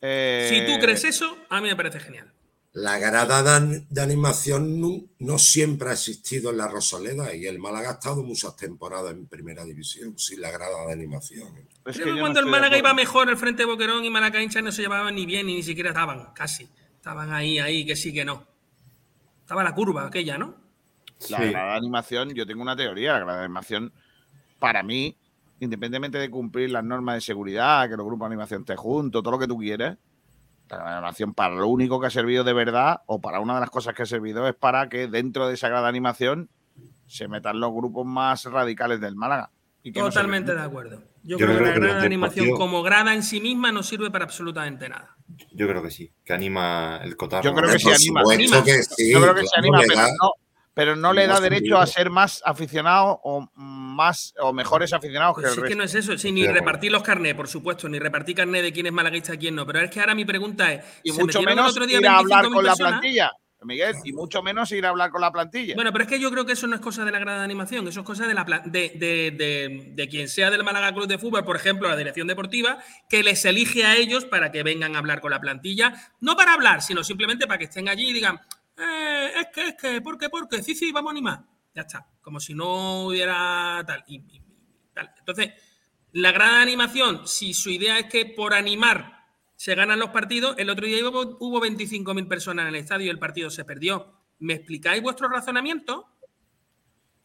Eh, Si tú crees eso, a mí me parece genial. La grada de, an- de animación no, no siempre ha existido en la Rosaleda y el Málaga ha estado muchas temporadas en primera división sin la grada de animación. es Creo que no cuando el Málaga iba mejor, el Frente Boquerón y Malacaincha no se llevaban ni bien, ni siquiera estaban, casi. Estaban ahí, ahí, que sí, que no. Estaba la curva aquella, ¿no? La Sí. grada de animación, yo tengo una teoría, la grada de animación, para mí, independientemente de cumplir las normas de seguridad, que los grupos de animación estén juntos, todo lo que tú quieras, la grada de animación para lo único que ha servido de verdad, o para una de las cosas que ha servido, es para que dentro de esa grada de animación se metan los grupos más radicales del Málaga. y que Totalmente de acuerdo. Yo, Yo creo, creo que la grada de animación partido- como grada en sí misma no sirve para absolutamente nada. Yo creo que sí, que anima el cotarro. Yo creo que sí anima. anima. que sí, Yo creo que se claro, anima, le pero da- no, pero no le da se derecho a ser más aficionado o más o mejores aficionados Pues que el sí, es que resto. no es eso, sí, ni repartir los carnés, por supuesto, ni repartir carné de quién es malaguista y quién no. Pero es que ahora mi pregunta es: Y ¿se mucho metieron el menos otro día ir a hablar 25.000 con la plantilla, Miguel, y mucho menos ir a hablar con la plantilla. Bueno, pero es que yo creo que eso no es cosa de la grada de animación, eso es cosa de, la, de, de- de- quien sea del Málaga Club de Fútbol, por ejemplo, la dirección deportiva, que les elige a ellos para que vengan a hablar con la plantilla, no para hablar, sino simplemente para que estén allí y digan, "Eh, es que, es que, ¿por qué, por qué? Sí, sí, vamos a animar. Ya está, como si no hubiera tal. y tal. Entonces, la grada de animación, si su idea es que por animar se ganan los partidos, el otro día hubo, hubo 25.000 personas en el estadio y el partido se perdió. ¿Me explicáis vuestro razonamiento?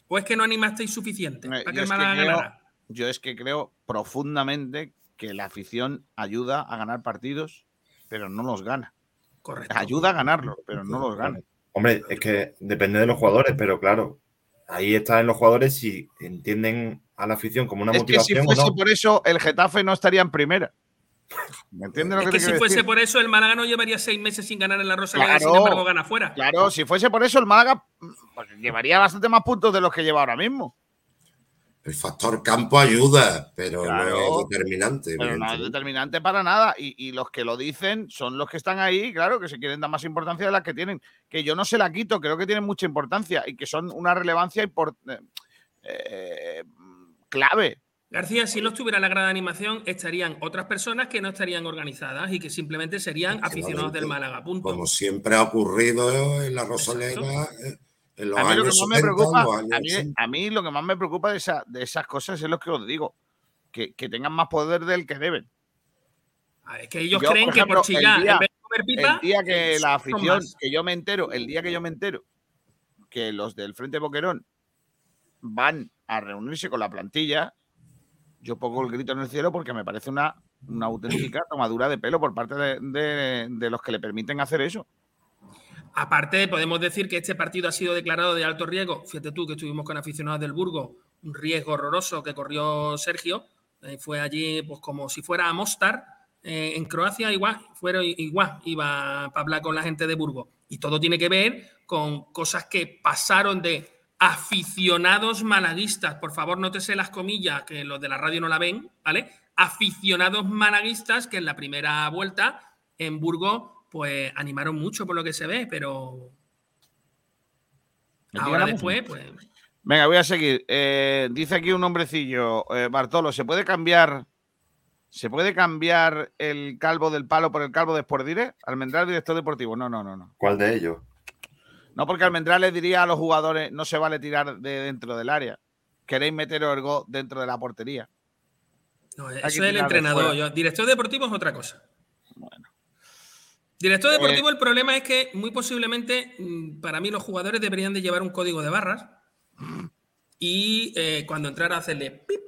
¿O es que no animasteis suficiente para que yo, el es que creo, ganara? yo es que creo profundamente que la afición ayuda a ganar partidos, pero no los gana. Correcto. Ayuda a ganarlos, pero no los gana. Hombre, es que depende de los jugadores, pero claro, ahí está en los jugadores si entienden a la afición como una Es que si motivación o fuese no. por eso, el Getafe no estaría en primera. ¿Me entiendes lo Es que, que te si fuese decir? por eso, el Málaga no llevaría seis meses sin ganar en la Rosaleda y sin Claro. embargo gana fuera. Claro, si fuese por eso, el Málaga pues, llevaría bastante más puntos de los que lleva ahora mismo. El factor campo ayuda, pero Claro. no es determinante. Pero no es determinante para nada. Y, y los que lo dicen son los que están ahí, claro, que se quieren dar más importancia de la que tienen. Que yo no se la quito, creo que tienen mucha importancia y que son una relevancia eh, eh, clave. García, si no estuviera la grada de animación, estarían otras personas que no estarían organizadas y que simplemente serían aficionados del Málaga. Punto. Como siempre ha ocurrido en la Rosaleda, eh, en los A mí lo que más me 70, preocupa, los años a mí, 80. a mí lo que más me preocupa de, esa- de esas cosas es lo que os digo, que, que tengan más poder del que deben. Ah, Es que ellos Yo, creen por que por chillar, el día- en vez de comer pipa, el día que la afición, que yo me entero, el día que yo me entero que los del Frente Boquerón van a reunirse con la plantilla, yo pongo el grito en el cielo porque me parece una, una auténtica tomadura de pelo por parte de, de- de los que le permiten hacer eso. Aparte, podemos decir que este partido ha sido declarado de alto riesgo. Fíjate tú que estuvimos con aficionados del Burgo, un riesgo horroroso que corrió Sergio. Eh, fue allí, pues como si fuera a Mostar, eh, en Croacia, igual, fuera igual, iba para hablar con la gente de Burgo. Y todo tiene que ver con cosas que pasaron de aficionados malaguistas. Por favor, nótese las comillas, que los de la radio no la ven, ¿vale? Aficionados malaguistas que en la primera vuelta en Burgos, pues animaron mucho por lo que se ve, pero ahora después, pues Venga, voy a seguir. Eh, dice aquí un hombrecillo, eh, Bartolo, ¿se puede cambiar ¿se puede cambiar el calvo del palo por el calvo de Sportdire? Almendral, director deportivo. No, no, no, no. ¿Cuál de ellos? No, porque Almendral le diría a los jugadores, no se vale tirar de dentro del área. Queréis meteros el gol dentro de la portería. no, eso es el entrenador. Yo- director deportivo es otra cosa. Director Eh, deportivo, el problema es que muy posiblemente mm, para mí los jugadores deberían de llevar un código de barras y eh, cuando entrara hacerle pip,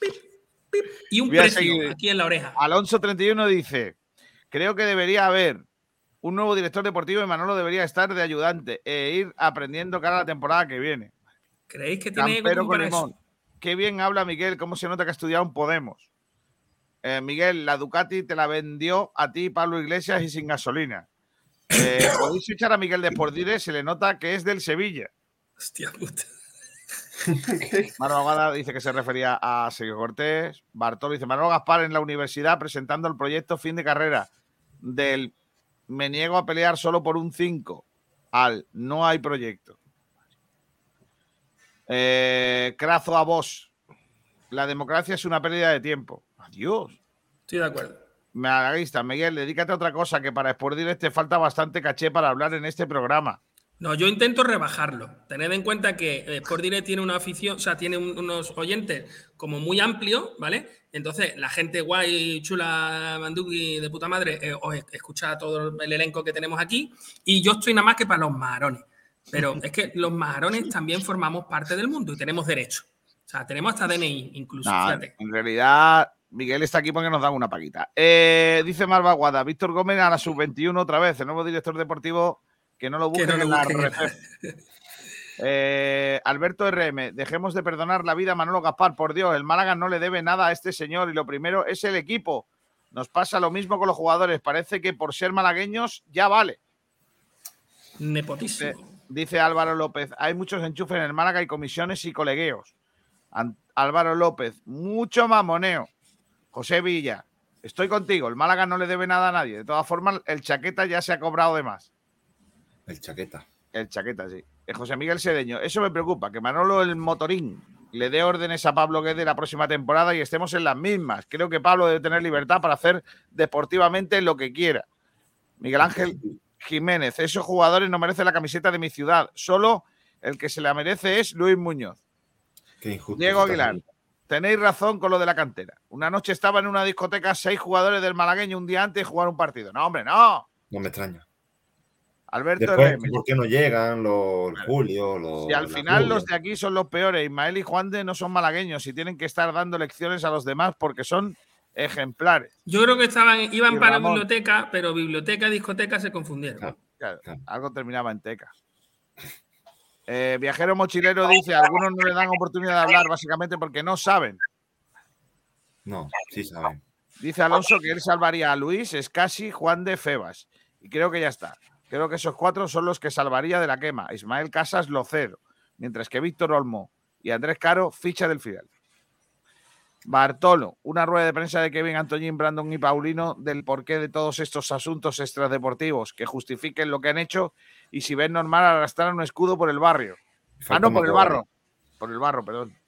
pip, pip y un precio aquí en la oreja. Alonso31 dice, creo que debería haber un nuevo director deportivo y Manolo debería estar de ayudante e ir aprendiendo cara a la temporada que viene. ¿Creéis que tiene Campero con limón. Qué bien habla Miguel, cómo se nota que ha estudiado un Podemos. Eh, Miguel, la Ducati te la vendió a ti, Pablo Iglesias, y sin gasolina. Eh, Podéis echar a Miguel de Sportdire, se le nota que es del Sevilla. Hostia puta. Manolo Gada dice que se refería a Sergio Cortés. Bartolo dice, Manolo Gaspar en la universidad presentando el proyecto fin de carrera del me niego a pelear solo por un 5 al no hay proyecto. Eh, Crazo a vos. La democracia es una pérdida de tiempo. Adiós. Estoy de acuerdo. Malaguista, Miguel, dedícate a otra cosa que para Sport Direct te falta bastante caché para hablar en este programa. No, yo intento rebajarlo. Tened en cuenta que eh, Sport Direct tiene una afición, o sea, tiene un- unos oyentes como muy amplios, ¿vale? Entonces, la gente guay, chula, manduki, de puta madre, eh, os es- escucha todo el elenco que tenemos aquí. Y yo estoy nada más que para los marones. Pero es que los marones también formamos parte del mundo y tenemos derecho. O sea, tenemos hasta DNI, incluso. Fíjate. en realidad, Miguel está aquí porque nos dan una paquita. Eh, dice Marva Guada, Víctor Gómez a la sub-21 otra vez, el nuevo director deportivo, que no lo Que busquen no lo en la busquen. Eh, Alberto RM, dejemos de perdonar la vida a Manolo Gaspar, por Dios, el Málaga no le debe nada a este señor y lo primero es el equipo. Nos pasa lo mismo con los jugadores, parece que por ser malagueños ya vale. Nepotismo. Dice, dice Álvaro López, hay muchos enchufes en el Málaga y comisiones y colegueos. An- Álvaro López, mucho mamoneo. José Villa, estoy contigo, el Málaga no le debe nada a nadie. De todas formas, el chaqueta ya se ha cobrado de más. El chaqueta. El chaqueta, sí. Eh, José Miguel Sedeño, eso me preocupa, que Manolo el motorín le dé órdenes a Pablo Guede la próxima temporada y estemos en las mismas. Creo que Pablo debe tener libertad para hacer deportivamente lo que quiera. Miguel Ángel Jiménez, esos jugadores no merecen la camiseta de mi ciudad, solo el que se la merece es Luis Muñoz. Qué injusto. Diego Aguilar, tenéis razón con lo de la cantera. Una noche estaba en una discoteca seis jugadores del malagueño un día antes de jugar un partido. No, hombre, no. No me extraña. Alberto Después, RM. ¿por qué no llegan los Julio? Los, Si al final Julio? los de aquí son los peores, Ismael y Juan de no son malagueños y tienen que estar dando lecciones a los demás porque son ejemplares. Yo creo que estaban, iban Y para Ramón. biblioteca, pero biblioteca y discoteca se confundieron. Claro, Algo terminaba en teca. Eh, viajero mochilero dice, algunos no le dan oportunidad de hablar básicamente porque no saben. No, sí saben. Dice Alonso que él salvaría a Luis, Escasi, Juan de Febas. Y creo que ya está. Creo que esos cuatro son los que salvaría de la quema. Ismael Casas, Locero. Mientras que Víctor Olmo y Andrés Caro, ficha del Fidel. Bartolo, una rueda de prensa de Kevin Antoñín, Brandon y Paulino del porqué de todos estos asuntos extradeportivos que justifiquen lo que han hecho y si ven normal arrastrar un escudo por el barrio. Ah, no, por el barro. Por el barro, perdón.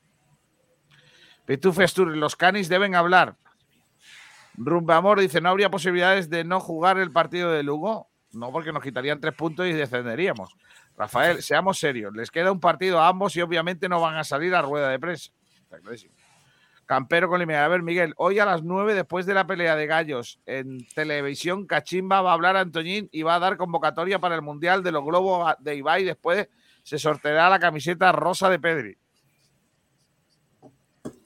Pitufes Astur, los canis deben hablar. Rumbamor dice, ¿no habría posibilidades de no jugar el partido de Lugo? No, porque nos quitarían tres puntos y descenderíamos. Rafael, seamos serios, les queda un partido a ambos y obviamente no van a salir a rueda de prensa. Campero con Limea. A ver, Miguel, hoy a las 9, después de la pelea de gallos en televisión, Cachimba va a hablar a Antoñín y va a dar convocatoria para el Mundial de los Globos de Ibai. Después se sorteará la camiseta rosa de Pedri.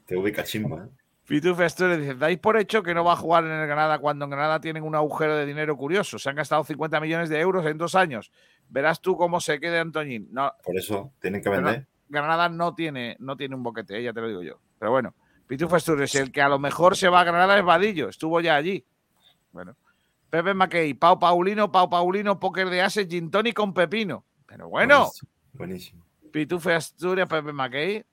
Te ubica chimba. ¿eh? Pitu Festure dice, dais por hecho que no va a jugar en el Granada cuando en Granada tienen un agujero de dinero curioso. Se han gastado 50 millones de euros en dos años. Verás tú cómo se quede Antoñín. No, Por eso tienen que vender. Granada no tiene, no tiene un boquete, eh, ya te lo digo yo. Pero bueno, Pitu Festure, el que a lo mejor se va a Granada es Vadillo, estuvo ya allí. Bueno. Pepe Mackey, Pau Paulino, Pau Paulino, póker de ases, gin tonic con pepino. Pero bueno, Buenísimo. Pitufe Asturias, Pepe Mackey,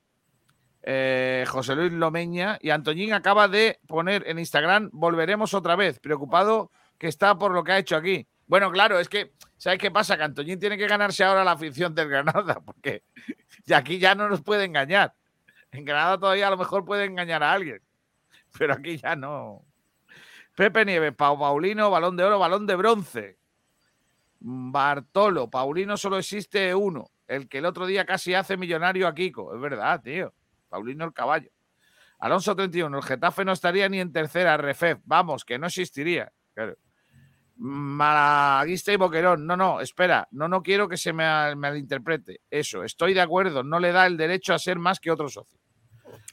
eh, José Luis Lomeña y Antoñín acaba de poner en Instagram, volveremos otra vez, preocupado que está por lo que ha hecho aquí. Bueno, claro, es que, ¿sabes qué pasa? Que Antoñín tiene que ganarse ahora la afición del Granada, porque y aquí ya no nos puede engañar. En Granada todavía a lo mejor puede engañar a alguien, pero aquí ya no. Pepe Nieves, Pau Paulino, balón de oro, balón de bronce. Bartolo, Paulino solo existe uno, el que el otro día casi hace millonario a Kiko. Es verdad, tío. Paulino el caballo. Alonso 31, el Getafe no estaría ni en tercera, Refef. Vamos, que no existiría. Claro. Malaguista y Boquerón. No, no, espera. No, no quiero que se me mal- malinterprete. Eso, estoy de acuerdo. No le da el derecho a ser más que otro socio.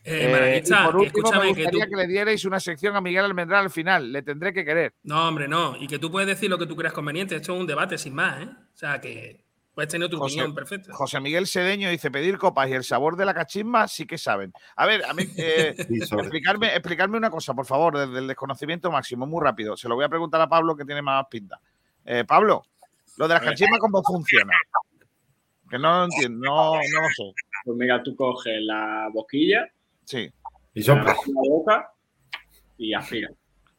Eh, Eh, y por último, me que gustaría tú- que le dierais una sección a Miguel Almendral al final. Le tendré que querer. No, hombre, no. Y que tú puedes decir lo que tú creas conveniente. Esto es un debate sin más, ¿eh? O sea, que puedes tener tu José- opinión perfecta. José Miguel Sedeño dice pedir copas y el sabor de la cachimba sí que saben. A ver, a mí, eh, Sí, explicarme, explicarme una cosa, por favor, desde el desconocimiento máximo, muy rápido. Se lo voy a preguntar a Pablo que tiene más pinta. Eh, Pablo, lo de las cachimbas, ¿cómo funciona? Que no lo entiendo, no, no lo sé. Pues mira, tú coges la boquilla, Sí. Y la sopla. metes en la boca y aspiras.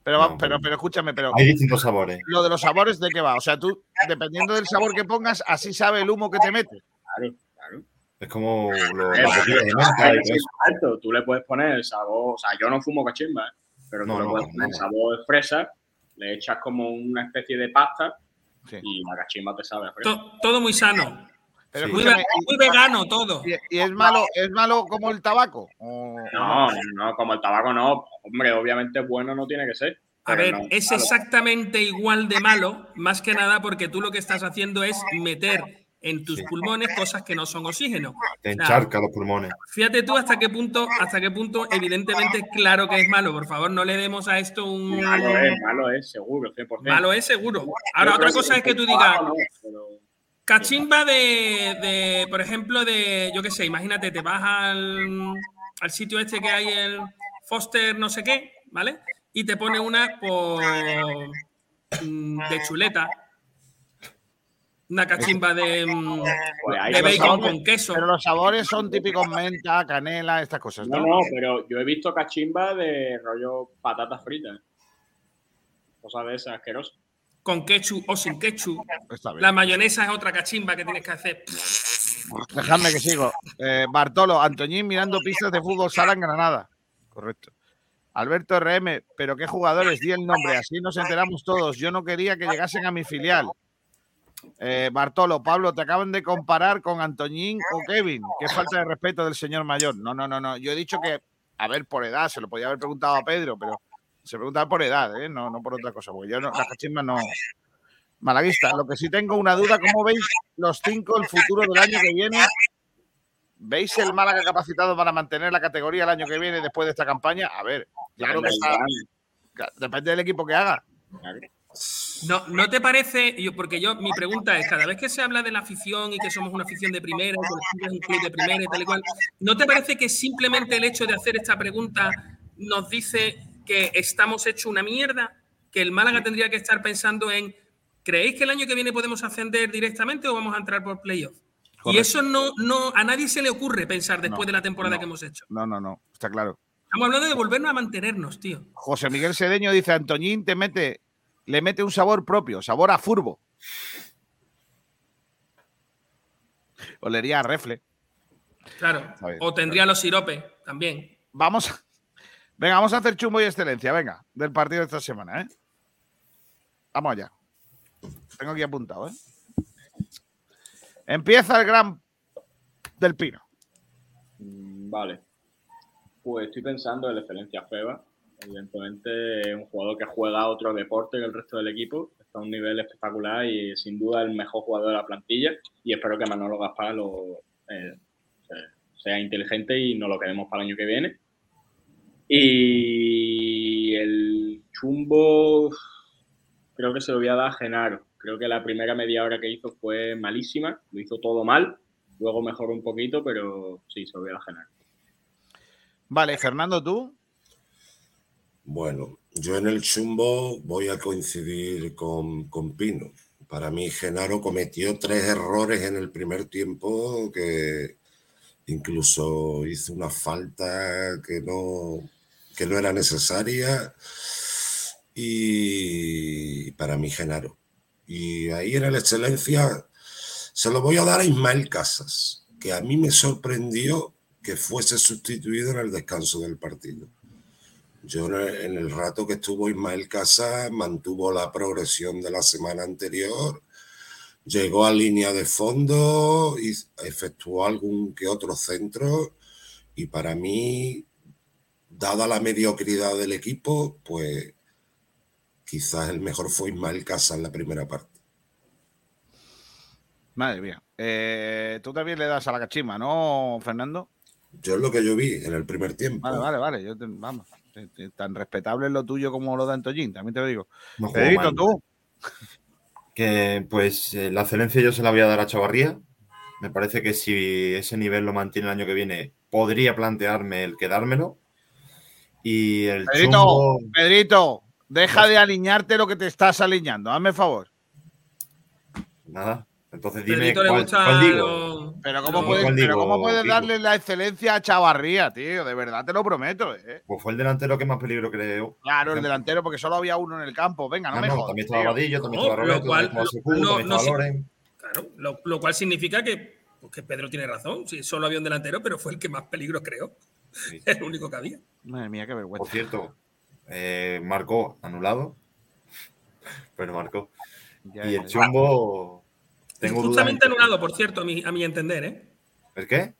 Pero, No, pero, pero- escúchame, pero Hay distintos sabores. lo de los sabores, ¿de qué va? O sea, tú, dependiendo del sabor que pongas, así sabe el humo que te metes. Claro, claro. Es como lo-. Exacto, tú le puedes poner el sabor, o sea, yo no fumo cachimba, ¿eh? pero No, tú le no, puedes no, poner no. sabor de fresa, le echas como una especie de pasta Sí. y la cachimba te sabe a fresa. To- todo muy sano. Pero Sí. Muy, vegano todo. ¿y, y es malo, es malo como el tabaco? ¿O- o No, no, como el tabaco no. Hombre, obviamente bueno no tiene que ser. A ver, no, es exactamente igual de malo, más que nada porque tú lo que estás haciendo es meter en tus Sí. pulmones cosas que no son oxígeno. Te O sea, encharca los pulmones. Fíjate tú hasta qué punto, hasta qué punto, evidentemente, claro que es malo. Por favor, no le demos a esto un. Malo es, malo es, seguro, 100%. Malo es seguro. Ahora, Yo otra cosa es que tú digas, pero- Cachimba de, de, por ejemplo, de, yo qué sé, imagínate, te vas al, al sitio este que hay el Foster no sé qué, ¿vale? Y te pone una por, mm, de chuleta. Una cachimba de, mm, Pues de bacon sabores- con queso. Pero los sabores son típicos menta, canela, estas cosas, No, ¿no? no, pero yo he visto cachimba de rollo patatas fritas. Cosas de esas asquerosas. Con ketchup o sin ketchup. La mayonesa es otra cachimba que tienes que hacer. Dejadme que sigo. Eh, Bartolo, Antoñín mirando pistas de fútbol sala en Granada. Correcto. Alberto RM, pero qué jugadores, di el nombre, así nos enteramos todos. Yo no quería que llegasen a mi filial. Eh, Bartolo, Pablo, te acaban de comparar con Antoñín o Kevin. Qué falta de respeto del señor mayor. No, no, no, no. Yo he dicho que, a ver, por edad, se lo podía haber preguntado a Pedro, pero se preguntaba por edad, ¿eh? no, no por otra cosa, porque yo no, las cachimbas no. Malaguista, lo que sí tengo una duda, ¿cómo veis los cinco el futuro del año que viene? ¿Veis el Málaga capacitado para mantener la categoría el año que viene después de esta campaña? A ver, claro que está. Depende del equipo que haga. No, ¿No te parece? Yo, porque yo, mi pregunta es, cada vez que se habla de la afición y que somos una afición de primera, y que es un club de primera y tal y cual, ¿no te parece que simplemente el hecho de hacer esta pregunta nos dice que estamos hecho una mierda? Que el Málaga tendría que estar pensando en, ¿creéis que el año que viene podemos ascender directamente o vamos a entrar por playoff? Y Correcto. eso no, no, a nadie se le ocurre pensar después No, de la temporada no. que hemos hecho. No, no, no, está claro. Estamos hablando de volvernos a mantenernos, tío. José Miguel Sedeño dice, Antoñín te mete, le mete un sabor propio, sabor a furbo. Olería a refle. Claro. O tendría los siropes también. Vamos, a- venga, vamos a hacer chumbo y excelencia, venga, del partido de esta semana, ¿eh? Vamos allá. Tengo aquí apuntado, ¿eh? Empieza el gran del Pino. Mm, Vale. Pues estoy pensando en la excelencia Feba. Evidentemente es un jugador que juega otro deporte que el resto del equipo. Está a un nivel espectacular y sin duda el mejor jugador de la plantilla. Y espero que Manolo Gaspar lo, eh, se- sea inteligente y nos lo quedemos para el año que viene. Y el chumbo creo que se lo voy a dar a Genaro. Creo que la primera media hora que hizo fue malísima. Lo hizo todo mal. Luego mejoró un poquito, pero sí, se lo voy a dar a Genaro. Vale, Fernando, tú. Bueno, yo en el chumbo voy a coincidir con, con Pino. Para mí, Genaro cometió tres errores en el primer tiempo que incluso hizo una falta que no, que no era necesaria. Y para mí, Genaro. Y ahí en la excelencia se lo voy a dar a Ismael Casas, que a mí me sorprendió que fuese sustituido en el descanso del partido. Yo en el rato que estuvo Ismael Casas mantuvo la progresión de la semana anterior, llegó a línea de fondo y efectuó algún que otro centro y para mí, dada la mediocridad del equipo, pues quizás el mejor fue Ismael Casas en la primera parte. Madre mía. Eh, tú también le das a la cachima, ¿no, Fernando? Yo es lo que yo vi en el primer tiempo. Vale, vale, vale. Yo te- vamos. Tan respetable es lo tuyo como lo de Antoñín, también te lo digo. No Pedrito, mal. tú. Que pues eh, la excelencia yo se la voy a dar a Chavarría. Me parece que si ese nivel lo mantiene el año que viene, podría plantearme el quedármelo. Y el Pedrito, chumbo, Pedrito, deja de alinearte lo que te estás alineando. Hazme favor. nada. Entonces dime cuál, gusta cuál digo. Pero ¿cómo puedes, ¿Cuál pero digo, cómo puedes Pico? darle la excelencia a Chavarría, tío? De verdad, te lo prometo, ¿eh? Pues fue el delantero que más peligro creo. Claro, el delantero, porque solo había uno en el campo. Venga, no Ah, me no, jodas, también estaba. Vadillo, también No, estaba lo Roberto, cual- también estaba no- no. Loren. Claro, lo, lo cual significa que, pues, que Pedro tiene razón. Sí, solo había un delantero, pero fue el que más peligro creó. Sí. Es el único que había. Madre mía, qué vergüenza. Por cierto, eh, marcó anulado, pero marcó. Ya, Y el chumbo, tengo dudas. Injustamente en- anulado, por cierto, a mi, a mi entender, ¿eh? ¿El qué?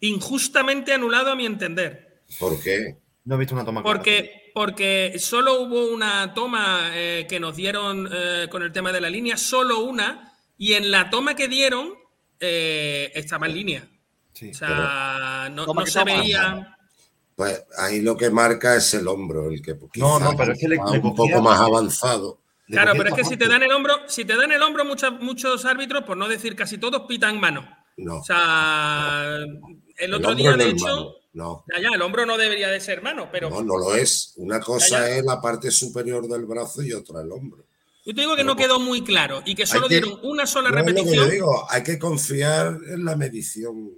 Injustamente anulado a mi entender. ¿Por qué? No he visto una toma clara. Porque, porque solo hubo una toma eh, que nos dieron eh, con el tema de la línea, solo una, y en la toma que dieron eh, estaba en línea. Sí, O sea, no, no se toma. veía. Pues ahí lo que marca es el hombro, el que No, no, pero es que le- un poco más avanzado. Claro, pero es que si te dan el hombro, si te dan el hombro, muchos, muchos árbitros, por no decir casi todos, pitan mano. No. O sea, el otro día, no de hecho, mano, No, ya, ya, el hombro no debería de ser mano, pero no, no lo es. Una cosa Ya, ya. es la parte superior del brazo y otra el hombro. yo te digo que no quedó muy claro y que solo que- dieron una sola No es lo que repetición. yo digo, hay que confiar en la medición,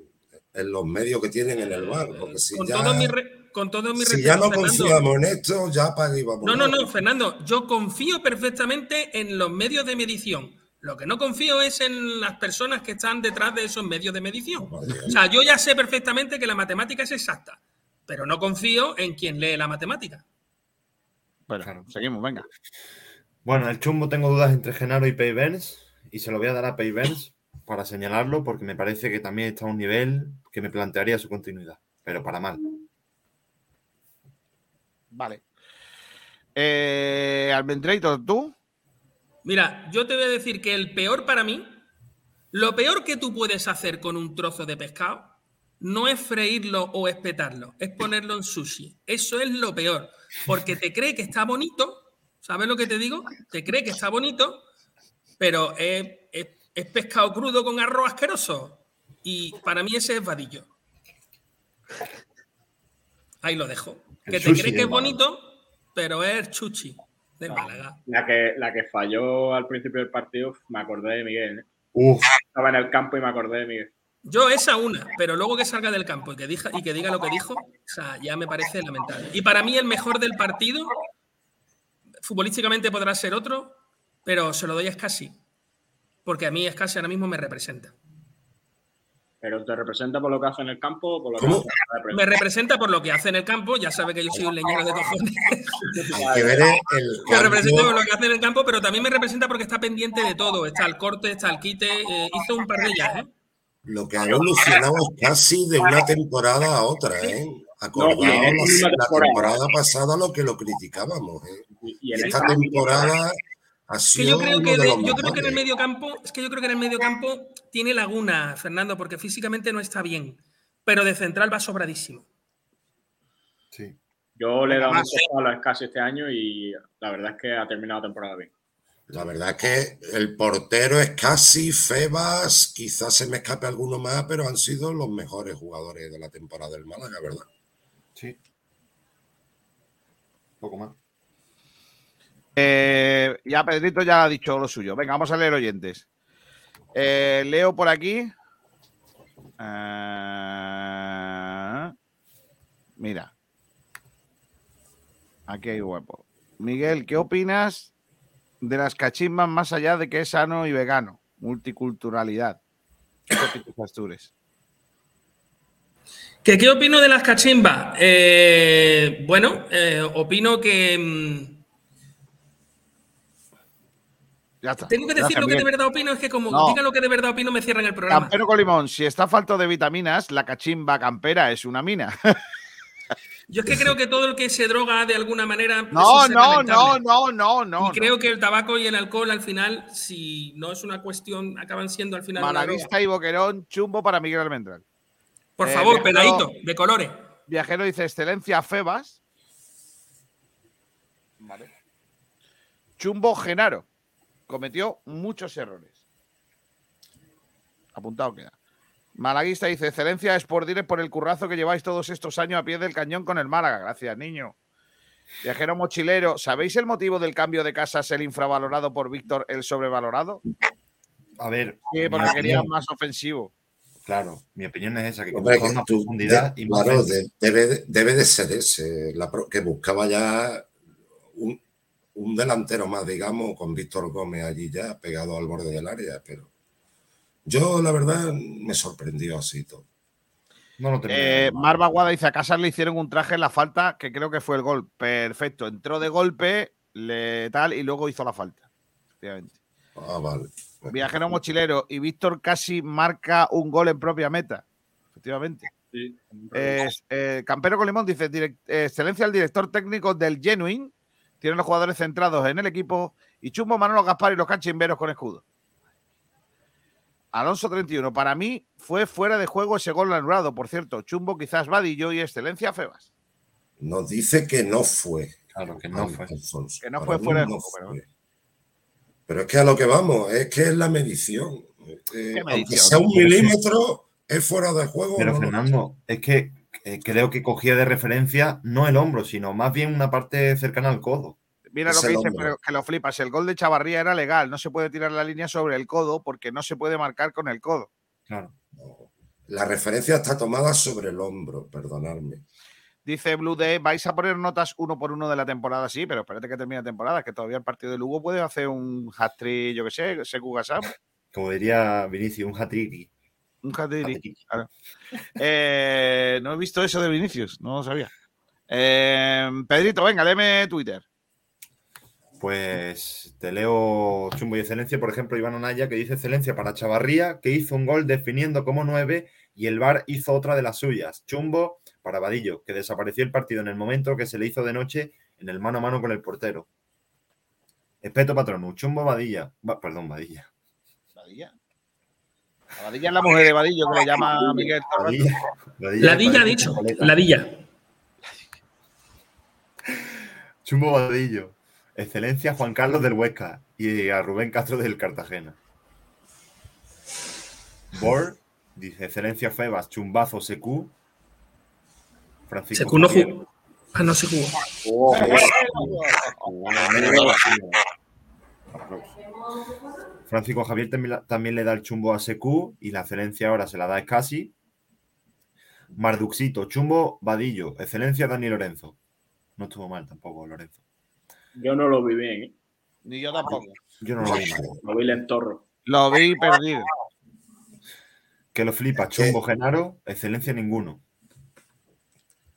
en los medios que tienen en el bar, porque si Con ya, todo mi, re- con todo mi si ya no Fernando. confiamos en esto, ya para vamos. No, no, no, Fernando, yo confío perfectamente en los medios de medición. Lo que no confío es en las personas que están detrás de esos medios de medición. O sea, yo ya sé perfectamente que la matemática es exacta, pero no confío en quien lee la matemática. Bueno, seguimos, venga. Bueno, el chumbo tengo dudas entre Genaro y Pay Burns, y se lo voy a dar a Pay Burns para señalarlo porque me parece que también está a un nivel que me plantearía su continuidad, pero para mal. Vale. Eh, ¿tú? Mira, yo te voy a decir que el peor para mí, lo peor que tú puedes hacer con un trozo de pescado no es freírlo o espetarlo, es ponerlo en sushi. Eso es lo peor, porque te cree que está bonito, ¿sabes lo que te digo? Te cree que está bonito, pero es, es- es pescado crudo con arroz asqueroso. Y para mí ese es vadillo. Ahí lo dejo. El Que te sushi cree de que es bonito, pero es chuchi de Málaga. La que, la que falló al principio del partido, me acordé de Miguel. ¿eh? Uf. Estaba en el campo y me acordé de Miguel. Yo esa una, pero luego que salga del campo y que, diga, y que diga lo que dijo, o sea, ya me parece lamentable. Y para mí el mejor del partido, futbolísticamente podrá ser otro, pero se lo doy a Scassi, porque a mí Scassi ahora mismo me representa. Pero te representa por lo que hace en el campo o por lo ¿Cómo? que hace en? Me representa por lo que hace en el campo, ya sabe que yo soy un leñero de cojones. Hay que ver el Me representa por lo que hace en el campo, pero también me representa porque está pendiente de todo. Está el corte, está el quite, eh, hizo un par de ellas, ¿eh? lo que ha evolucionado casi de una temporada a otra, ¿eh? Acordaos No, la, temporada. pasada lo que lo criticábamos, ¿eh? Y esta temporada que yo creo que, de yo creo que en el medio campo, es que yo creo que en el medio campo tiene laguna, Fernando, porque físicamente no está bien. Pero de central va sobradísimo. Sí. Yo le he dado Además- a Scassi este año y la verdad es que ha terminado la temporada bien. La verdad es que el portero es casi Febas, quizás se me escape alguno más, pero han sido los mejores jugadores de la temporada del Málaga, ¿verdad? Sí. Poco más. Eh, ya Pedrito ya ha dicho lo suyo. Venga, vamos a leer oyentes. Eh, leo por aquí. Eh, mira. Aquí hay guapo. Miguel, ¿qué opinas de las cachimbas más allá de que es sano y vegano? Multiculturalidad. ¿Qué ¿Qué opino de las cachimbas? Eh, bueno, opino que. mm, Ya está. Tengo que decir Gracias, lo que de verdad opino, es que como No. diga lo que de verdad opino, me cierran el programa. Campero con limón, si está falto de vitaminas, la cachimba campera es una mina. Yo es que creo que todo el que se droga de alguna manera. No, no, no, no, no, no. Y creo que el tabaco y el alcohol, al final, si no es una cuestión, acaban siendo al final. Malaguista y Boquerón, chumbo para Miguel Almendral. Por Eh, favor, viajero- peladito, de colores. Viajero dice excelencia Febas. Chumbo Genaro. Cometió muchos errores. Apuntado queda. Malaguista dice, excelencia es por dire por el currazo que lleváis todos estos años a pie del cañón con el Málaga. Gracias, niño. Viajero mochilero, ¿sabéis el motivo del cambio de casas el infravalorado por Víctor el sobrevalorado? A ver. Sí, porque quería opinión- más ofensivo. Claro, mi opinión es esa, que Hombre, que tú- profundidad de- y más claro, gente. de- debe, de- debe de ser ese, la pro- que buscaba ya un, un delantero más, digamos, con Víctor Gómez allí ya pegado al borde del área, pero yo la verdad me sorprendió así todo. No lo Eh, de ver. Mar Baguada dice, a Casas le hicieron un traje en la falta, que creo que fue el gol. Perfecto, entró de golpe, le tal, y luego hizo la falta. Efectivamente. Ah, vale. Viajero mochilero, y Víctor casi marca un gol en propia meta. Efectivamente. Sí. Eh, eh, Campero con Limón dice, "Direc- eh, excelencia al director técnico del Genuine, tiene los jugadores centrados en el equipo, y Chumbo, Manolo Gaspar y los cachimberos con escudo. Alonso 31, para mí fue fuera de juego ese gol anulado, por cierto. Chumbo quizás Vadillo y excelencia Febas. Nos dice que no fue. Claro, que no fue. Alfonso. Que no Para fue fuera de no juego, pero fue. Pero es que a lo que vamos, es que es la medición. Eh, sea un milímetro, es fuera de juego. Pero ¿no? Fernando, es que eh, creo que cogía de referencia no el hombro, sino más bien una parte cercana al codo. Mira Es lo que dice, pero que lo flipas. El gol de Chavarría era legal. No se puede tirar la línea sobre el codo porque no se puede marcar con el codo. Claro. La referencia está tomada sobre el hombro, perdonadme. Dice Blue Day, vais a poner notas uno por uno de la temporada, sí, pero espérate que termine la temporada, que todavía el partido de Lugo puede hacer un hat-trick, yo qué sé, Seku Gasam, Como diría Vinicius, un hat-trick. Un hat-trick. claro. Eh, no he visto eso de Vinicius, no lo sabía. Eh, Pedrito, venga, léeme Twitter. Pues te leo Chumbo y Excelencia, por ejemplo, Iván Onaya, que dice Excelencia para Chavarría, que hizo un gol definiendo como nueve y el VAR hizo otra de las suyas. Chumbo para Vadillo, que desapareció el partido en el momento que se le hizo de noche en el mano a mano con el portero. Espeto Patronu, Chumbo Vadilla, Va- perdón, Vadilla. Vadilla. La Vadilla es la mujer de Vadillo, que le llama Miguel. Vadilla Ladilla ha dicho. Ladilla. Chumbo Vadillo. Excelencia Juan Carlos del Huesca y a Rubén Castro del Cartagena. Bor dice Excelencia Febas, Chumbazo Secu. Francisco Secu no jugó. Ah, no se jugó. Francisco Javier también, le da el chumbo a Secu y la excelencia ahora se la da a Escasi. Marduxito, chumbo, Vadillo, excelencia Dani Lorenzo. No estuvo mal tampoco Lorenzo. Yo no lo vi bien, ¿eh? Ni yo tampoco. Yo no lo vi mal. Lo vi lentorro. Lo vi perdido. Que lo flipa, chumbo Genaro, excelencia ninguno.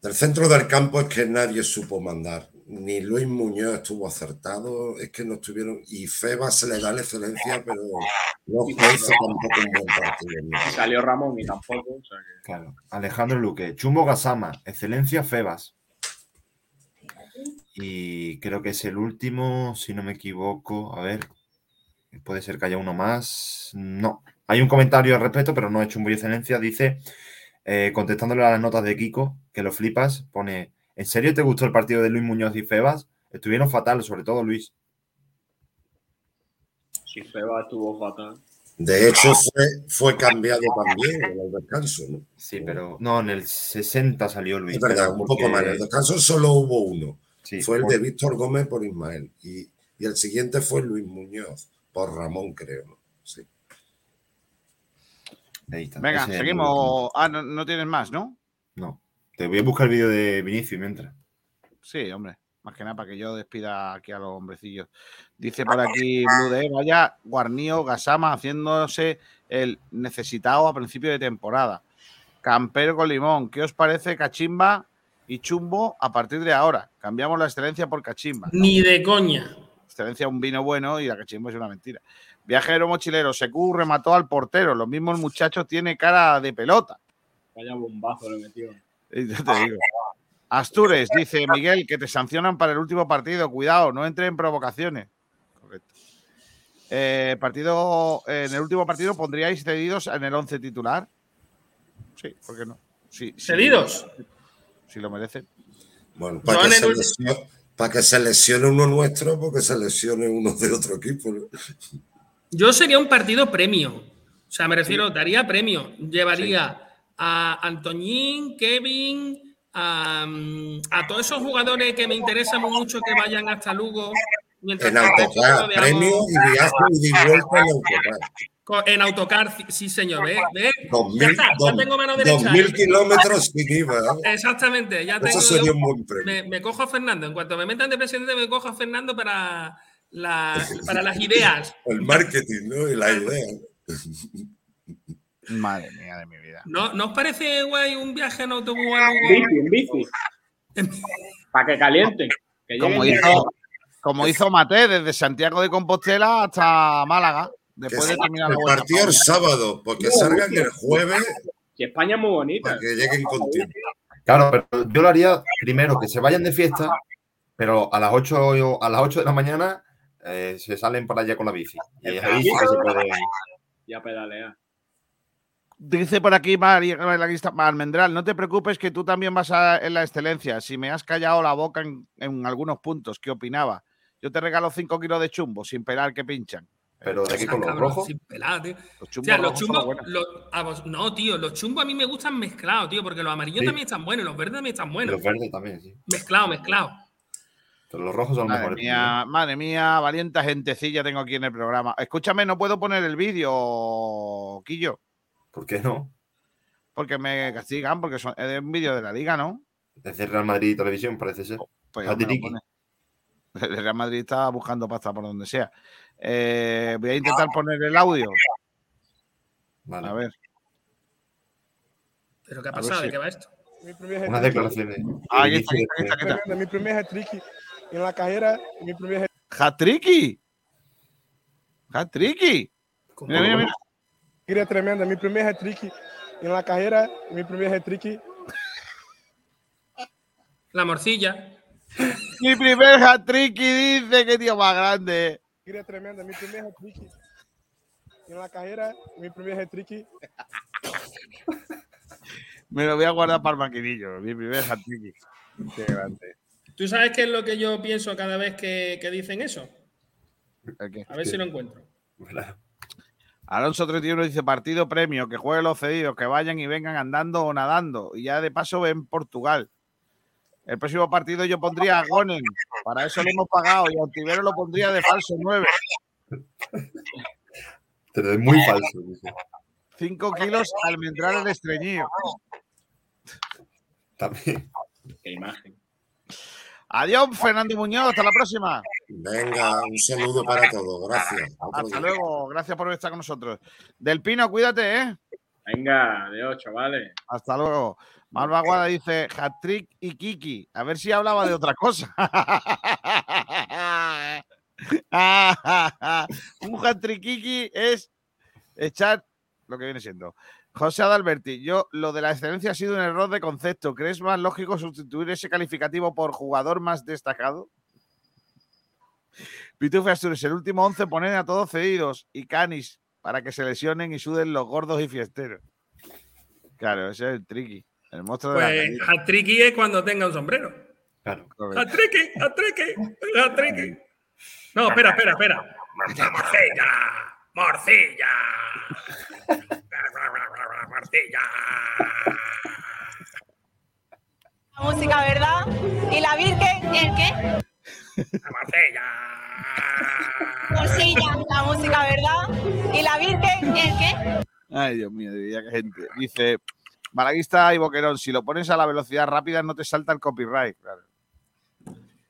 Del centro del campo es que nadie supo mandar. Ni Luis Muñoz estuvo acertado, es que no estuvieron. Y Feba se le da la excelencia, pero no, hizo tampoco un buen partido. salió Ramón y tampoco. O sea que... Claro. Alejandro Luque, chumbo Gasama, excelencia Febas. Y creo que es el último, si no me equivoco. A ver, puede ser que haya uno más. No, hay un comentario al respecto, pero no he hecho un y excelencia. Dice, eh, contestándole a las notas de Kiko, que lo flipas, pone, ¿en serio te gustó el partido de Luis Muñoz y Febas? Estuvieron fatal, sobre todo Luis. Si Feba estuvo fatal. De hecho, fue, fue cambiado también en el descanso. ¿no? Sí, pero no, en el 60 salió Luis. Es verdad, un poco porque- más. En el descanso solo hubo uno. Sí, fue el por- de Víctor Gómez por Ismael. Y, y el siguiente fue Luis Muñoz, por Ramón, creo. ¿no? Sí. Ahí está, Venga, ese es el seguimos. Ah, no, no tienes más, ¿no? No. Te voy a buscar el vídeo de Vinicius mientras. Sí, hombre. Más que nada para que yo despida aquí a los hombrecillos. Dice por aquí Blue Day, vaya Guarnío Gasama haciéndose el necesitado a principio de temporada. Campero con limón. ¿Qué os parece Cachimba y Chumbo a partir de ahora? Cambiamos la excelencia por Cachimba. Ni de coña. Excelencia un vino bueno y la Cachimba es una mentira. Viajero mochilero, Secu remató al portero. Los mismos muchachos tiene cara de pelota. Vaya bombazo le metió. Y yo te digo. Astures, dice Miguel, que te sancionan para el último partido. Cuidado, no entre en provocaciones. Correcto. Eh, partido, en el último partido pondríais cedidos en el 11 titular. Sí, ¿por qué no? Sí, sí. ¿Cedidos? Si lo merecen. Bueno, para que, el se lesione, para que se lesione uno nuestro, porque se lesione uno de otro equipo. ¿no? Yo sería un partido premio. O sea, me refiero, daría premio. Llevaría a Antoñín, Kevin, a, mm, a todos esos jugadores que me interesan mucho que vayan hasta Lugo. Mientras En autocar, premio y viaje y vuelta en autocar. En autocar, sí- señor. ¿Ve? ¿Ve? Dos Ya mil, está, ya tengo mano derecha. mil kilómetros sin IVA. ¿eh? Exactamente, ya tengo. Eso sería yo- un buen premio. me, me cojo a Fernando. En cuanto me metan de presidente, me cojo a Fernando para, la- para las ideas. El marketing, ¿no? Y la idea. Madre mía de mi vida. ¿No, ¿No os parece guay un viaje en autobús a Lugo? Bici, en bici. Para que calienten. Que Como hizo, como hizo Mate desde Santiago de Compostela hasta Málaga. Que Después de terminar el partido el sábado, porque salgan el jueves Si España es muy bonita. para que lleguen con tiempo. Claro, pero yo lo haría primero que se vayan de fiesta, pero a las 8, a las 8 de la mañana eh, se salen para allá con la bici. Y ahí sí que se puede. Ya pedalear. Dice por aquí María Almendral, no te preocupes que tú también vas a, en la excelencia. Si me has callado la boca en, en algunos puntos, ¿qué opinaba? Yo te regalo 5 kilos de chumbo sin pelar que pinchan. ¿Pero de qué color? ¿Rojo? sin pelar, tío. Los O chumbos sea, los chumbos. buenos. los- a vos- no, tío, los chumbos a mí me gustan mezclados, tío, porque los amarillos Sí. también están buenos, los verdes también están buenos. los verdes también, sí. Mezclados. Pero los rojos son los Madre mejores. mía, madre mía, valiente gentecilla tengo aquí en el programa. Escúchame, no puedo poner el vídeo, Quillo, ¿Por qué no? porque me castigan, porque son, es un vídeo de la liga, ¿no? Desde Real Madrid Televisión, parece ser. Pues Hat-trick. El Real Madrid está buscando pasta por donde sea. Eh, voy a intentar poner el audio. Vale. A ver. ¿Pero qué ha pasado? si- ¿De qué va esto? Unas hat-trick. declaraciones. Ah, aquí está, aquí está, aquí está. Mi primer hat-trick en la carrera. Mi primer hat- ¡Hat-tricky! ¡Hat-tricky! Mira, mira, mira. Quería tremenda. Mi primer hat-trick en la carrera. Mi primer hat-trick. La morcilla. Mi primer hat-tricky dice que tío más grande. Quería tremenda. Mi primer hat-trick en la carrera. Mi primer hat-trick. Me lo voy a guardar para el maquinillo. Mi primer hat-tricky. Qué grande. ¿Tú sabes qué es lo que yo pienso cada vez que, que dicen eso? A ver si lo encuentro. Alonso 31 dice partido premio, que jueguen los cedidos, que vayan y vengan andando o nadando. Y ya de paso ven Portugal. El próximo partido yo pondría a Gonen. Para eso lo hemos pagado. Y a Ontivero lo pondría de falso 9. Pero es muy falso. dice. 5 kilos almendral el estreñido. También. Qué imagen. Adiós, Fernando Muñoz. Hasta la próxima. Venga, un saludo para todos. Gracias. Hasta día. luego. Gracias por estar con nosotros. Del Pino, cuídate, ¿eh? Venga, adiós, chavales. Hasta luego. Malva Guada dice hat-trick y Kiki. A ver si hablaba de otra cosa. Un hat-trick Kiki es echar lo que viene siendo. José Adalberti, yo lo de la excelencia ha sido un error de concepto. ¿Crees más lógico sustituir ese calificativo por jugador más destacado? Pitufe Asturias, el último 11 ponen a todos cedidos y canis para que se lesionen y suden los gordos y fiesteros. Claro, ese es el tricky. El monstruo de la Pues hat-tricky es cuando tenga un sombrero. Claro. Correcto. Hat-tricky, hat-tricky, hat-tricky. No, espera, espera, espera. Morcilla. Morcilla. La música, ¿verdad? ¿Y la Virgen? ¿El qué? La morcilla. Morcilla, la música, ¿verdad? ¿Y la Virgen? ¿El qué? Ay, Dios mío, diría que gente. Dice, Malaguista y Boquerón, si lo pones a la velocidad rápida no te salta el copyright. Claro.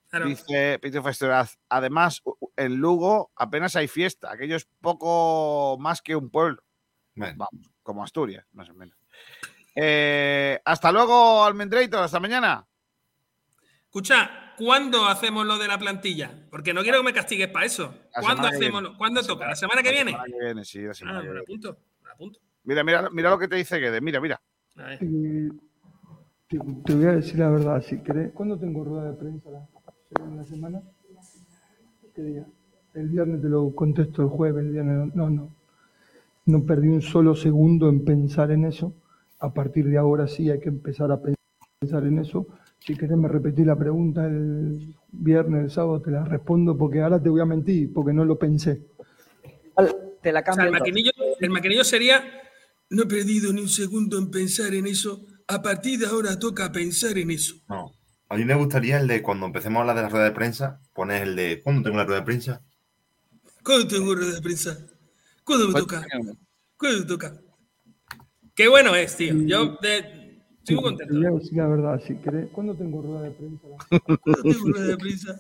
Claro. Dice Pito Festoraz, además, en Lugo apenas hay fiesta. Aquello es poco más que un pueblo. Bueno, Vamos, como Asturias, más o menos. Eh, hasta luego, Almendrator. Hasta mañana. Escucha, ¿cuándo hacemos lo de la plantilla? Porque no quiero que me castigues para eso. La ¿Cuándo semana que hacemos? viene. lo- ¿Cuándo toca? ¿La semana que viene? La semana que viene, sí, la semana Ah, que viene. apunto. apunto. Mira, mira, mira lo que te dice Guede. Mira, mira. A ver. Eh, te, te voy a decir la verdad, si querés. ¿Cuándo tengo rueda de prensa? ¿La, en la semana? ¿Qué día? El viernes te lo contesto, el jueves, el viernes. No, no. No perdí un solo segundo en pensar en eso. A partir de ahora sí hay que empezar a pensar en eso. Si querés me repetí la pregunta el viernes, el sábado, te la respondo porque ahora te voy a mentir, porque no lo pensé. Te la O sea, cambio. el maquinillo, el maquinillo sería. No he perdido ni un segundo en pensar en eso. A partir de ahora toca pensar en eso. no. A mí me gustaría el de cuando empecemos a hablar de la rueda de prensa, pones el de ¿cuándo tengo la rueda de prensa? ¿Cuándo tengo rueda de prensa? ¿Cuándo me toca? ¿Cuándo me toca? Qué bueno es, tío. Yo de- estoy muy Te contento. decir la verdad, si querés. ¿Cuándo tengo rueda de prensa? ¿Cuándo tengo rueda de prensa?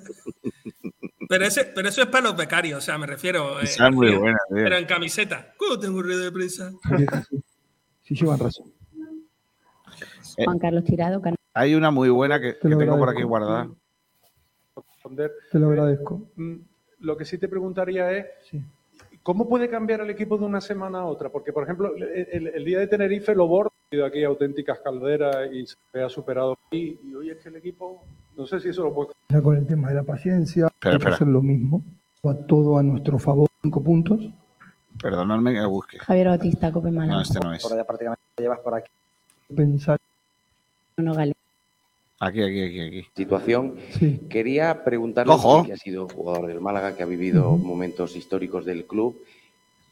Pero, ese, pero eso es para los becarios, o sea, me refiero. eh, Esa muy tío, buena, tío. Pero en camiseta. ¿Cuándo tengo rueda de prensa? Si llevan razón. Juan Carlos Tirado, can- hay una muy buena que, que lo tengo por aquí guardada. Te lo agradezco. Mm, Lo que sí te preguntaría es, Sí. ¿cómo puede cambiar el equipo de una semana a otra? Porque, por ejemplo, el, el- el día de Tenerife lo borda, aquí auténticas calderas y se ha superado. Y, y hoy es que el equipo, no sé si eso lo puede... Ya con el tema de la paciencia, Espera, que espera. hacer lo mismo. Va todo a nuestro favor, cinco puntos. Perdonadme que busque. Javier Bautista, Cope Málaga. No, este no es. Por allá prácticamente lo llevas por aquí. Pensar Bruno Gale. Aquí, aquí, aquí, aquí. situación. Sí. Quería preguntarle, Ojo. usted que ha sido jugador del Málaga, que ha vivido momentos históricos del club,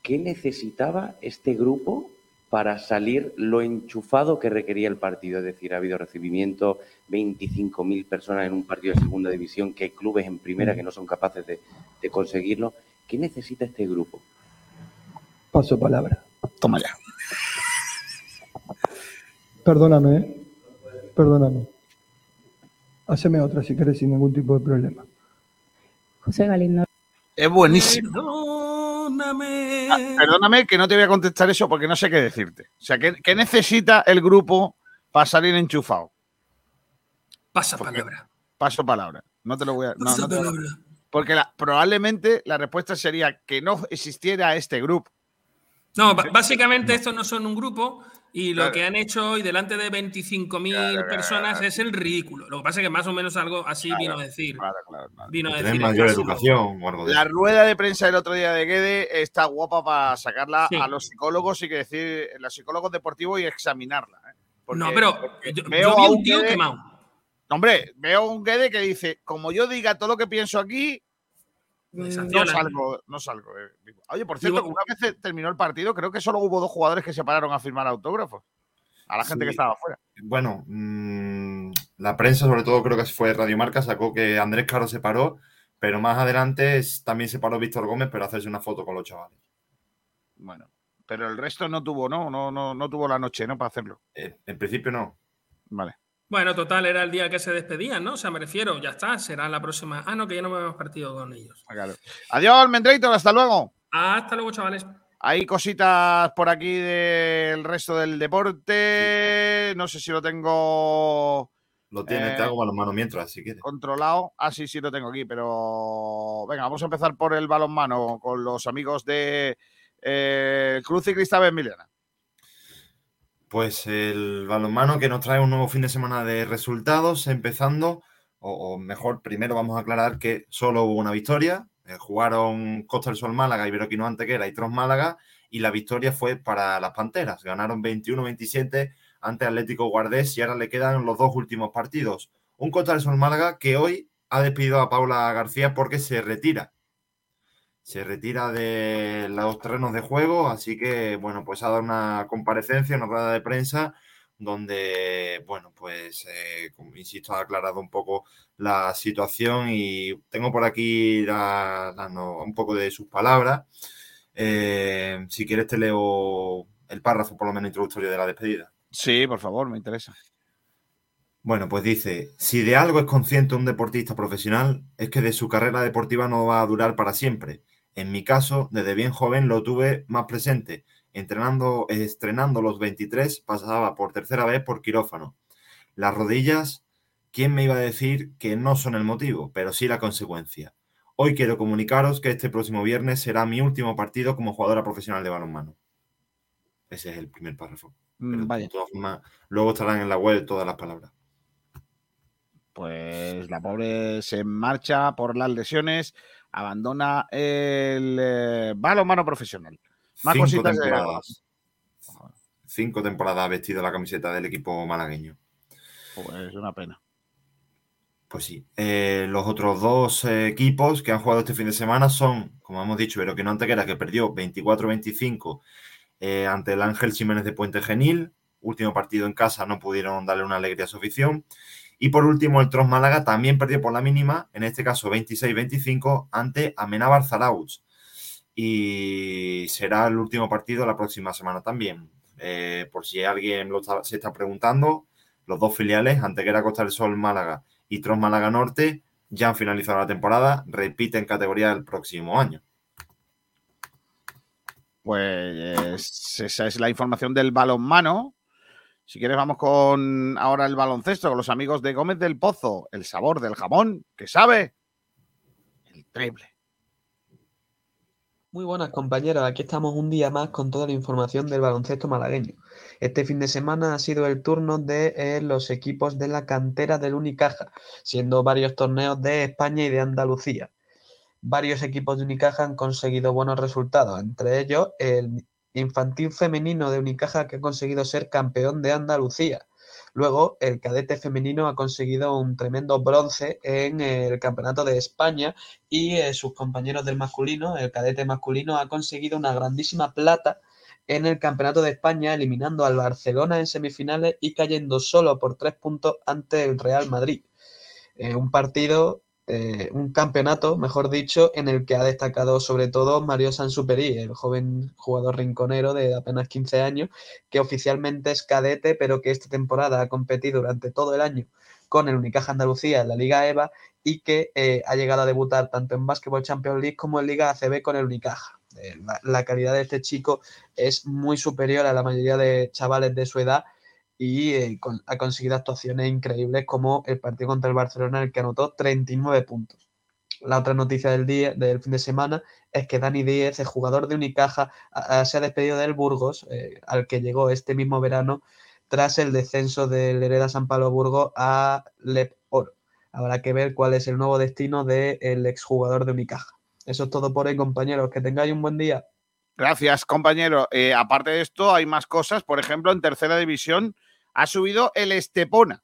¿qué necesitaba este grupo para salir lo enchufado que requería el partido? Es decir, ha habido recibimiento, 25.000 personas en un partido de segunda división, que hay clubes en primera que no son capaces de, de conseguirlo. ¿Qué necesita este grupo? Paso palabra. Toma ya. Perdóname, ¿eh? Perdóname. Haceme otra si querés sin ningún tipo de problema. José Galindo. Es buenísimo. Perdóname. Ah, perdóname que no te voy a contestar eso porque no sé qué decirte. O sea, ¿qué, qué necesita el grupo para salir enchufado? Pasa palabra. Paso palabra. No te lo voy a. no, Pasa no te lo- palabra. porque la- probablemente la respuesta sería que no existiera este grupo. No, básicamente estos no son un grupo y lo Claro. que han hecho hoy delante de 25.000 personas es el ridículo. Lo que pasa es que más o menos algo así vino a decir. Vino a decir mayor educación o algo de La eso. rueda de prensa del otro día de Guede está guapa para sacarla Sí. a los psicólogos y que decir, los psicólogos deportivos y examinarla. ¿eh? Porque- No, pero yo, veo yo vi a un tío Guede- quemado. No, Hombre, veo un Guede que dice, como yo diga todo lo que pienso aquí, no sancionan. salgo, no salgo. eh. Oye, por cierto, Digo- una vez terminó el partido, creo que solo hubo dos jugadores que se pararon a firmar autógrafos. A la gente que estaba afuera. Bueno, mm, la prensa, sobre todo creo que fue Radio Marca, sacó que Andrés Caro se paró, pero más adelante también se paró Víctor Gómez, pero a hacerse una foto con los chavales. Bueno, pero el resto no tuvo, ¿no? No, no, no tuvo la noche, ¿no? Para hacerlo. Eh, en principio no. Vale. Bueno, total, era el día que se despedían, ¿no? O sea, me refiero, ya está, será la próxima. Ah, no, que ya no hemos partido con ellos. Claro. Adiós, Almendrator, hasta luego. Hasta luego, chavales. Hay cositas por aquí del resto del deporte. No sé si lo tengo Lo tienes, Eh, te hago balonmano mientras, si quieres. controlado. Ah, sí, sí lo tengo aquí, pero venga, vamos a empezar por el balonmano con los amigos de eh, Cruz Ciclista Benviliana. Pues el balonmano que nos trae un nuevo fin de semana de resultados, empezando, o, mejor, primero vamos a aclarar que solo hubo una victoria. eh, jugaron Costa del Sol Málaga, Iberoquino Antequera y Tros Málaga, y la victoria fue para las Panteras. Ganaron 21-27 ante Atlético Guardés y ahora le quedan los dos últimos partidos. Un Costa del Sol Málaga que hoy ha despedido a Paula García porque se retira se retira de los terrenos de juego, así que, bueno, pues ha dado una comparecencia, una rueda de prensa, donde, bueno, pues, eh, insisto, ha aclarado un poco la situación y tengo por aquí la- la- no, un poco de sus palabras. Eh, si quieres te leo el párrafo, por lo menos introductorio de la despedida. Sí, por favor, me interesa. Bueno, pues dice, si de algo es consciente un deportista profesional, es que de su carrera deportiva no va a durar para siempre. En mi caso, desde bien joven lo tuve más presente. Entrenando, estrenando los 23, pasaba por tercera vez por quirófano. Las rodillas, ¿quién me iba a decir que no son el motivo, pero sí la consecuencia? Hoy quiero comunicaros que este próximo viernes será mi último partido como jugadora profesional de balonmano. Ese es el primer párrafo. Pero Mm, vaya. de todas formas, luego estarán en la web todas las palabras. Pues la pobre se marcha por las lesiones, abandona el eh, balonmano profesional. Más Cinco cositas de- temporadas. Cinco temporadas vestido la camiseta del equipo malagueño. Pues una pena. Pues sí. Eh, los otros dos eh, equipos que han jugado este fin de semana son, como hemos dicho, Veroquino Antequera, que perdió 24-25 eh, ante el Ángel Jiménez de Puente Genil. Último partido en casa, no pudieron darle una alegría a su afición. Y por último, el Tros Málaga también perdió por la mínima, en este caso 26-25, ante Amenábar Zarauz. Y será el último partido la próxima semana también. Eh, por si alguien se está preguntando, los dos filiales, Antequera Costa del Sol Málaga y Tros Málaga Norte, ya han finalizado la temporada, repiten categoría el próximo año. Pues esa es la información del balonmano. Si quieres, vamos con ahora el baloncesto, con los amigos de Gómez del Pozo. El sabor del jamón, que sabe el triple. Muy buenas compañeros, aquí estamos un día más con toda la información del baloncesto malagueño. Este fin de semana ha sido el turno de eh, los equipos de la cantera del Unicaja, siendo varios torneos de España y de Andalucía. Varios equipos de Unicaja han conseguido buenos resultados, entre ellos el infantil femenino de Unicaja que ha conseguido ser campeón de Andalucía. Luego, el cadete femenino ha conseguido un tremendo bronce en el Campeonato de España y eh, sus compañeros del masculino, el cadete masculino, ha conseguido una grandísima plata en el Campeonato de España, eliminando al Barcelona en semifinales y cayendo solo por tres puntos ante el Real Madrid. Eh, un partido, eh, un campeonato, mejor dicho, en el que ha destacado sobre todo Mario Sansuperi, el joven jugador rinconero de apenas 15 años, que oficialmente es cadete, pero que esta temporada ha competido durante todo el año con el Unicaja Andalucía en la Liga EVA y que eh, ha llegado a debutar tanto en Basketball Champions League como en Liga ACB con el Unicaja. La, la calidad de este chico es muy superior a la mayoría de chavales de su edad y eh, con- ha conseguido actuaciones increíbles como el partido contra el Barcelona en el que anotó 39 puntos. La otra noticia del día, del fin de semana, es que Dani Díez, el jugador de Unicaja, se ha despedido del Burgos, eh, al que llegó este mismo verano tras el descenso del Hereda San Pablo Burgos a Lep Oro. Habrá que ver cuál es el nuevo destino del exjugador de Unicaja. Eso es todo por hoy, compañeros. Que tengáis un buen día. Gracias, compañero. Eh, aparte de esto, hay más cosas. Por ejemplo, en tercera división ha subido el Estepona,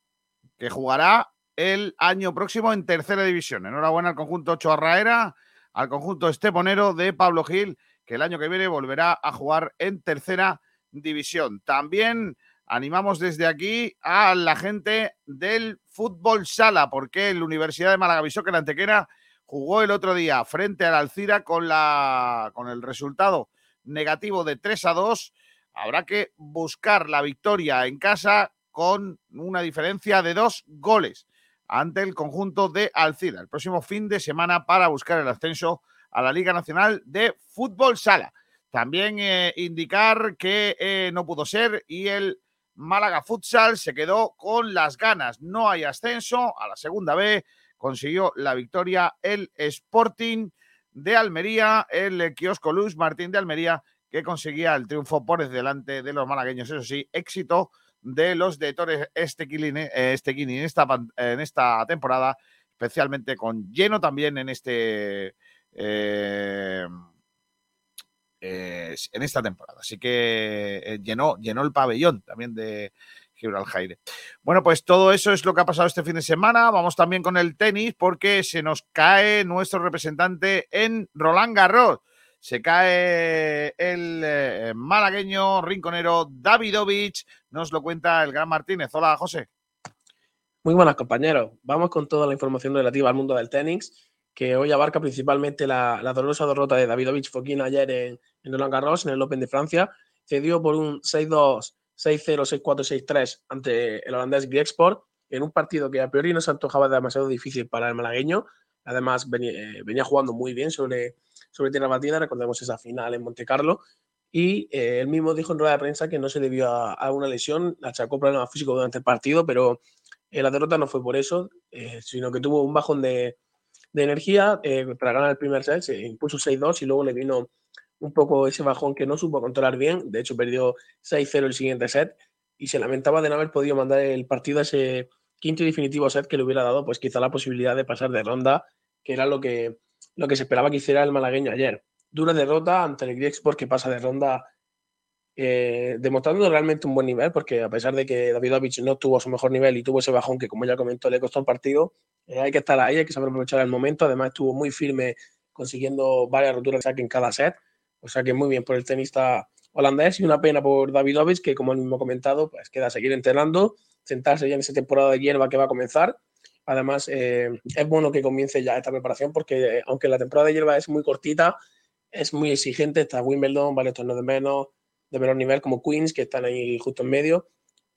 que jugará el año próximo en tercera división. Enhorabuena al conjunto Choarraera, al conjunto esteponero de Pablo Gil, que el año que viene volverá a jugar en tercera división. También animamos desde aquí a la gente del fútbol sala, porque la Universidad de Málaga avisó que la Antequera jugó el otro día frente al Alcira con, la, con el resultado negativo de 3 a 2. Habrá que buscar la victoria en casa con una diferencia de dos goles ante el conjunto de Alcira el próximo fin de semana para buscar el ascenso a la Liga Nacional de Fútbol Sala. También eh, indicar que eh, no pudo ser y el Málaga Futsal se quedó con las ganas. No hay ascenso a la segunda B. Consiguió la victoria el Sporting de Almería, el kiosco Luis Martín de Almería, que conseguía el triunfo por delante de los malagueños. Eso sí, éxito de los de Torres Estequini, eh, Estequini en, esta, en esta temporada, especialmente con lleno también en este. eh, en esta temporada. Así que eh, llenó, llenó el pabellón también de Gibraltar. Bueno, pues todo eso es lo que ha pasado este fin de semana. Vamos también con el tenis porque se nos cae nuestro representante en Roland Garros. Se cae el eh, malagueño rinconero Davidovich. Nos lo cuenta el gran Martínez. Hola, José. Muy buenas, compañeros. Vamos con toda la información relativa al mundo del tenis, que hoy abarca principalmente la, dolorosa derrota de Davidovich Fokina ayer en, en Garros, en el Open de Francia. Cedió por un 6-2, 6-0, 6-4, 6-3 ante el holandés Grieksport, en un partido que a priori no se antojaba demasiado difícil para el malagueño. Además, venía, eh, venía jugando muy bien sobre, sobre tierra batida, recordemos esa final en Monte Carlo. Y eh, él mismo dijo en rueda de prensa que no se debió a, a una lesión, achacó problemas físicos durante el partido, pero eh, la derrota no fue por eso, eh, sino que tuvo un bajón de, de energía eh, para ganar el primer set, se impuso 6-2 y luego le vino un poco ese bajón que no supo controlar bien, de hecho perdió 6-0 el siguiente set y se lamentaba de no haber podido mandar el partido a ese quinto y definitivo set que le hubiera dado pues quizá la posibilidad de pasar de ronda, que era lo que, lo que se esperaba que hiciera el malagueño ayer. Dura derrota ante el Griexport que pasa de ronda eh, demostrando realmente un buen nivel, porque a pesar de que Davidovich no tuvo su mejor nivel y tuvo ese bajón que, como ya comentó, le costó el partido, eh, hay que estar ahí, hay que saber aprovechar el momento. Además, estuvo muy firme consiguiendo varias roturas de saque en cada set. O sea que muy bien por el tenista holandés y una pena por Davidovich, que como él mismo ha comentado, pues queda seguir entrenando, sentarse ya en esa temporada de hierba que va a comenzar. Además, eh, es bueno que comience ya esta preparación porque eh, aunque la temporada de hierba es muy cortita, es muy exigente. Está Wimbledon, varios torneos de menos, de menor nivel como Queens, que están ahí justo en medio.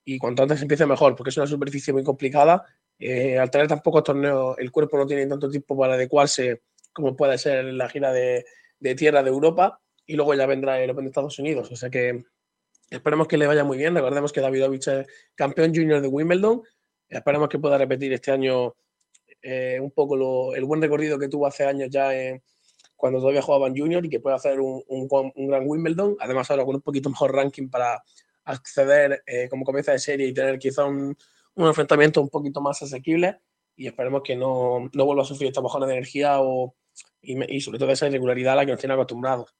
Y cuanto antes empiece mejor, porque es una superficie muy complicada. Eh, al tener tan pocos torneos, el cuerpo no tiene tanto tiempo para adecuarse como puede ser la gira de, de tierra de Europa. Y luego ya vendrá el Open de Estados Unidos. O sea que esperemos que le vaya muy bien. Recordemos que Davidovich es campeón junior de Wimbledon. Esperemos que pueda repetir este año eh, un poco el buen recorrido que tuvo hace años ya cuando todavía jugaba en Junior y que pueda hacer un, gran Wimbledon. Además, ahora con un poquito mejor ranking para acceder eh, como cabeza de serie y tener quizá un, un enfrentamiento un poquito más asequible. Y esperemos que no, no vuelva a sufrir esta bajona de energía o, y, y sobre todo esa irregularidad a la que nos tiene acostumbrados.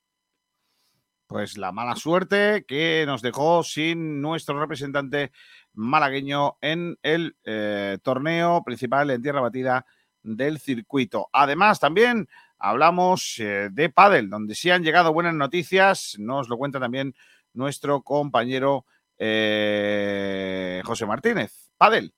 Pues la mala suerte que nos dejó sin nuestro representante malagueño en el eh, torneo principal en tierra batida del circuito. Además, también hablamos eh, de pádel, donde sí han llegado buenas noticias. Nos lo cuenta también nuestro compañero eh, José Martínez. Pádel.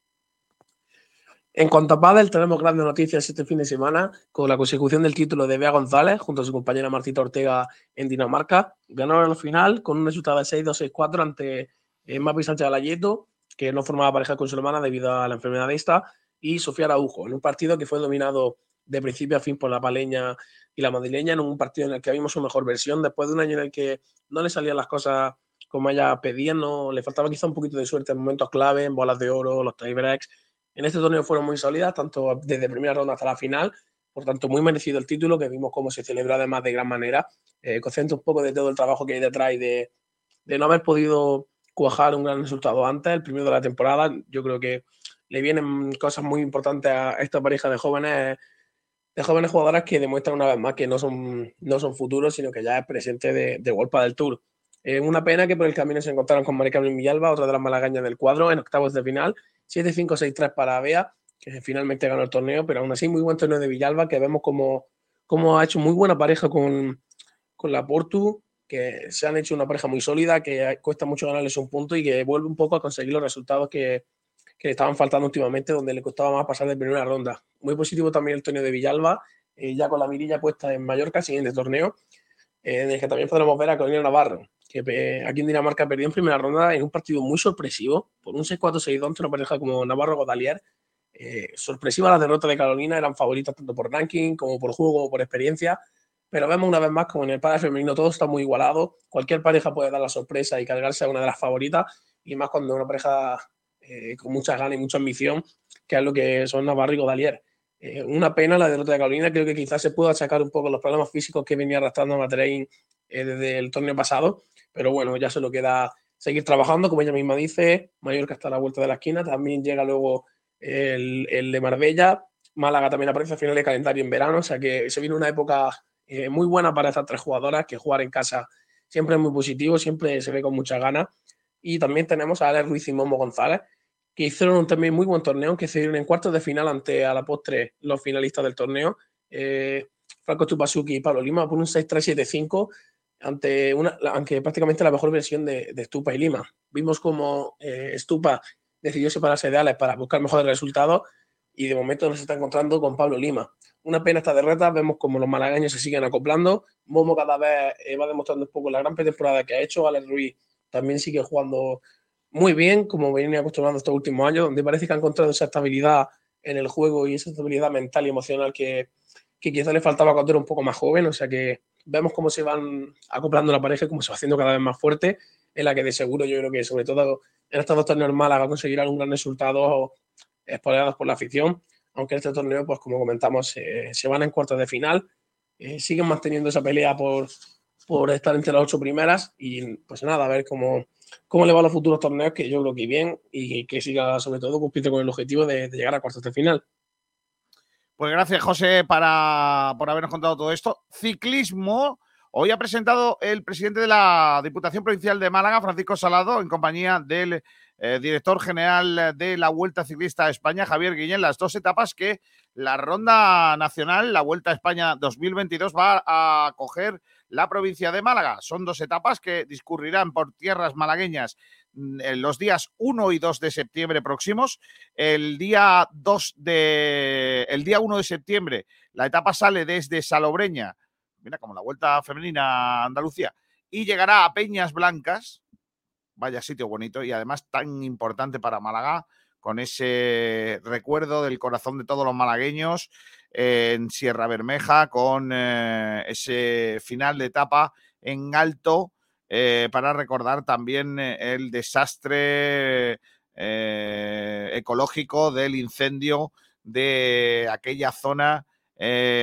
En cuanto a pádel, tenemos grandes noticias este fin de semana con la consecución del título de Bea González junto a su compañera Martita Ortega en Dinamarca. Ganaron el final con un resultado de 6-2-6-4 ante eh, Mapi Sánchez Alayeto, que no formaba pareja con su hermana debido a la enfermedad de esta, y Sofía Araujo, en un partido que fue dominado de principio a fin por la paleña y la madrileña, en un partido en el que vimos su mejor versión, después de un año en el que no le salían las cosas como ella pedía, no, le faltaba quizá un poquito de suerte en momentos clave, en bolas de oro, los tiebreaks, en este torneo fueron muy sólidas, tanto desde primera ronda hasta la final. Por tanto, muy merecido el título, que vimos cómo se celebró además de gran manera. Eh, un poco de todo el trabajo que hay detrás y de, de no haber podido cuajar un gran resultado antes, el primero de la temporada. Yo creo que le vienen cosas muy importantes a esta pareja de jóvenes de jóvenes jugadoras que demuestran una vez más que no son, no son futuros, sino que ya es presente de, de del Tour. Es una pena que por el camino se encontraron con Marica Villalba, otra de las malagañas del cuadro, en octavos de final, 7-5-6-3 para Bea, que finalmente ganó el torneo, pero aún así muy buen torneo de Villalba, que vemos como, como ha hecho muy buena pareja con, con la Portu, que se han hecho una pareja muy sólida, que cuesta mucho ganarles un punto y que vuelve un poco a conseguir los resultados que, que le estaban faltando últimamente, donde le costaba más pasar de primera ronda. Muy positivo también el torneo de Villalba, eh, ya con la mirilla puesta en Mallorca, siguiente torneo, eh, en el que también podremos ver a Carolina Navarro, que eh, aquí en Dinamarca perdió en primera ronda en un partido muy sorpresivo, por un 6-4-6-2 ante una pareja como Navarro-Godalier. Eh, sorpresiva la derrota de Carolina, eran favoritas tanto por ranking como por juego como por experiencia, pero vemos una vez más como en el padre femenino todo está muy igualado, cualquier pareja puede dar la sorpresa y cargarse a una de las favoritas, y más cuando una pareja eh, con muchas ganas y mucha ambición, que es lo que son Navarro y Godalier. Eh, una pena la derrota de Carolina, creo que quizás se pueda sacar un poco los problemas físicos que venía arrastrando Matrein desde el torneo pasado, pero bueno, ya se lo queda seguir trabajando, como ella misma dice, Mallorca está a la vuelta de la esquina, también llega luego el, el de Marbella, Málaga también aparece al final de calendario en verano, o sea que se viene una época eh, muy buena para estas tres jugadoras, que jugar en casa siempre es muy positivo, siempre se ve con mucha ganas. Y también tenemos a Alex Ruiz y Momo González, que hicieron un también muy buen torneo, que se dieron en cuartos de final ante a la postre los finalistas del torneo, eh, Franco Chupasuki y Pablo Lima, por un 6-3-7-5, ante una, aunque prácticamente la mejor versión de, de Stupa y Lima. Vimos como eh, Stupa decidió separarse de Alex para buscar mejores resultados y de momento nos está encontrando con Pablo Lima. Una pena esta derrota, vemos como los malagueños se siguen acoplando, Momo cada vez eh, va demostrando un poco la gran pretemporada que ha hecho, Alex Ruiz también sigue jugando muy bien, como venía acostumbrando estos últimos años, donde parece que ha encontrado esa estabilidad en el juego y esa estabilidad mental y emocional que, que quizás le faltaba cuando era un poco más joven, o sea que vemos cómo se van acoplando la pareja cómo se va haciendo cada vez más fuerte, en la que de seguro yo creo que sobre todo en estos dos torneos Málaga conseguirán un gran resultado espolados por la afición, aunque este torneo, pues como comentamos, eh, se van en cuartos de final, eh, siguen manteniendo esa pelea por, por estar entre las ocho primeras y pues nada, a ver cómo, cómo le va a los futuros torneos, que yo creo que bien y que siga sobre todo cumpliendo con el objetivo de, de llegar a cuartos de final. Pues gracias, José, para, por habernos contado todo esto. Ciclismo. Hoy ha presentado el presidente de la Diputación Provincial de Málaga, Francisco Salado, en compañía del eh, director general de la Vuelta Ciclista España, Javier Guillén, las dos etapas que la ronda nacional, la Vuelta a España 2022, va a coger la provincia de Málaga. Son dos etapas que discurrirán por tierras malagueñas los días 1 y 2 de septiembre próximos. El día 2 de el día 1 de septiembre la etapa sale desde Salobreña, mira como la Vuelta Femenina a Andalucía, y llegará a Peñas Blancas. Vaya sitio bonito y además tan importante para Málaga con ese recuerdo del corazón de todos los malagueños en Sierra Bermeja con eh, ese final de etapa en alto eh, para recordar también eh, el desastre eh, ecológico del incendio de aquella zona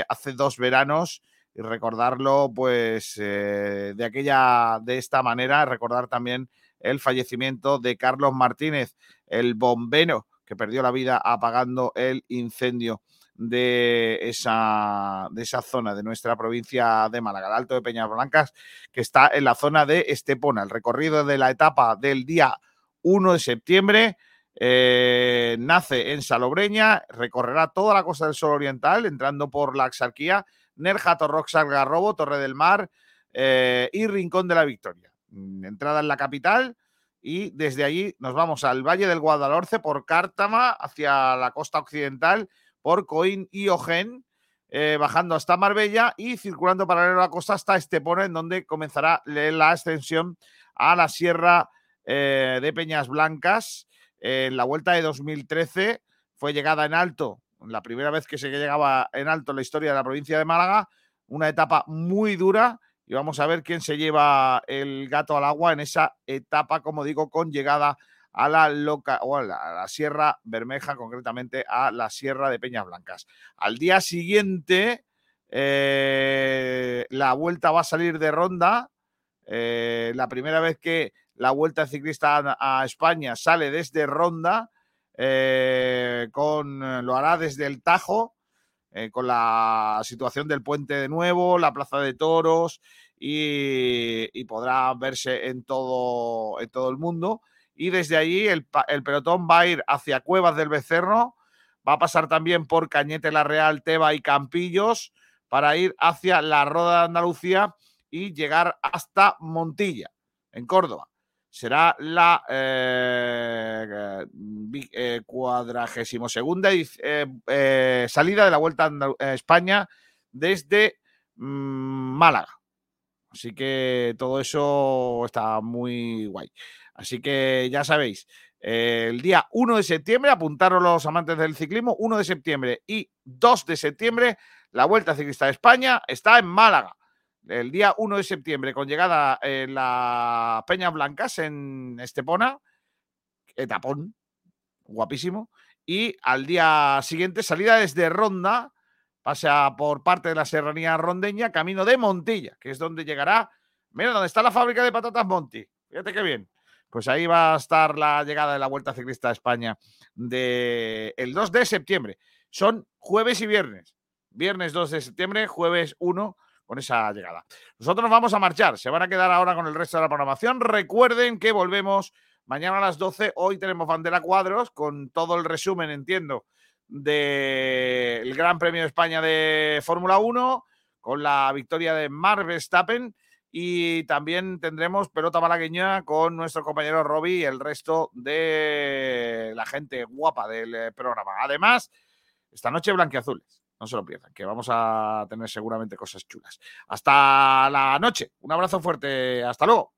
hace dos veranos y recordarlo pues de aquella de esta manera recordar también el fallecimiento de Carlos Martínez el bombero que perdió la vida apagando el incendio de esa, de esa zona de nuestra provincia de Málaga, el Alto de Peñas Blancas, que está en la zona de Estepona. El recorrido de la etapa del día 1 de septiembre eh, nace en Salobreña, recorrerá toda la costa del Sol Oriental, entrando por la Axarquía, Nerja, Torrox, Algarrobo, Torre del Mar eh, y Rincón de la Victoria. Mm, Entrada en la capital y desde allí nos vamos al Valle del Guadalhorce por Cártama hacia la costa occidental por Coín y Ojén, eh, bajando hasta Marbella y circulando paralelo a la costa hasta Estepona, en donde comenzará la ascensión a la Sierra eh, de Peñas Blancas. En la vuelta de 2013 fue llegada en alto, la primera vez que se llegaba en alto en la historia de la provincia de Málaga, una etapa muy dura y vamos a ver quién se lleva el gato al agua en esa etapa, como digo, con llegada a la, loca, o a la, Sierra Bermeja, concretamente a la Sierra de Peñas Blancas. Al día siguiente, eh, la vuelta va a salir de ronda. eh, la primera vez que la vuelta ciclista a, España sale desde ronda, eh, con, lo hará desde el Tajo, con la situación del puente de nuevo, la plaza de toros y, y podrá verse en todo, en todo el mundo. Y desde allí el, pelotón va a ir hacia Cuevas del Becerro, va a pasar también por Cañete La Real, Teba y Campillos para ir hacia la Roda de Andalucía y llegar hasta Montilla, en Córdoba. Será la eh, vi- eh, cuadragésimo segunda eh, eh, salida de la Vuelta a España desde mm, Málaga. Así que todo eso está muy guay. Así que ya sabéis, eh, el día 1 de septiembre, apuntaros los amantes del ciclismo, 1 de septiembre y 2 de septiembre, la Vuelta Ciclista de España está en Málaga. El día 1 de septiembre, con llegada en las Peñas Blancas en Estepona, etapón, guapísimo. Y al día siguiente, salida desde Ronda, pasa por parte de la serranía rondeña, camino de Montilla, que es donde llegará. Mira, donde está la fábrica de patatas Monti. Fíjate qué bien. Pues ahí va a estar la llegada de la Vuelta Ciclista a España de el 2 de septiembre. Son jueves y viernes. Viernes 2 de septiembre, jueves 1 con esa llegada. Nosotros nos vamos a marchar. Se van a quedar ahora con el resto de la programación. Recuerden que volvemos mañana a las 12. Hoy tenemos Bandera Cuadros con todo el resumen, entiendo, del Gran Premio de España de Fórmula 1, con la victoria de Mark Verstappen. Y también tendremos pelota malagueña con nuestro compañero Robbie y el resto de la gente guapa del eh, programa. Además, esta noche blanqueazules. No se lo pierdan, que vamos a tener seguramente cosas chulas. Hasta la noche. Un abrazo fuerte. Hasta luego.